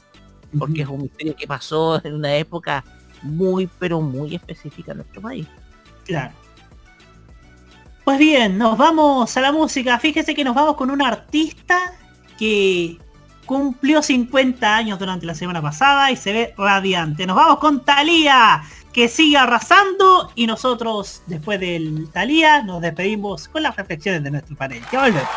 Porque es un misterio que pasó en una época muy, pero muy específica en nuestro país. Claro. Pues bien, nos vamos a la música. Fíjese que nos vamos con un artista que cumplió 50 años durante la semana pasada y se ve radiante. Nos vamos con Thalía, que sigue arrasando y nosotros, después del Thalía, nos despedimos con las reflexiones de nuestro panel. Ya volvemos.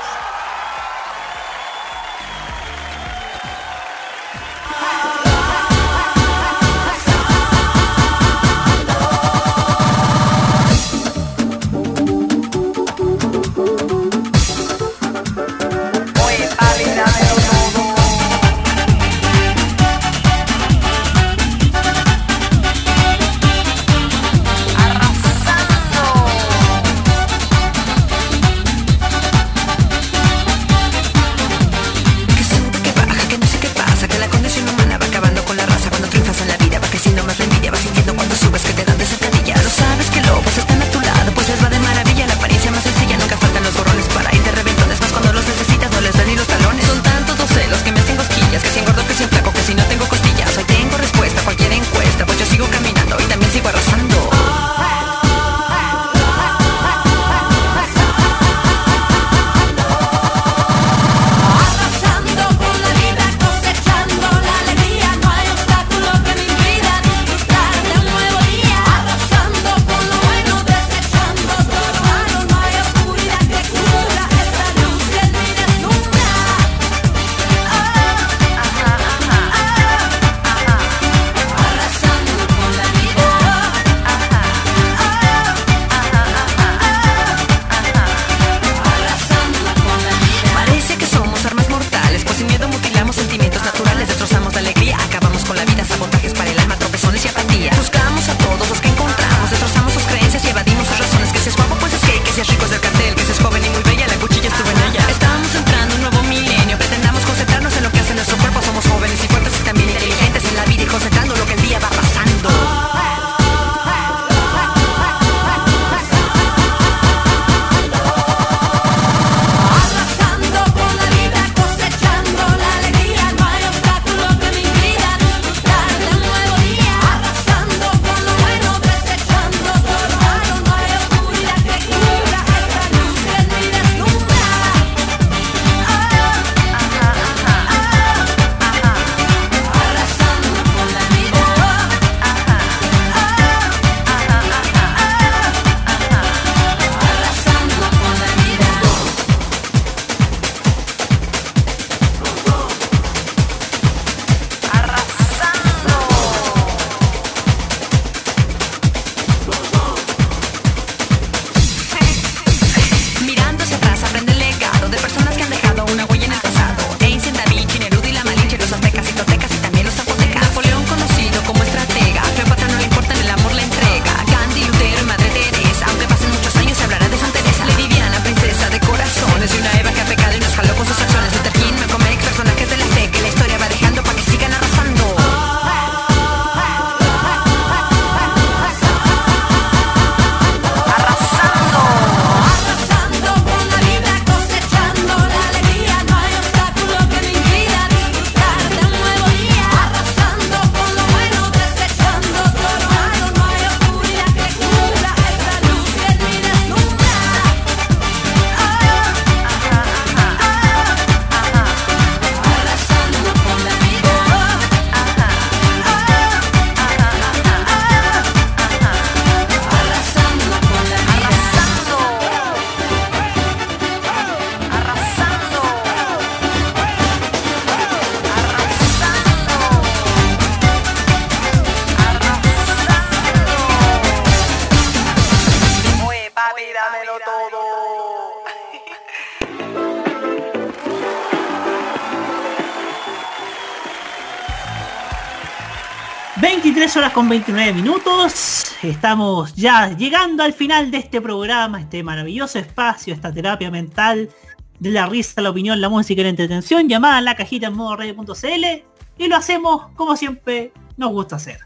Con 29 minutos. Estamos ya llegando al final de este programa, este maravilloso espacio, esta terapia mental de la risa, la opinión, la música y la entretención, llamada la cajita en modo radio.cl. Y lo hacemos como siempre nos gusta hacer.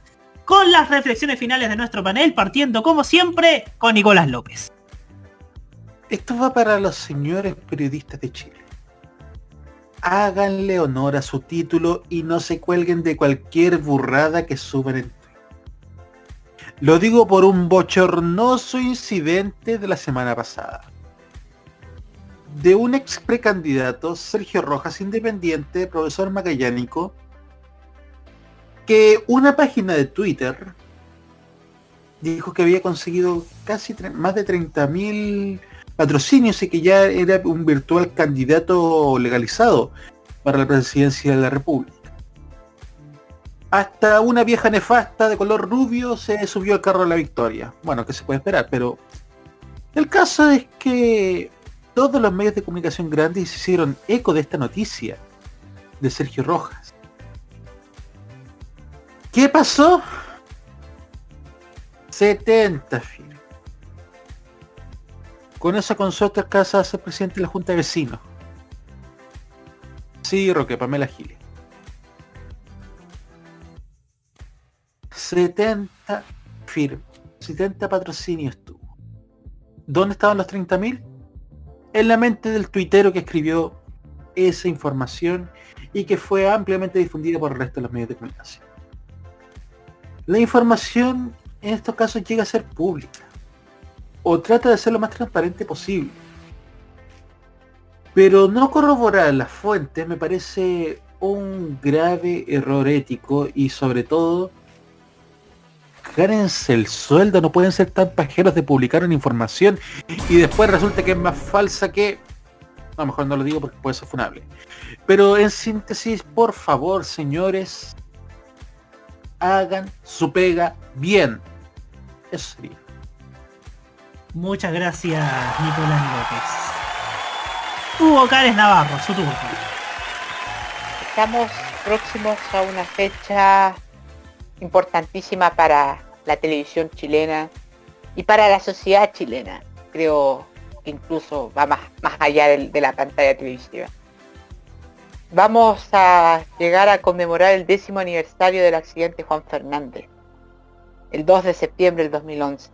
Con las reflexiones finales de nuestro panel, partiendo como siempre con Nicolás López. Esto va para los señores periodistas de Chile. Háganle honor a su título y no se cuelguen de cualquier burrada que suban en. Lo digo por un bochornoso incidente de la semana pasada. De un ex precandidato, Sergio Rojas, independiente, profesor magallánico, que una página de Twitter dijo que había conseguido casi más de 30.000 patrocinios y que ya era un virtual candidato legalizado para la presidencia de la República. Hasta una vieja nefasta de color rubio se subió al carro de la victoria. Bueno, que se puede esperar, pero el caso es que todos los medios de comunicación grandes hicieron eco de esta noticia de Sergio Rojas. ¿Qué pasó? 70 firmas. Con eso con suerte alcanza a ser presidente de la Junta de Vecinos. Sí, Roque, Pamela Giles. 70 firmas. 70 patrocinios tuvo. ¿Dónde estaban los 30.000? En la mente del tuitero que escribió esa información y que fue ampliamente difundida por el resto de los medios de comunicación. La información en estos casos llega a ser pública o trata de ser lo más transparente posible. Pero no corroborar las fuentes me parece un grave error ético y sobre todo gánense el sueldo, no pueden ser tan pajeros de publicar una información y después resulta que es más falsa que... No, mejor no lo digo porque puede ser funable. Pero en síntesis, por favor, señores, hagan su pega bien. Eso sería. Muchas gracias, Nicolás López. Hugo Cárez Navarro, su turno. Estamos próximos a una fecha importantísima para la televisión chilena y para la sociedad chilena. Creo que incluso va más, más allá de, la pantalla televisiva. Vamos a llegar a conmemorar el décimo aniversario del accidente Juan Fernández, el 2 de septiembre del 2011.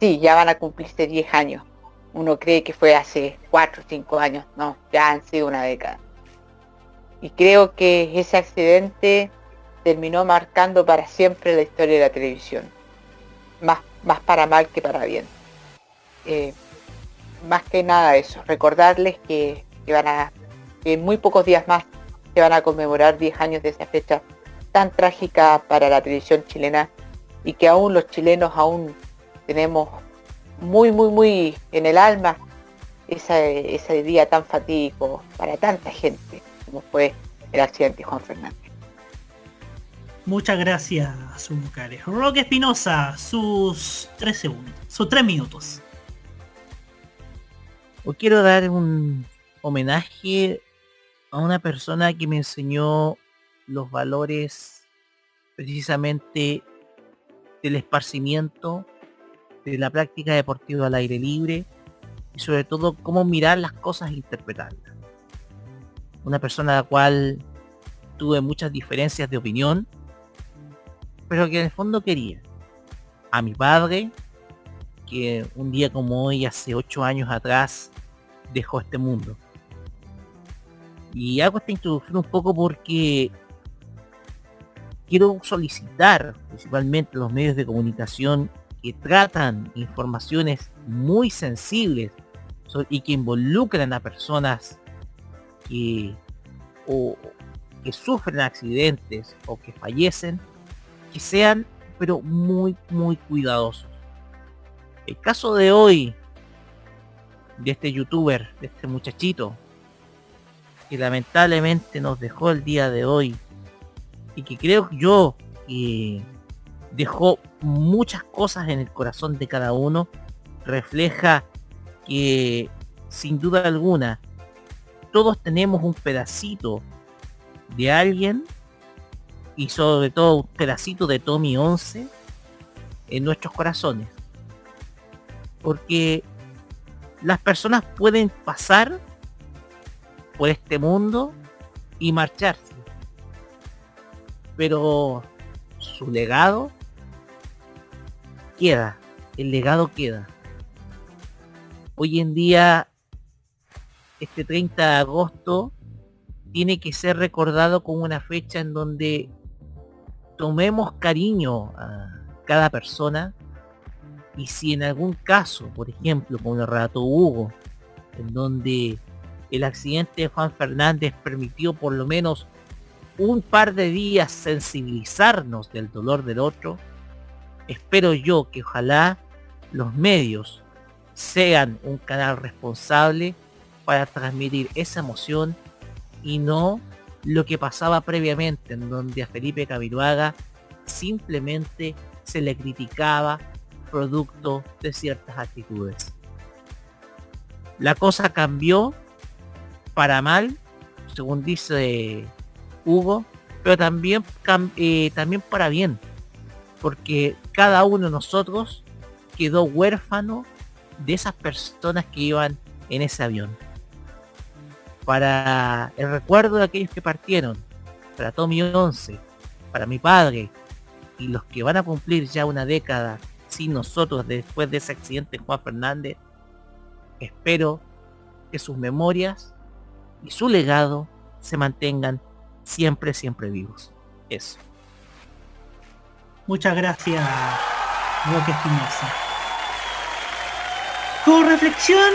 Sí, ya van a cumplirse 10 años. Uno cree que fue hace 4 o 5 años. No, ya han sido una década. Y creo que ese accidente terminó marcando para siempre la historia de la televisión. Más, más para mal que para bien. Eh, más que nada eso, recordarles que, van a, en muy pocos días más se van a conmemorar 10 años de esa fecha tan trágica para la televisión chilena y que aún los chilenos aún tenemos muy, muy, muy en el alma ese, ese día tan fatídico para tanta gente como fue el accidente de Juan Fernández. Muchas gracias, Cárez. Roque Espinosa, sus tres segundos, sus tres minutos. Hoy quiero dar un homenaje a una persona que me enseñó los valores precisamente del esparcimiento, de la práctica deportiva al aire libre y sobre todo cómo mirar las cosas e interpretarlas. Una persona a la cual tuve muchas diferencias de opinión, pero que en el fondo quería. A mi padre, que un día como hoy, hace ocho años atrás, dejó este mundo. Y hago esta introducción un poco porque quiero solicitar principalmente los medios de comunicación que tratan informaciones muy sensibles y que involucran a personas que o que sufren accidentes o que fallecen, que sean pero muy muy cuidadosos. El caso de hoy de este youtuber, de este muchachito, que lamentablemente nos dejó el día de hoy y que creo yo que dejó muchas cosas en el corazón de cada uno, refleja que sin duda alguna todos tenemos un pedacito de alguien y sobre todo un pedacito de Tommy 11 en nuestros corazones. Porque las personas pueden pasar por este mundo y marcharse. Pero su legado queda. El legado queda. Hoy en día, este 30 de agosto, tiene que ser recordado como una fecha en donde tomemos cariño a cada persona y si en algún caso, por ejemplo, como el relato Hugo, en donde el accidente de Juan Fernández permitió por lo menos un par de días sensibilizarnos del dolor del otro, espero yo que ojalá los medios sean un canal responsable para transmitir esa emoción y no lo que pasaba previamente en donde a Felipe Camiroaga simplemente se le criticaba producto de ciertas actitudes. La cosa cambió para mal, según dice Hugo, pero también, eh, también para bien, porque cada uno de nosotros quedó huérfano de esas personas que iban en ese avión. Para el recuerdo de aquellos que partieron, para Tommy 11, para mi padre y los que van a cumplir ya una década sin nosotros después de ese accidente Juan Fernández, espero que sus memorias y su legado se mantengan siempre, siempre vivos. Eso. Muchas gracias, Roque Espinosa. Con reflexión,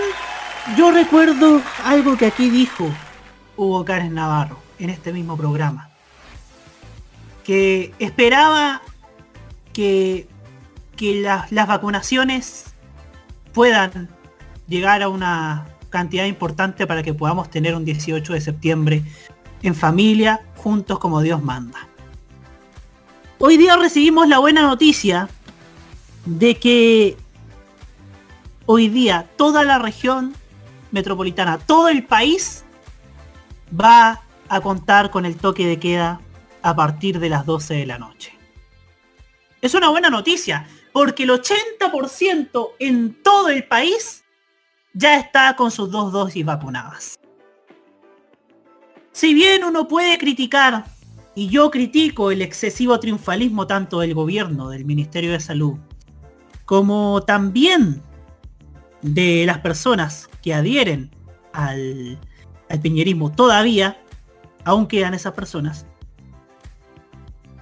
yo recuerdo algo que aquí dijo Hugo Cárez Navarro en este mismo programa. Que esperaba que, que las, las vacunaciones puedan llegar a una cantidad importante para que podamos tener un 18 de septiembre en familia, juntos como Dios manda. Hoy día recibimos la buena noticia de que hoy día toda la región metropolitana, todo el país va a contar con el toque de queda a partir de las 12 de la noche. Es una buena noticia, porque el 80% en todo el país ya está con sus dos dosis vacunadas. Si bien uno puede criticar, y yo critico el excesivo triunfalismo tanto del gobierno, del Ministerio de Salud, como también de las personas adhieren al, al piñerismo todavía, aún quedan esas personas.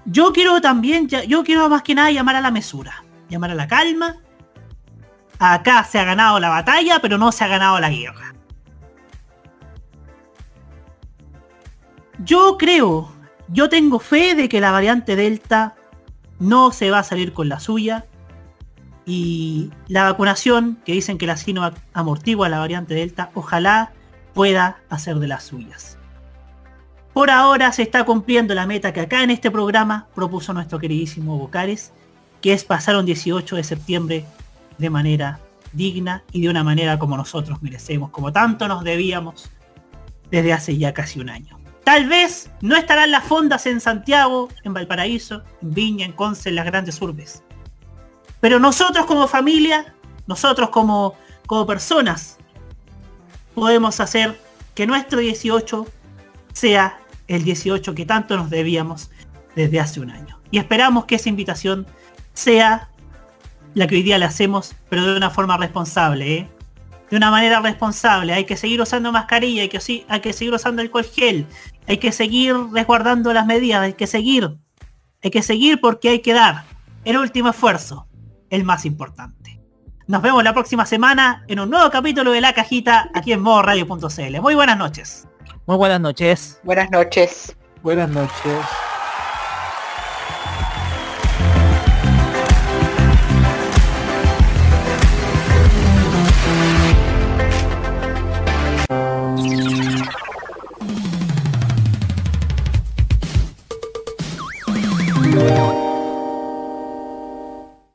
Yo quiero también, yo quiero más que nada llamar a la mesura, llamar a la calma. Acá se ha ganado la batalla, pero no se ha ganado la guerra. Yo creo, yo tengo fe de que la variante Delta no se va a salir con la suya. Y la vacunación, que dicen que la Sino amortigua la variante Delta, ojalá pueda hacer de las suyas. Por ahora se está cumpliendo la meta que acá en este programa propuso nuestro queridísimo Bocares, que es pasar un 18 de septiembre de manera digna y de una manera como nosotros merecemos, como tanto nos debíamos desde hace ya casi un año. Tal vez no estarán las fondas en Santiago, en Valparaíso, en Viña, en Conce, en las grandes urbes. Pero nosotros como familia, nosotros como, como personas, podemos hacer que nuestro 18 sea el 18 que tanto nos debíamos desde hace un año. Y esperamos que esa invitación sea la que hoy día le hacemos, pero de una forma responsable, ¿eh? De una manera responsable. Hay que seguir usando mascarilla, hay que, hay que seguir usando alcohol gel, hay que seguir resguardando las medidas, hay que seguir. Hay que seguir porque hay que dar el último esfuerzo, el más importante. Nos vemos la próxima semana en un nuevo capítulo de La Cajita aquí en modoradio.cl. Muy buenas noches. Muy buenas noches. Buenas noches. Buenas noches.